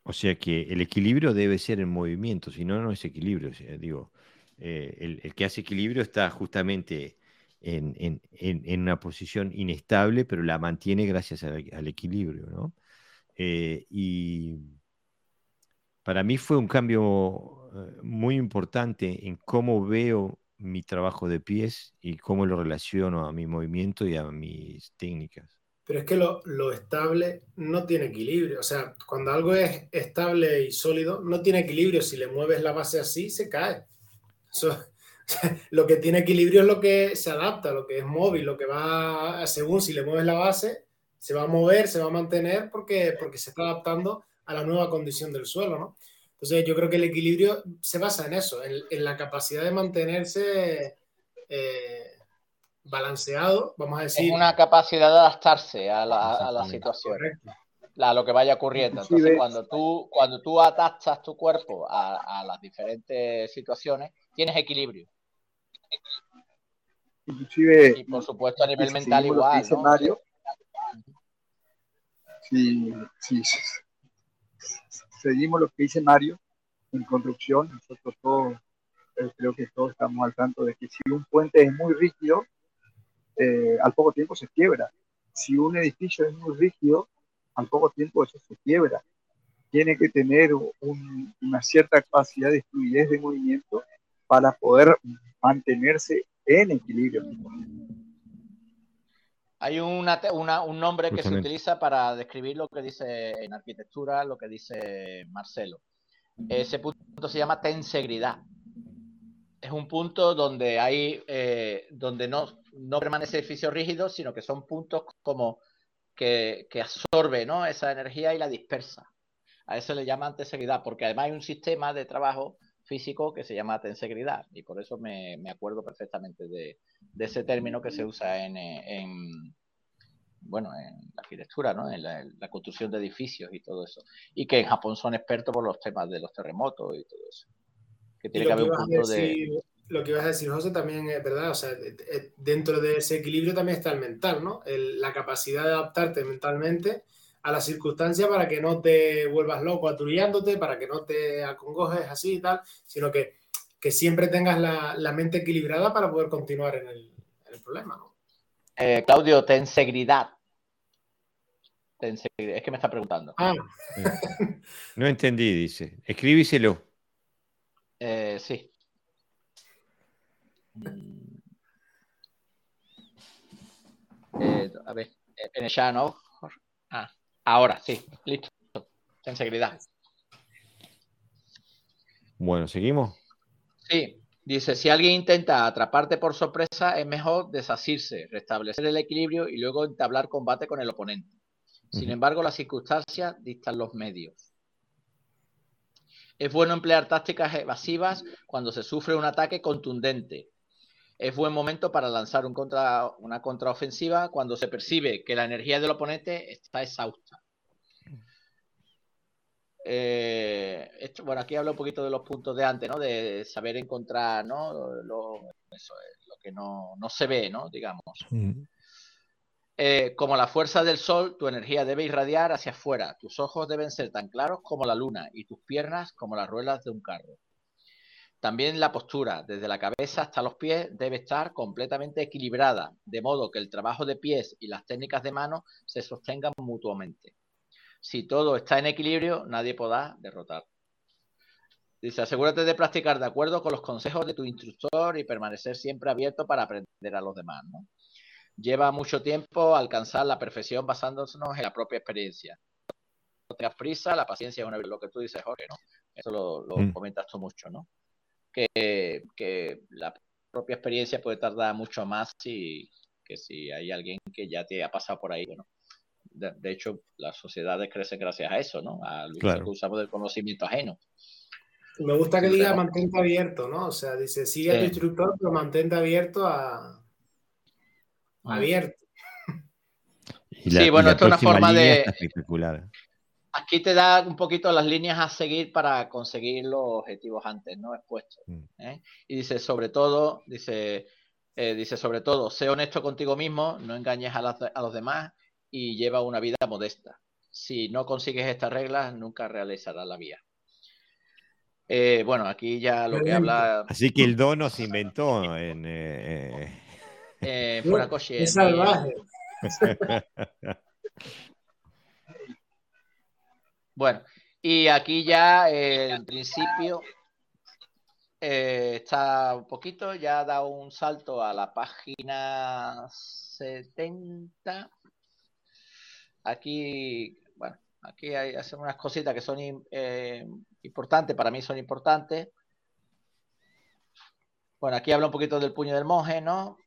o sea que el equilibrio debe ser en movimiento, si no, no es equilibrio. digo, eh, el, que hace equilibrio está justamente en, una posición inestable, pero la mantiene gracias al, equilibrio. ¿no? Eh, y para mí fue un cambio muy importante en cómo veo mi trabajo de pies y cómo lo relaciono a mi movimiento y a mis técnicas. Pero es que lo, estable no tiene equilibrio. O sea, cuando algo es estable y sólido, no tiene equilibrio. Si le mueves la base así, se cae. lo que tiene equilibrio es lo que se adapta, lo que es móvil, lo que va, según si le mueves la base, se va a mover, se va a mantener porque, porque se está adaptando a la nueva condición del suelo, ¿no? Entonces yo creo que el equilibrio se basa en eso, en, la capacidad de mantenerse eh, balanceado, vamos a decir. Es una capacidad de adaptarse a la, situación, a lo que vaya ocurriendo. Entonces cuando tú, cuando tú adaptas tu cuerpo a, las diferentes situaciones, tienes equilibrio. Inclusive, y por supuesto a nivel mental igual. ¿no? Mario, sí, seguimos lo que dice Mario en construcción. Nosotros todos, eh, creo que todos estamos al tanto de que si un puente es muy rígido, eh, al poco tiempo se quiebra. Si un edificio es muy rígido, al poco tiempo eso se quiebra. Tiene que tener una cierta capacidad de fluidez de movimiento para poder mantenerse en equilibrio. Hay una, un nombre que se utiliza para describir lo que dice en arquitectura, lo que dice Marcelo. Ese punto se llama tensegridad. Es un punto donde hay, eh, donde no, no permanece edificio rígido, sino que son puntos como que, que absorbe ¿no? esa energía y la dispersa. A eso le llaman tensegridad, porque además hay un sistema de trabajo físico que se llama tensegridad y por eso me, acuerdo perfectamente de, ese término que se usa en, bueno, en la arquitectura, ¿no? en, la, construcción de edificios y todo eso. Y que en Japón son expertos por los temas de los terremotos y todo eso. Que tiene que haber un punto de lo que ibas a decir, José, también es verdad. O sea, dentro de ese equilibrio también está el mental, ¿no? la capacidad de adaptarte mentalmente a las circunstancias para que no te vuelvas loco atullándote, para que no te acongojes así y tal, sino que, que siempre tengas la, mente equilibrada para poder continuar en el, problema, ¿no? Eh, Claudio, ten seguridad. Es que me está preguntando. Ah. No entendí, dice. Escribíselo. Eh, sí. Eh, a ver, en el chat, ¿no? Ah, ahora, sí, listo. En seguridad. Bueno, ¿seguimos? Sí. Dice, si alguien intenta atraparte por sorpresa, es mejor desasirse, restablecer el equilibrio y luego entablar combate con el oponente. Sin embargo, las circunstancias dictan los medios. Es bueno emplear tácticas evasivas cuando se sufre un ataque contundente, es buen momento para lanzar un contra, una contraofensiva cuando se percibe que la energía del oponente está exhausta. Eh, bueno, aquí hablo un poquito de los puntos de antes, ¿no? De saber encontrar, ¿no? Lo, que no, se ve, ¿no? Digamos. Mm. Eh, como la fuerza del sol, tu energía debe irradiar hacia afuera. Tus ojos deben ser tan claros como la luna y tus piernas como las ruedas de un carro. También la postura, desde la cabeza hasta los pies, debe estar completamente equilibrada, de modo que el trabajo de pies y las técnicas de mano se sostengan mutuamente. Si todo está en equilibrio, nadie podrá derrotar. Dice, asegúrate de practicar de acuerdo con los consejos de tu instructor y permanecer siempre abierto para aprender a los demás. Lleva mucho tiempo alcanzar la perfección basándonos en la propia experiencia. No tengas prisa, la paciencia es una lo que tú dices, Jorge, ¿no? Eso lo, mm. comentas tú mucho, ¿no? Que, la propia experiencia puede tardar mucho más si, que si hay alguien que ya te ha pasado por ahí. Bueno, de, hecho, las sociedades crecen gracias a eso, ¿no? Al uso que usamos del conocimiento ajeno. Me gusta que diga mantente abierto, ¿no? O sea, dice, sigue a tu instructor, pero mantente abierto a... Abierto. sí, bueno, esto es una forma de... Aquí te da un poquito las líneas a seguir para conseguir los objetivos antes, ¿no? Expuestos. Mm. ¿eh? Y dice, sobre todo, dice, eh, dice, sobre todo, sé honesto contigo mismo, no engañes a, los demás y lleva una vida modesta. Si no consigues estas reglas, nunca realizarás la vía. Eh, bueno, aquí ya lo que habla. Así que el dono se inventó en. Eh, fuera coche. Es salvaje. Bueno, y aquí ya eh, en principio eh, está un poquito, ya ha dado un salto a la página 70. Aquí, bueno, aquí hay hacen unas cositas que son eh, importantes, para mí son importantes. Bueno, aquí habla un poquito del puño del monje, ¿no?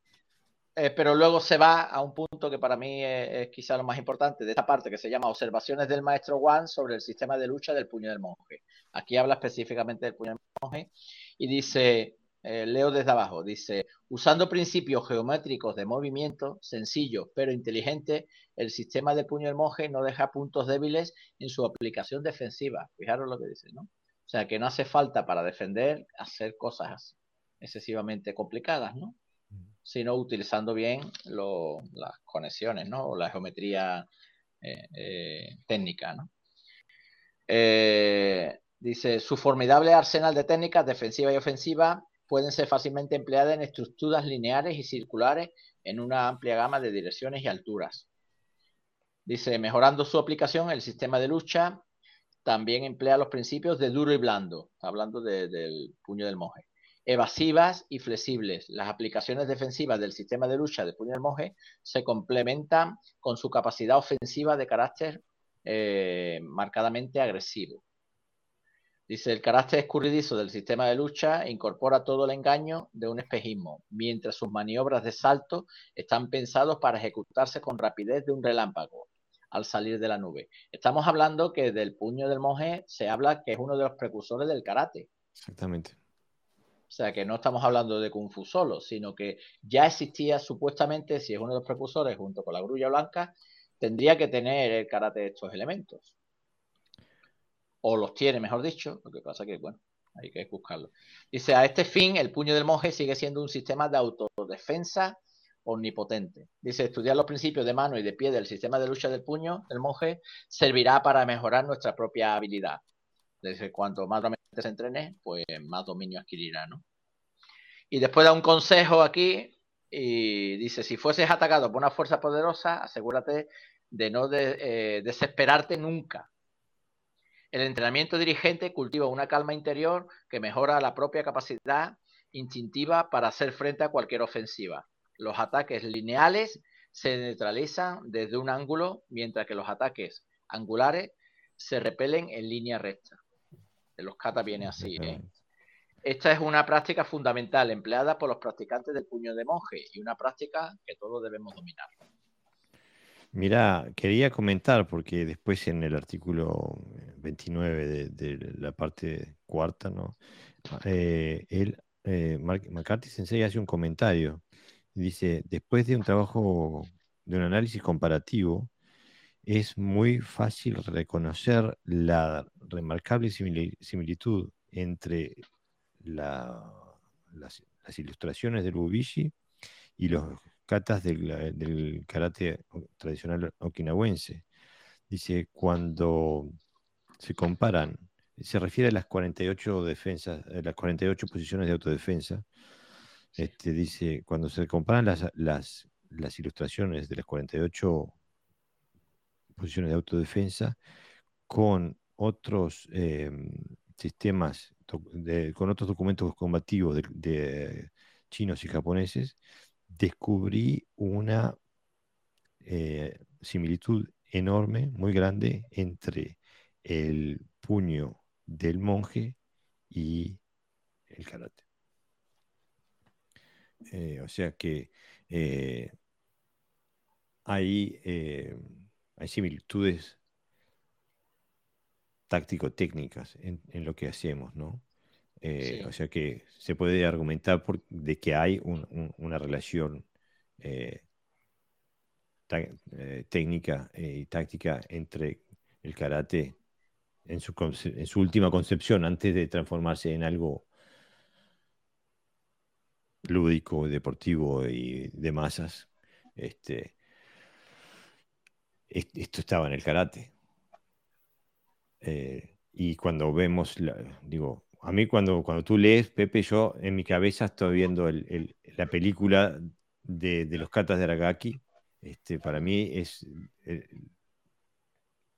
Eh, pero luego se va a un punto que para mí es, quizá lo más importante de esta parte que se llama Observaciones del Maestro Wan sobre el sistema de lucha del puño del monje. Aquí habla específicamente del puño del monje y dice, eh, leo desde abajo, dice, usando principios geométricos de movimiento sencillos pero inteligentes, el sistema del puño del monje no deja puntos débiles en su aplicación defensiva. Fijaros lo que dice, ¿no? O sea, que no hace falta para defender hacer cosas excesivamente complicadas, ¿no? Sino utilizando bien las conexiones, ¿no? O la geometría eh, eh, técnica, ¿no? Eh, dice, su formidable arsenal de técnicas defensiva y ofensiva pueden ser fácilmente empleadas en estructuras lineares y circulares en una amplia gama de direcciones y alturas. Dice, mejorando su aplicación, el sistema de lucha también emplea los principios de duro y blando, hablando del puño del monje evasivas y flexibles. Las aplicaciones defensivas del sistema de lucha de puño del monje se complementan con su capacidad ofensiva de carácter eh, marcadamente agresivo. Dice, el carácter escurridizo del sistema de lucha incorpora todo el engaño de un espejismo, mientras sus maniobras de salto están pensados para ejecutarse con rapidez de un relámpago al salir de la nube. Estamos hablando que del puño del monje se habla que es uno de los precursores del karate. Exactamente. O sea, que no estamos hablando de Kung Fu solo, sino que ya existía supuestamente, si es uno de los precursores junto con la grulla blanca, tendría que tener el karate de estos elementos. O los tiene, mejor dicho. Lo que pasa que, bueno, hay que buscarlo. Dice, a este fin, el puño del monje sigue siendo un sistema de autodefensa omnipotente. Dice, estudiar los principios de mano y de pie del sistema de lucha del puño del monje servirá para mejorar nuestra propia habilidad. Dice, cuanto más se entrene, pues más dominio adquirirá, ¿no? Y después da un consejo aquí y dice, si fueses atacado por una fuerza poderosa, asegúrate de no eh, desesperarte nunca. El entrenamiento dirigente cultiva una calma interior que mejora la propia capacidad instintiva para hacer frente a cualquier ofensiva. Los ataques lineales se neutralizan desde un ángulo, mientras que los ataques angulares se repelen en línea recta. Los kata viene así. ¿eh? Esta es una práctica fundamental empleada por los practicantes del puño de monje y una práctica que todos debemos dominar. Mira, quería comentar, porque después en el artículo 29 de, la parte cuarta, ¿no? Eh, él, eh, McCarthy Sensei hace un comentario. Dice, después de un trabajo, de un análisis comparativo, es muy fácil reconocer la remarcable similitud entre las, ilustraciones del Bubishi y los katas del, karate tradicional okinawense. Dice, cuando se comparan, se refiere a las 48 defensas, las 48 posiciones de autodefensa. Este, dice, cuando se comparan las, las, las ilustraciones de las 48 posiciones de autodefensa con otros em, sistemas, con otros documentos combativos de, chinos y japoneses, descubrí una eh, similitud enorme, muy grande, entre el puño del monje y el karate. Eh, o sea que eh, hay, hay similitudes táctico-técnicas en, lo que hacemos, ¿no? Eh, o sea que se puede argumentar por, de que hay una relación eh, eh, técnica y táctica entre el karate en su, en su, última concepción, antes de transformarse en algo lúdico, deportivo y de masas. Este, esto estaba en el karate. Eh, y cuando vemos, digo, a mí cuando, cuando tú lees, Pepe, yo en mi cabeza estoy viendo la película de, los katas de Aragaki. Este, para mí es, eh,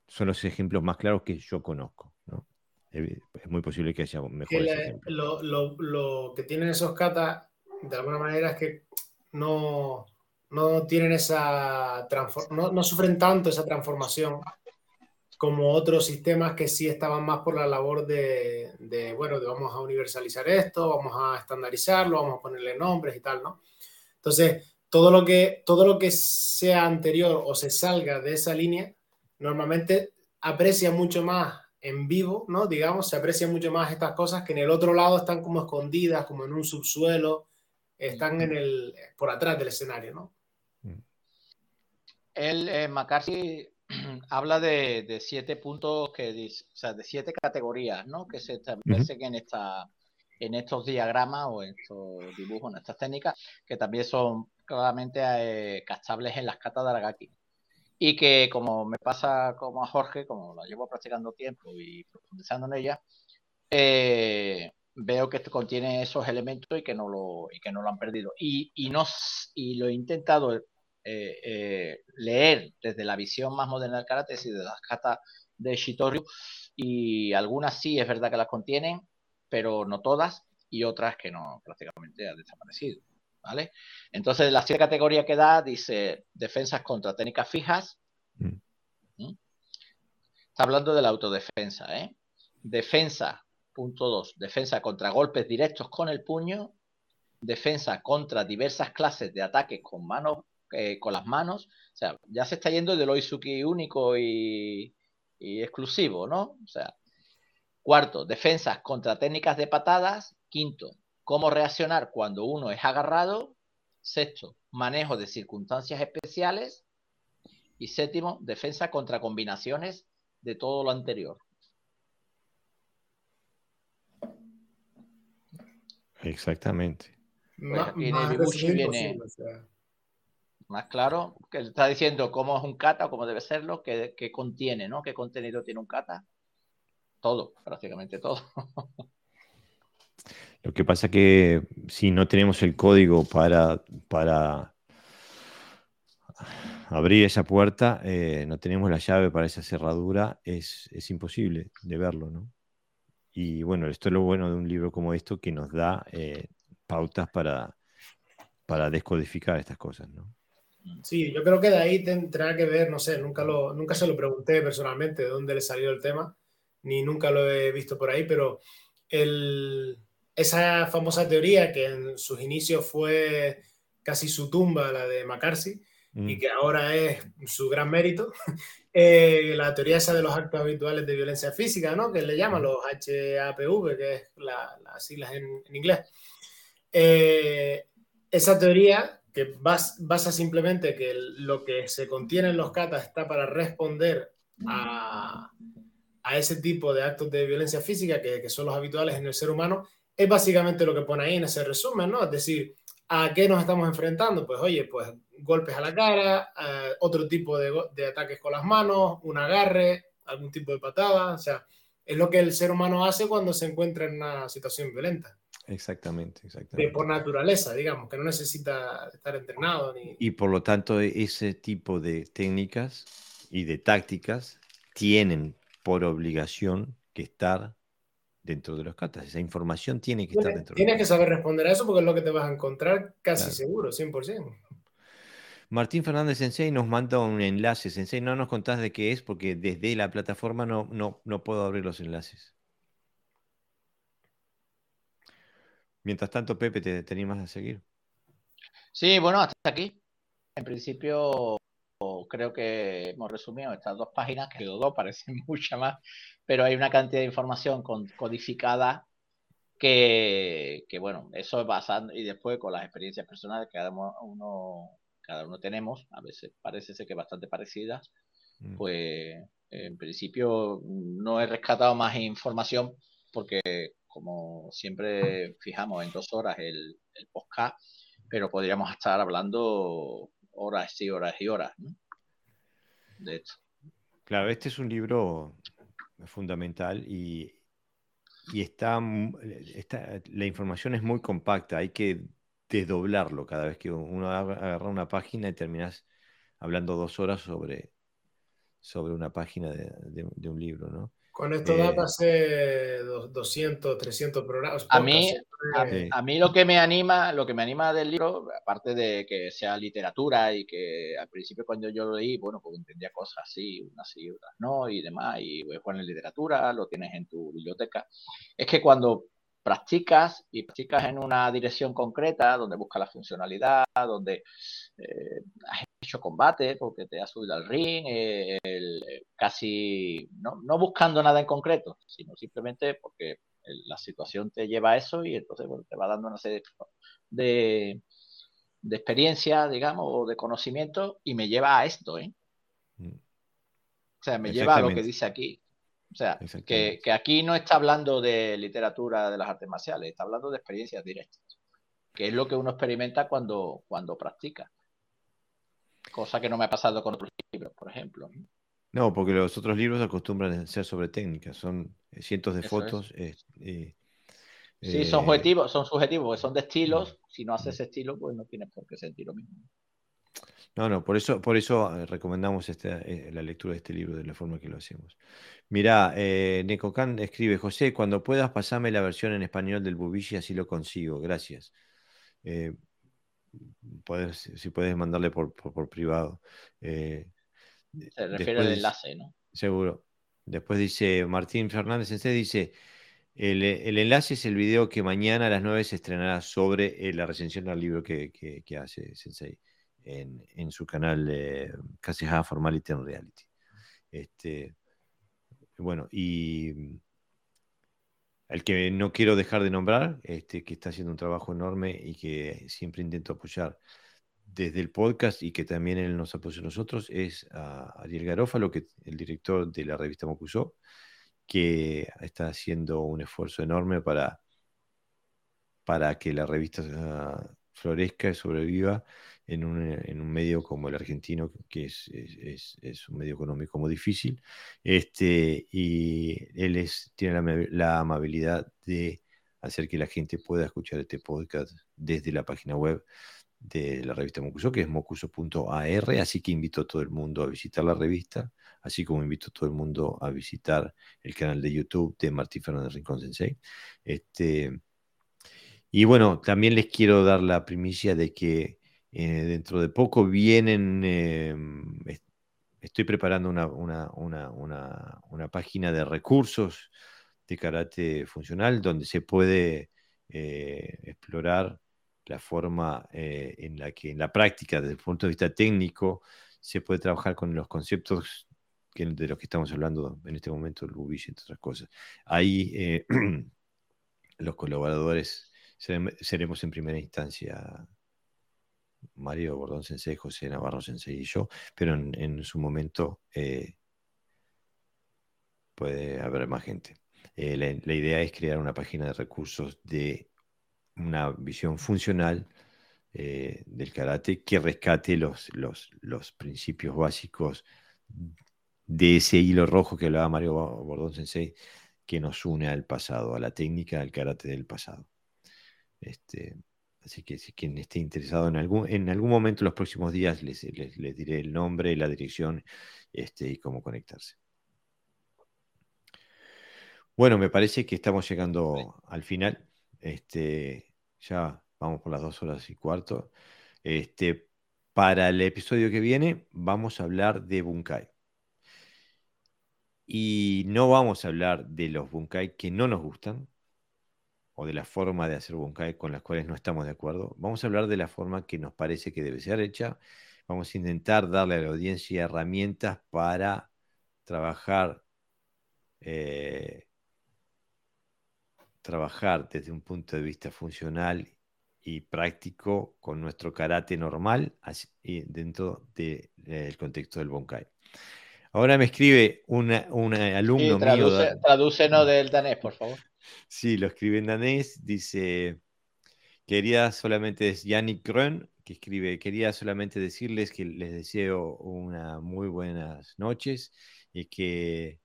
son los ejemplos más claros que yo conozco. ¿no? Es muy posible que haya mejores lo, lo, lo, que tienen esos katas, de alguna manera, es que no, no tienen esa no, no sufren tanto esa transformación como otros sistemas que sí estaban más por la labor de, bueno, de vamos a universalizar esto, vamos a estandarizarlo, vamos a ponerle nombres y tal, ¿no? Entonces, todo lo que, todo lo que sea anterior o se salga de esa línea, normalmente aprecia mucho más en vivo, ¿no? Digamos, se aprecia mucho más estas cosas que en el otro lado están como escondidas, como en un subsuelo, están en el, por atrás del escenario, ¿no? El eh, McCarthy habla de, siete puntos que o sea, de siete categorías, ¿no? Que se establecen en esta en estos diagramas o en estos dibujos, en estas técnicas, que también son claramente eh, castables en las catas de Aragaki. Y que como me pasa como a Jorge, como la llevo practicando tiempo y profundizando en ella, eh, veo que contiene esos elementos y que no lo, y que no lo han perdido. Y, y, no, y lo he intentado eh, eh, leer desde la visión más moderna del karate y de las katas de Shitoryu y algunas sí es verdad que las contienen, pero no todas y otras que no prácticamente han desaparecido. ¿Vale? Entonces, la siete categoría que da dice defensas contra técnicas fijas. Mm. ¿Mm? Está hablando de la autodefensa, ¿eh? Defensa, punto dos, defensa contra golpes directos con el puño, defensa contra diversas clases de ataques con manos eh, con las manos. O sea, ya se está yendo del Oizuki único y, exclusivo, ¿no? O sea, cuarto, defensas contra técnicas de patadas. Quinto, cómo reaccionar cuando uno es agarrado. Sexto, manejo de circunstancias especiales. Y séptimo, defensa contra combinaciones de todo lo anterior. Exactamente. Pues viene más claro, que está diciendo cómo es un kata, cómo debe serlo, qué, contiene, ¿no? ¿Qué contenido tiene un kata? Todo, prácticamente todo. Lo que pasa que si no tenemos el código para, para abrir esa puerta, eh, no tenemos la llave para esa cerradura, es, imposible de verlo, ¿no? Y bueno, esto es lo bueno de un libro como esto que nos da eh, pautas para, para descodificar estas cosas, ¿no? Sí, yo creo que de ahí tendrá que ver, no sé, nunca, lo, nunca se lo pregunté personalmente de dónde le salió el tema, ni nunca lo he visto por ahí, pero el, esa famosa teoría que en sus inicios fue casi su tumba, la de McCarthy, y mm. que ahora es su gran mérito, eh, la teoría esa de los actos habituales de violencia física, ¿no? que le llaman los HAPV, que es las siglas en, inglés. Eh, esa teoría que basa simplemente que lo que se contiene en los catas está para responder a, a ese tipo de actos de violencia física que, que, son los habituales en el ser humano, es básicamente lo que pone ahí en ese resumen, ¿no? Es decir, ¿a qué nos estamos enfrentando? Pues oye, pues golpes a la cara, eh, otro tipo de, de, ataques con las manos, un agarre, algún tipo de patada, o sea, es lo que el ser humano hace cuando se encuentra en una situación violenta. Exactamente, exactamente. por naturaleza, digamos, que no necesita estar entrenado. Ni... Y por lo tanto, ese tipo de técnicas y de tácticas tienen por obligación que estar dentro de los catas. Esa información tiene que estar dentro. Tienes que saber responder a eso porque es lo que te vas a encontrar casi seguro, 100%. Martín Fernández Sensei nos manda un enlace. Sensei, no nos contás de qué es porque desde la plataforma no, no, no puedo abrir los enlaces. Mientras tanto, Pepe, ¿te, te animas a seguir? Sí, bueno, hasta aquí. En principio, creo que hemos resumido estas dos páginas, que los dos parecen mucha más, pero hay una cantidad de información codificada que, que, bueno, eso es basado, y después con las experiencias personales que cada uno, cada uno tenemos, a veces parece ser que bastante parecidas, mm. pues en principio no he rescatado más información porque como siempre fijamos en dos horas el, el podcast, pero podríamos estar hablando horas y horas y horas ¿no? de esto. Claro, este es un libro fundamental y, y está, está, la información es muy compacta, hay que desdoblarlo cada vez que uno agarra una página y terminas hablando dos horas sobre, sobre una página de, de un libro, ¿no? Con esto da para hacer 200, 300 programas. A mí, a, mí lo que me anima, lo que me anima del libro, aparte de que sea literatura y que al principio cuando yo lo leí, bueno, pues entendía cosas así, unas y otras no, y demás, y pues en literatura, lo tienes en tu biblioteca, es que cuando practicas y practicas en una dirección concreta, donde buscas la funcionalidad, donde eh, has hecho combate porque te has subido al ring, eh, casi no, no, buscando nada en concreto, sino simplemente porque la situación te lleva a eso y entonces te va dando una serie de, de experiencia, digamos, o de conocimiento y me lleva a esto, ¿eh? Mm. O sea, me lleva a lo que dice aquí, o sea, que, aquí no está hablando de literatura de las artes marciales, está hablando de experiencias directas, que es lo que uno experimenta cuando, cuando practica. Cosa que no me ha pasado con otros libros, por ejemplo. No, porque los otros libros acostumbran a ser sobre técnicas, son cientos de fotos. Eh, sí, son subjetivos, son subjetivos, son de estilos. Si no haces estilo, pues no tienes por qué sentir lo mismo. No, no, por eso, por eso eh, recomendamos este, eh, la lectura de este libro de la forma que lo hacemos. Mirá, eh, Necocan escribe, José, cuando puedas pasame la versión en español del Bubishi, así lo consigo, gracias. Eh, si puedes mandarle por, privado. Se refiere al enlace, ¿no? Seguro. Después dice Martín Fernández Sensei, dice, el, enlace es el video que mañana a las 9 se estrenará sobre la recensión del libro que, que hace Sensei en, su canal Casi Half Formality and Reality. Este, bueno, y el que no quiero dejar de nombrar, este, que está haciendo un trabajo enorme y que siempre intento apoyar desde el podcast y que también él nos apoya a nosotros, es a Ariel Garófalo, que el director de la revista Mocusó, que está haciendo un esfuerzo enorme para para que la revista ah, florezca y sobreviva en un, medio como el argentino, que es, es, un medio económico muy difícil. Este, y él es, tiene la, amabilidad de hacer que la gente pueda escuchar este podcast desde la página web de la revista Mocuso, que es mocuso.ar, así que invito a todo el mundo a visitar la revista, así como invito a todo el mundo a visitar el canal de YouTube de Martín Fernández Rincón Sensei. Este, y bueno, también les quiero dar la primicia de que eh, dentro de poco vienen, em, estoy preparando una, una, página de recursos de karate funcional donde se puede eh, explorar la forma eh, en la que en la práctica, desde el punto de vista técnico, se puede trabajar con los conceptos de los que estamos hablando en este momento, el Bubish, entre otras cosas. Ahí los colaboradores seremos en primera instancia Mario Bordón Sensei, José Navarro Sensei y yo, pero en, su momento eh, puede haber más gente. Eh, la, idea es crear una página de recursos de una visión funcional eh, del karate que rescate los, los, los, principios básicos de ese hilo rojo que hablaba Mario Bordón Sensei que nos une al pasado, a la técnica del karate del pasado. Este, Así que si quien esté interesado en algún, en algún momento en los próximos días les, diré el nombre, la dirección este, y cómo conectarse. Bueno, me parece que estamos llegando al final. Este, ya vamos por las dos horas y cuarto. Este, para el episodio que viene vamos a hablar de Bunkai. Y no vamos a hablar de los Bunkai que no nos gustan, o de la forma de hacer Bunkai con las cuales no estamos de acuerdo. Vamos a hablar de la forma que nos parece que debe ser hecha. Vamos a intentar darle a la audiencia herramientas para trabajar, eh, trabajar desde un punto de vista funcional y práctico con nuestro karate normal dentro del contexto del Bunkai. Ahora me escribe un alumno traduce, mío. Tradúcenos del danés, por favor. Sí, lo escribe en danés. Dice, quería solamente, es Yannick que escribe, quería solamente decirles que les deseo una muy buenas noches y que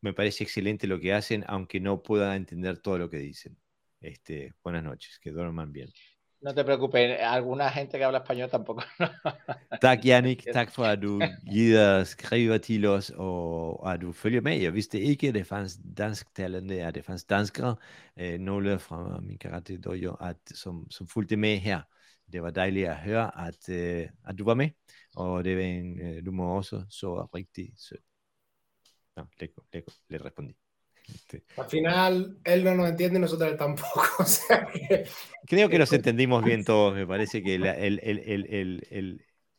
me parece excelente lo que hacen, aunque no pueda entender todo lo que dicen. Este, buenas noches, que duerman bien. No te preocupes, alguna gente que habla español tampoco. Tack Jannik, tack för att du ger skriva till oss och att du följer med. Jag visste inte det fanns dansktalande, att det fanns danskar, eh, några från min karate dojo, att, som, som följde med här. Det var dejligt att höra att, eh, att du var med och det var en, eh, du var också så riktigt söt. Ja, le, le, le respondí. Al final, él no nos entiende y nosotros tampoco. Creo que nos entendimos bien todos. Me parece que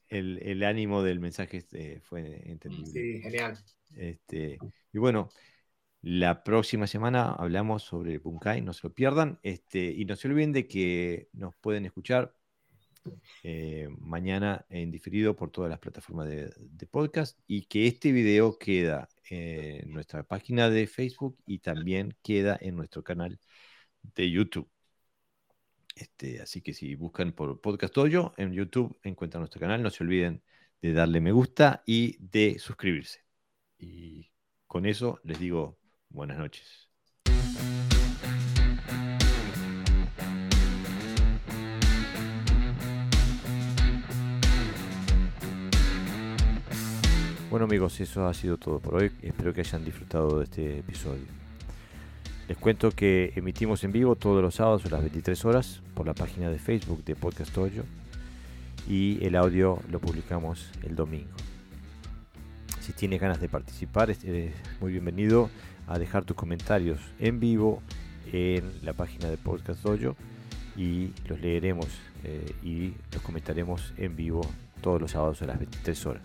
el, ánimo del mensaje este, fue entendido. Sí, genial. Este, y bueno, la próxima semana hablamos sobre Bunkai, no se lo pierdan. Este, y no se olviden de que nos pueden escuchar eh, mañana en diferido por todas las plataformas de, podcast y que este video queda en nuestra página de Facebook y también queda en nuestro canal de YouTube. Este, así que si buscan por Podcast Hoyo en YouTube encuentran nuestro canal. No se olviden de darle me gusta y de suscribirse. Y con eso les digo buenas noches. Bueno amigos, eso ha sido todo por hoy. Espero que hayan disfrutado de este episodio. Les cuento que emitimos en vivo todos los sábados a las 23 horas por la página de Facebook de Podcast Hoyo y el audio lo publicamos el domingo. Si tienes ganas de participar, es muy bienvenido a dejar tus comentarios en vivo en la página de Podcast Dojo y los leeremos eh, y los comentaremos en vivo todos los sábados a las 23 horas.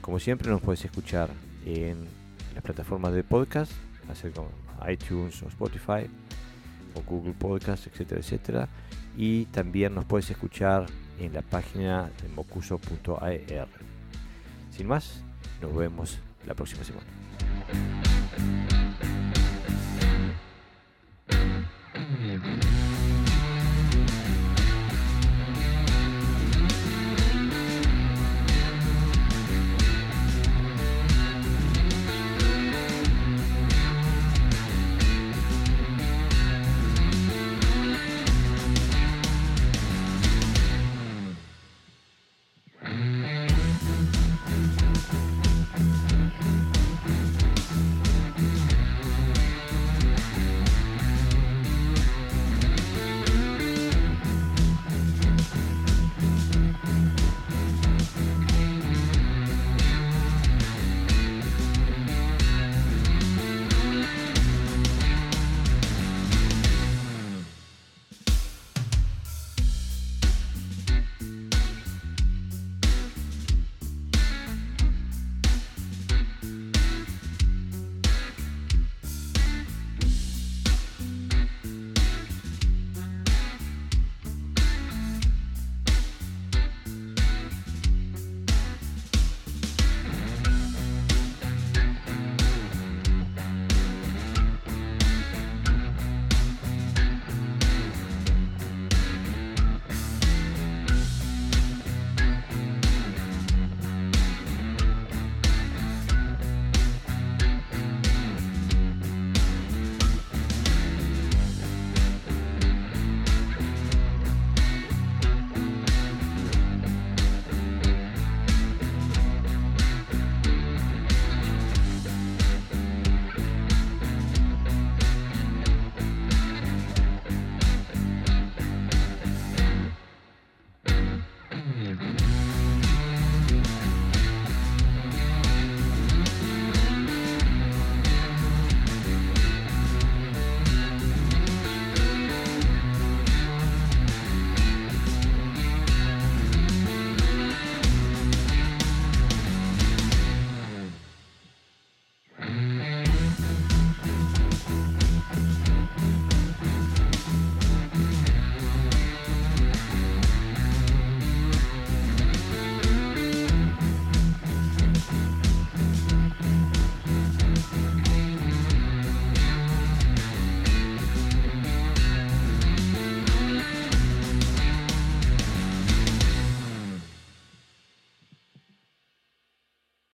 Como siempre nos puedes escuchar en las plataformas de podcast, hacer iTunes o Spotify o Google Podcast, etcétera, etcétera. Y también nos puedes escuchar en la página de mocuso.ar. Sin más, nos vemos la próxima semana.